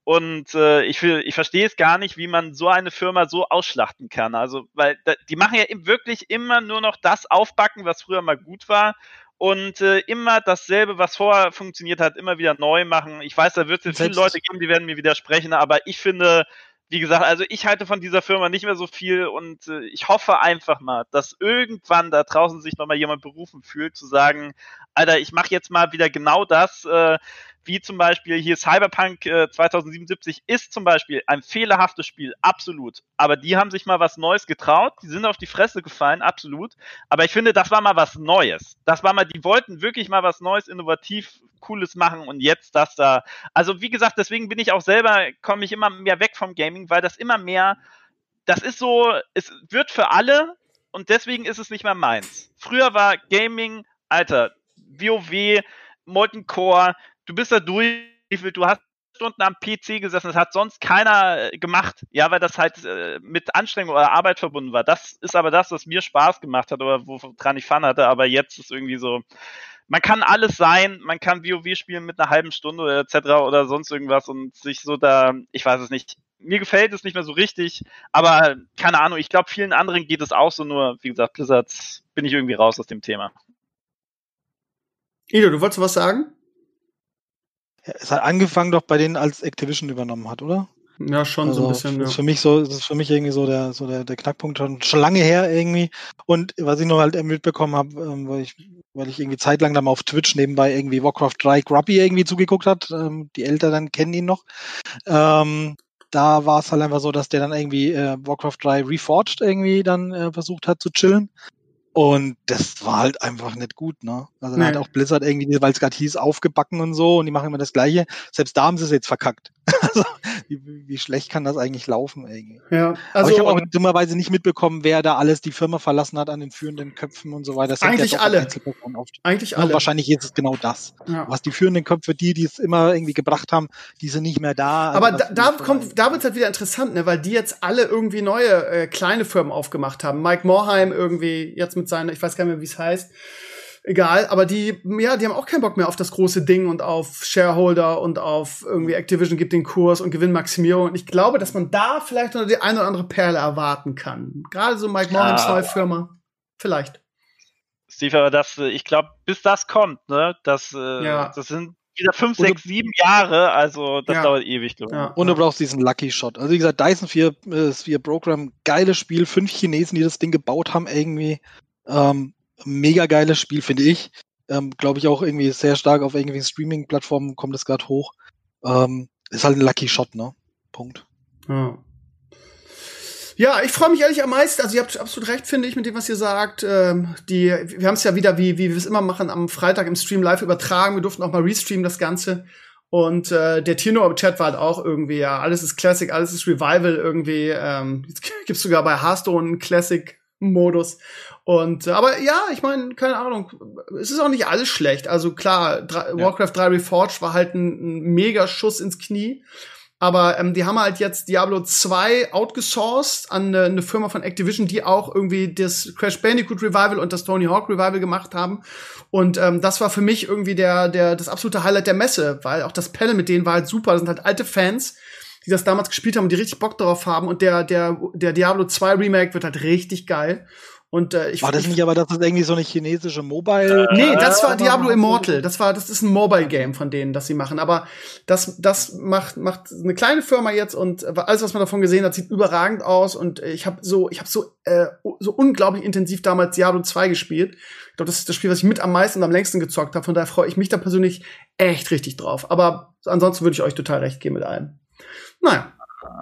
Und äh, ich, will, ich verstehe es gar nicht, wie man so eine Firma so ausschlachten kann. Also, weil da, die machen ja wirklich immer nur noch das aufbacken, was früher mal gut war. Und äh, immer dasselbe, was vorher funktioniert hat, immer wieder neu machen. Ich weiß, da wird es viele Leute geben, die werden mir widersprechen, aber ich finde, wie gesagt, also ich halte von dieser Firma nicht mehr so viel und äh, ich hoffe einfach mal, dass irgendwann da draußen sich nochmal jemand berufen fühlt, zu sagen, Alter, ich mache jetzt mal wieder genau das, äh, wie zum Beispiel hier Cyberpunk äh, 2077 ist zum Beispiel ein fehlerhaftes Spiel, absolut. Aber die haben sich mal was Neues getraut, die sind auf die Fresse gefallen, absolut. Aber ich finde, das war mal was Neues. Das war mal, die wollten wirklich mal was Neues, innovativ, Cooles machen und jetzt das da. Also wie gesagt, deswegen bin ich auch selber, komme ich immer mehr weg vom Gaming, weil das immer mehr, das ist so, es wird für alle und deswegen ist es nicht mehr meins. Früher war Gaming, Alter, WoW, Molten Core, du bist da durch, du hast Stunden am PC gesessen, das hat sonst keiner äh, gemacht, ja, weil das halt äh, mit Anstrengung oder Arbeit verbunden war. Das ist aber das, was mir Spaß gemacht hat oder woran ich Fun hatte, aber jetzt ist irgendwie so, man kann alles sein, man kann WoW spielen mit einer halben Stunde oder etc. oder sonst irgendwas und sich so da, ich weiß es nicht, mir gefällt es nicht mehr so richtig, aber keine Ahnung, ich glaube, vielen anderen geht es auch so, nur, wie gesagt, Blizzard bin ich irgendwie raus aus dem Thema. Ido, du wolltest was sagen? Es hat angefangen doch bei denen, als Activision übernommen hat, oder? Ja, schon also so ein also, bisschen. Das ist ja. für mich so, das ist für mich irgendwie so der, so der, der Knackpunkt schon, schon lange her irgendwie. Und was ich noch halt mitbekommen habe, ähm, weil ich, weil ich irgendwie zeitlang dann mal auf Twitch nebenbei irgendwie Warcraft 3 Grubby irgendwie zugeguckt hat. Ähm, die Älteren kennen ihn noch. Ähm, da war es halt einfach so, dass der dann irgendwie äh, Warcraft 3 Reforged irgendwie dann äh, versucht hat zu chillen. Und das war halt einfach nicht gut, ne? Also nee. hat auch Blizzard irgendwie, weil es gerade hieß, aufgebacken und so und die machen immer das Gleiche. Selbst da haben sie es jetzt verkackt. also, wie, wie, schlecht kann das eigentlich laufen irgendwie? Ja, also, Aber ich habe auch dummerweise nicht mitbekommen, wer da alles die Firma verlassen hat an den führenden Köpfen und so weiter. Das eigentlich alle. Eigentlich alle. Ja, wahrscheinlich ist es genau das. Ja. Was die führenden Köpfe, die, die es immer irgendwie gebracht haben, die sind nicht mehr da. Aber also, da, da kommt, da wird's halt wieder interessant, ne? Weil die jetzt alle irgendwie neue äh, kleine Firmen aufgemacht haben. Mike Morheim irgendwie jetzt mit mit seiner, ich weiß gar nicht mehr, wie es heißt. Egal, aber die, ja, die haben auch keinen Bock mehr auf das große Ding und auf Shareholder und auf irgendwie Activision gibt den Kurs und Gewinnmaximierung. Und ich glaube, dass man da vielleicht noch die eine oder andere Perle erwarten kann. Gerade so Mike Morhams ja. neue Firma. Vielleicht. Steve, aber das, ich glaube, bis das kommt, ne, das, äh, ja. das sind wieder fünf, sechs, sieben Jahre, also das ja. dauert ewig, glaube ich. Ja. Und du brauchst diesen Lucky Shot. Also wie gesagt, Dyson 4, äh, 4 Program, geiles Spiel, fünf Chinesen, die das Ding gebaut haben, irgendwie. Ähm, mega geiles Spiel, finde ich. Ähm, Glaube ich auch irgendwie sehr stark auf irgendwelchen Streaming-Plattformen kommt das gerade hoch. Ähm, ist halt ein Lucky Shot, ne? Punkt. Ja. Ja, ich freue mich ehrlich am meisten. Also ihr habt absolut recht, finde ich, mit dem, was ihr sagt. Ähm, die, wir haben es ja wieder, wie, wie wir es immer machen, am Freitag im Stream live übertragen. Wir durften auch mal restreamen das Ganze. Und äh, der Tino im Chat war halt auch irgendwie, ja, alles ist Classic, alles ist Revival irgendwie. Ähm, jetzt gibt's sogar bei Hearthstone einen Classic-Modus. Und aber ja, ich meine, keine Ahnung, es ist auch nicht alles schlecht. Also klar, drei, ja. Warcraft 3 Reforged war halt ein, ein mega Schuss ins Knie. Aber ähm, die haben halt jetzt Diablo 2 outgesourced an eine, eine Firma von Activision, die auch irgendwie das Crash Bandicoot Revival und das Tony Hawk Revival gemacht haben. Und ähm, das war für mich irgendwie der, der, das absolute Highlight der Messe, weil auch das Panel mit denen war halt super. Das sind halt alte Fans, die das damals gespielt haben und die richtig Bock darauf haben. Und der, der, der Diablo 2 Remake wird halt richtig geil. Und äh, ich war das nicht, aber das ist irgendwie so eine chinesische Mobile. Äh, nee, das war Diablo Immortal. Das war, das ist ein Mobile Game von denen, das sie machen. Aber das, das macht macht eine kleine Firma jetzt und alles, was man davon gesehen hat, sieht überragend aus. Und ich habe so, ich habe so äh, so unglaublich intensiv damals Diablo 2 gespielt. Ich glaube, das ist das Spiel, was ich mit am meisten und am längsten gezockt habe. Von daher freue ich mich da persönlich echt richtig drauf. Aber ansonsten würde ich euch total recht geben mit allem. Naja.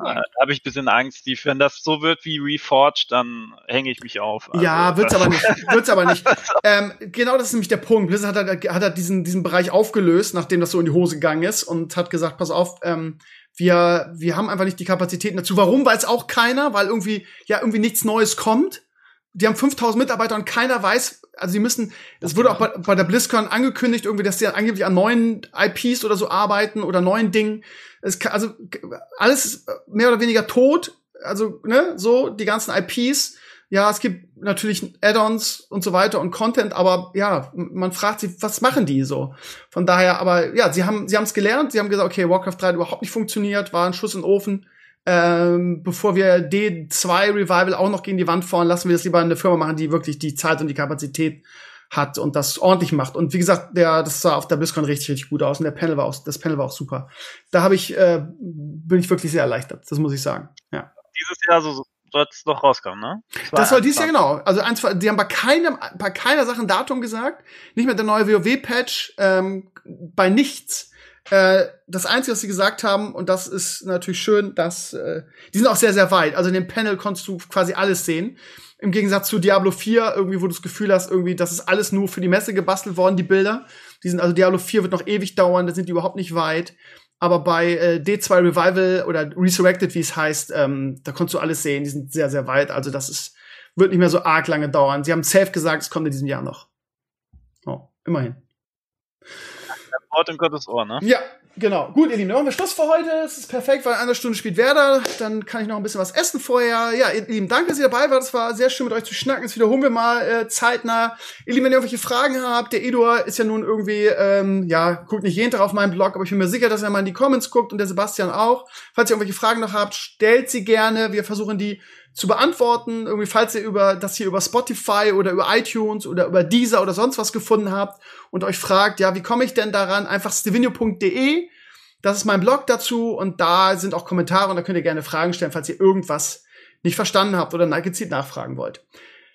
Da habe ich ein bisschen Angst, Steve. Wenn das so wird wie Reforged, dann hänge ich mich auf. Also, ja, wird's aber nicht. Wird's aber nicht. ähm, genau das ist nämlich der Punkt. Blizzard hat, hat, hat diesen, diesen Bereich aufgelöst, nachdem das so in die Hose gegangen ist und hat gesagt, pass auf, ähm, wir, wir haben einfach nicht die Kapazitäten dazu. Warum? Weiß auch keiner, weil irgendwie, ja, irgendwie nichts Neues kommt. Die haben 5000 Mitarbeiter und keiner weiß, also sie müssen, es wurde auch bei, bei der BlizzCon angekündigt, irgendwie, dass sie angeblich an neuen IPs oder so arbeiten oder neuen Dingen. Es kann, also alles mehr oder weniger tot. Also, ne, so, die ganzen IPs. Ja, es gibt natürlich Add-ons und so weiter und Content, aber ja, man fragt sich, was machen die so? Von daher, aber ja, sie haben sie haben es gelernt, sie haben gesagt, okay, Warcraft 3 hat überhaupt nicht funktioniert, war ein Schuss in den Ofen. Ähm, bevor wir D2 Revival auch noch gegen die Wand fahren, lassen wir das lieber in eine Firma machen, die wirklich die Zeit und die Kapazität hat und das ordentlich macht. Und wie gesagt, der, das sah auf der BlizzCon richtig, richtig gut aus und der Panel war auch, das Panel war auch super. Da habe ich, äh, bin ich wirklich sehr erleichtert, das muss ich sagen. Ja. Dieses Jahr so, soll es doch rauskommen, ne? Das, das soll dieses Jahr genau. Also eins, die haben bei keinem, bei keiner Sache ein Datum gesagt. Nicht mehr der neue WoW-Patch, ähm, bei nichts. Äh, das Einzige, was sie gesagt haben, und das ist natürlich schön, dass äh, die sind auch sehr, sehr weit. Also in dem Panel konntest du quasi alles sehen. Im Gegensatz zu Diablo 4, irgendwie, wo du das Gefühl hast, irgendwie, das ist alles nur für die Messe gebastelt worden, die Bilder. Die sind, also Diablo 4 wird noch ewig dauern, da sind die überhaupt nicht weit. Aber bei äh, D2 Revival oder Resurrected, wie es heißt, ähm, da konntest du alles sehen. Die sind sehr, sehr weit. Also das ist, wird nicht mehr so arg lange dauern. Sie haben safe gesagt, es kommt in diesem Jahr noch. Oh, immerhin. Wort in Gottes Ohr, ne? Ja, Genau. Gut, ihr Lieben, dann machen wir Schluss für heute. Es ist perfekt, weil in einer Stunde spielt Werder. Dann kann ich noch ein bisschen was essen vorher. Ja, ihr Lieben, danke, dass ihr dabei wart. Es war sehr schön, mit euch zu schnacken. Jetzt wiederholen wir mal äh, zeitnah. Ihr Lieben, wenn ihr irgendwelche Fragen habt, der Edor ist ja nun irgendwie, ähm, ja, guckt nicht jeden Tag auf meinen Blog, aber ich bin mir sicher, dass er mal in die Comments guckt und der Sebastian auch. Falls ihr irgendwelche Fragen noch habt, stellt sie gerne. Wir versuchen die zu beantworten. Irgendwie, falls ihr über das hier über Spotify oder über iTunes oder über Deezer oder sonst was gefunden habt und euch fragt, ja, wie komme ich denn daran? Einfach stevenio.de. Das ist mein Blog dazu und da sind auch Kommentare und da könnt ihr gerne Fragen stellen, falls ihr irgendwas nicht verstanden habt oder gezielt nachfragen wollt.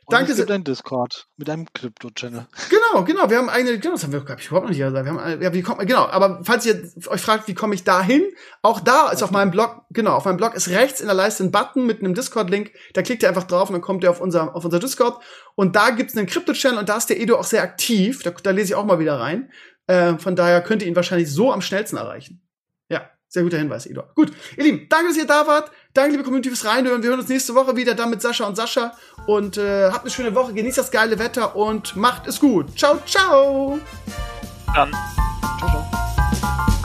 Und Danke sehr. ein Discord mit einem Krypto-Channel. Genau, genau. Wir haben eine, genau, das haben wir, glaube ich, überhaupt noch nicht gesagt. Wir haben, ja, wie kommt, genau. Aber falls ihr euch fragt, wie komme ich da hin? Auch da ist auf meinem Blog, genau, auf meinem Blog ist rechts in der Leiste ein Button mit einem Discord-Link. Da klickt ihr einfach drauf und dann kommt ihr auf unser, auf unser Discord. Und da gibt's einen Krypto-Channel und da ist der Edo auch sehr aktiv. Da, da lese ich auch mal wieder rein. Äh, von daher könnt ihr ihn wahrscheinlich so am schnellsten erreichen. Ja, sehr guter Hinweis, Eduard. Gut, ihr Lieben, danke, dass ihr da wart. Danke, liebe Community, fürs Reinhören. Wir hören uns nächste Woche wieder dann mit Sascha und Sascha. Und äh, habt eine schöne Woche, genießt das geile Wetter und macht es gut. Ciao, ciao. Dann. Ciao, ciao.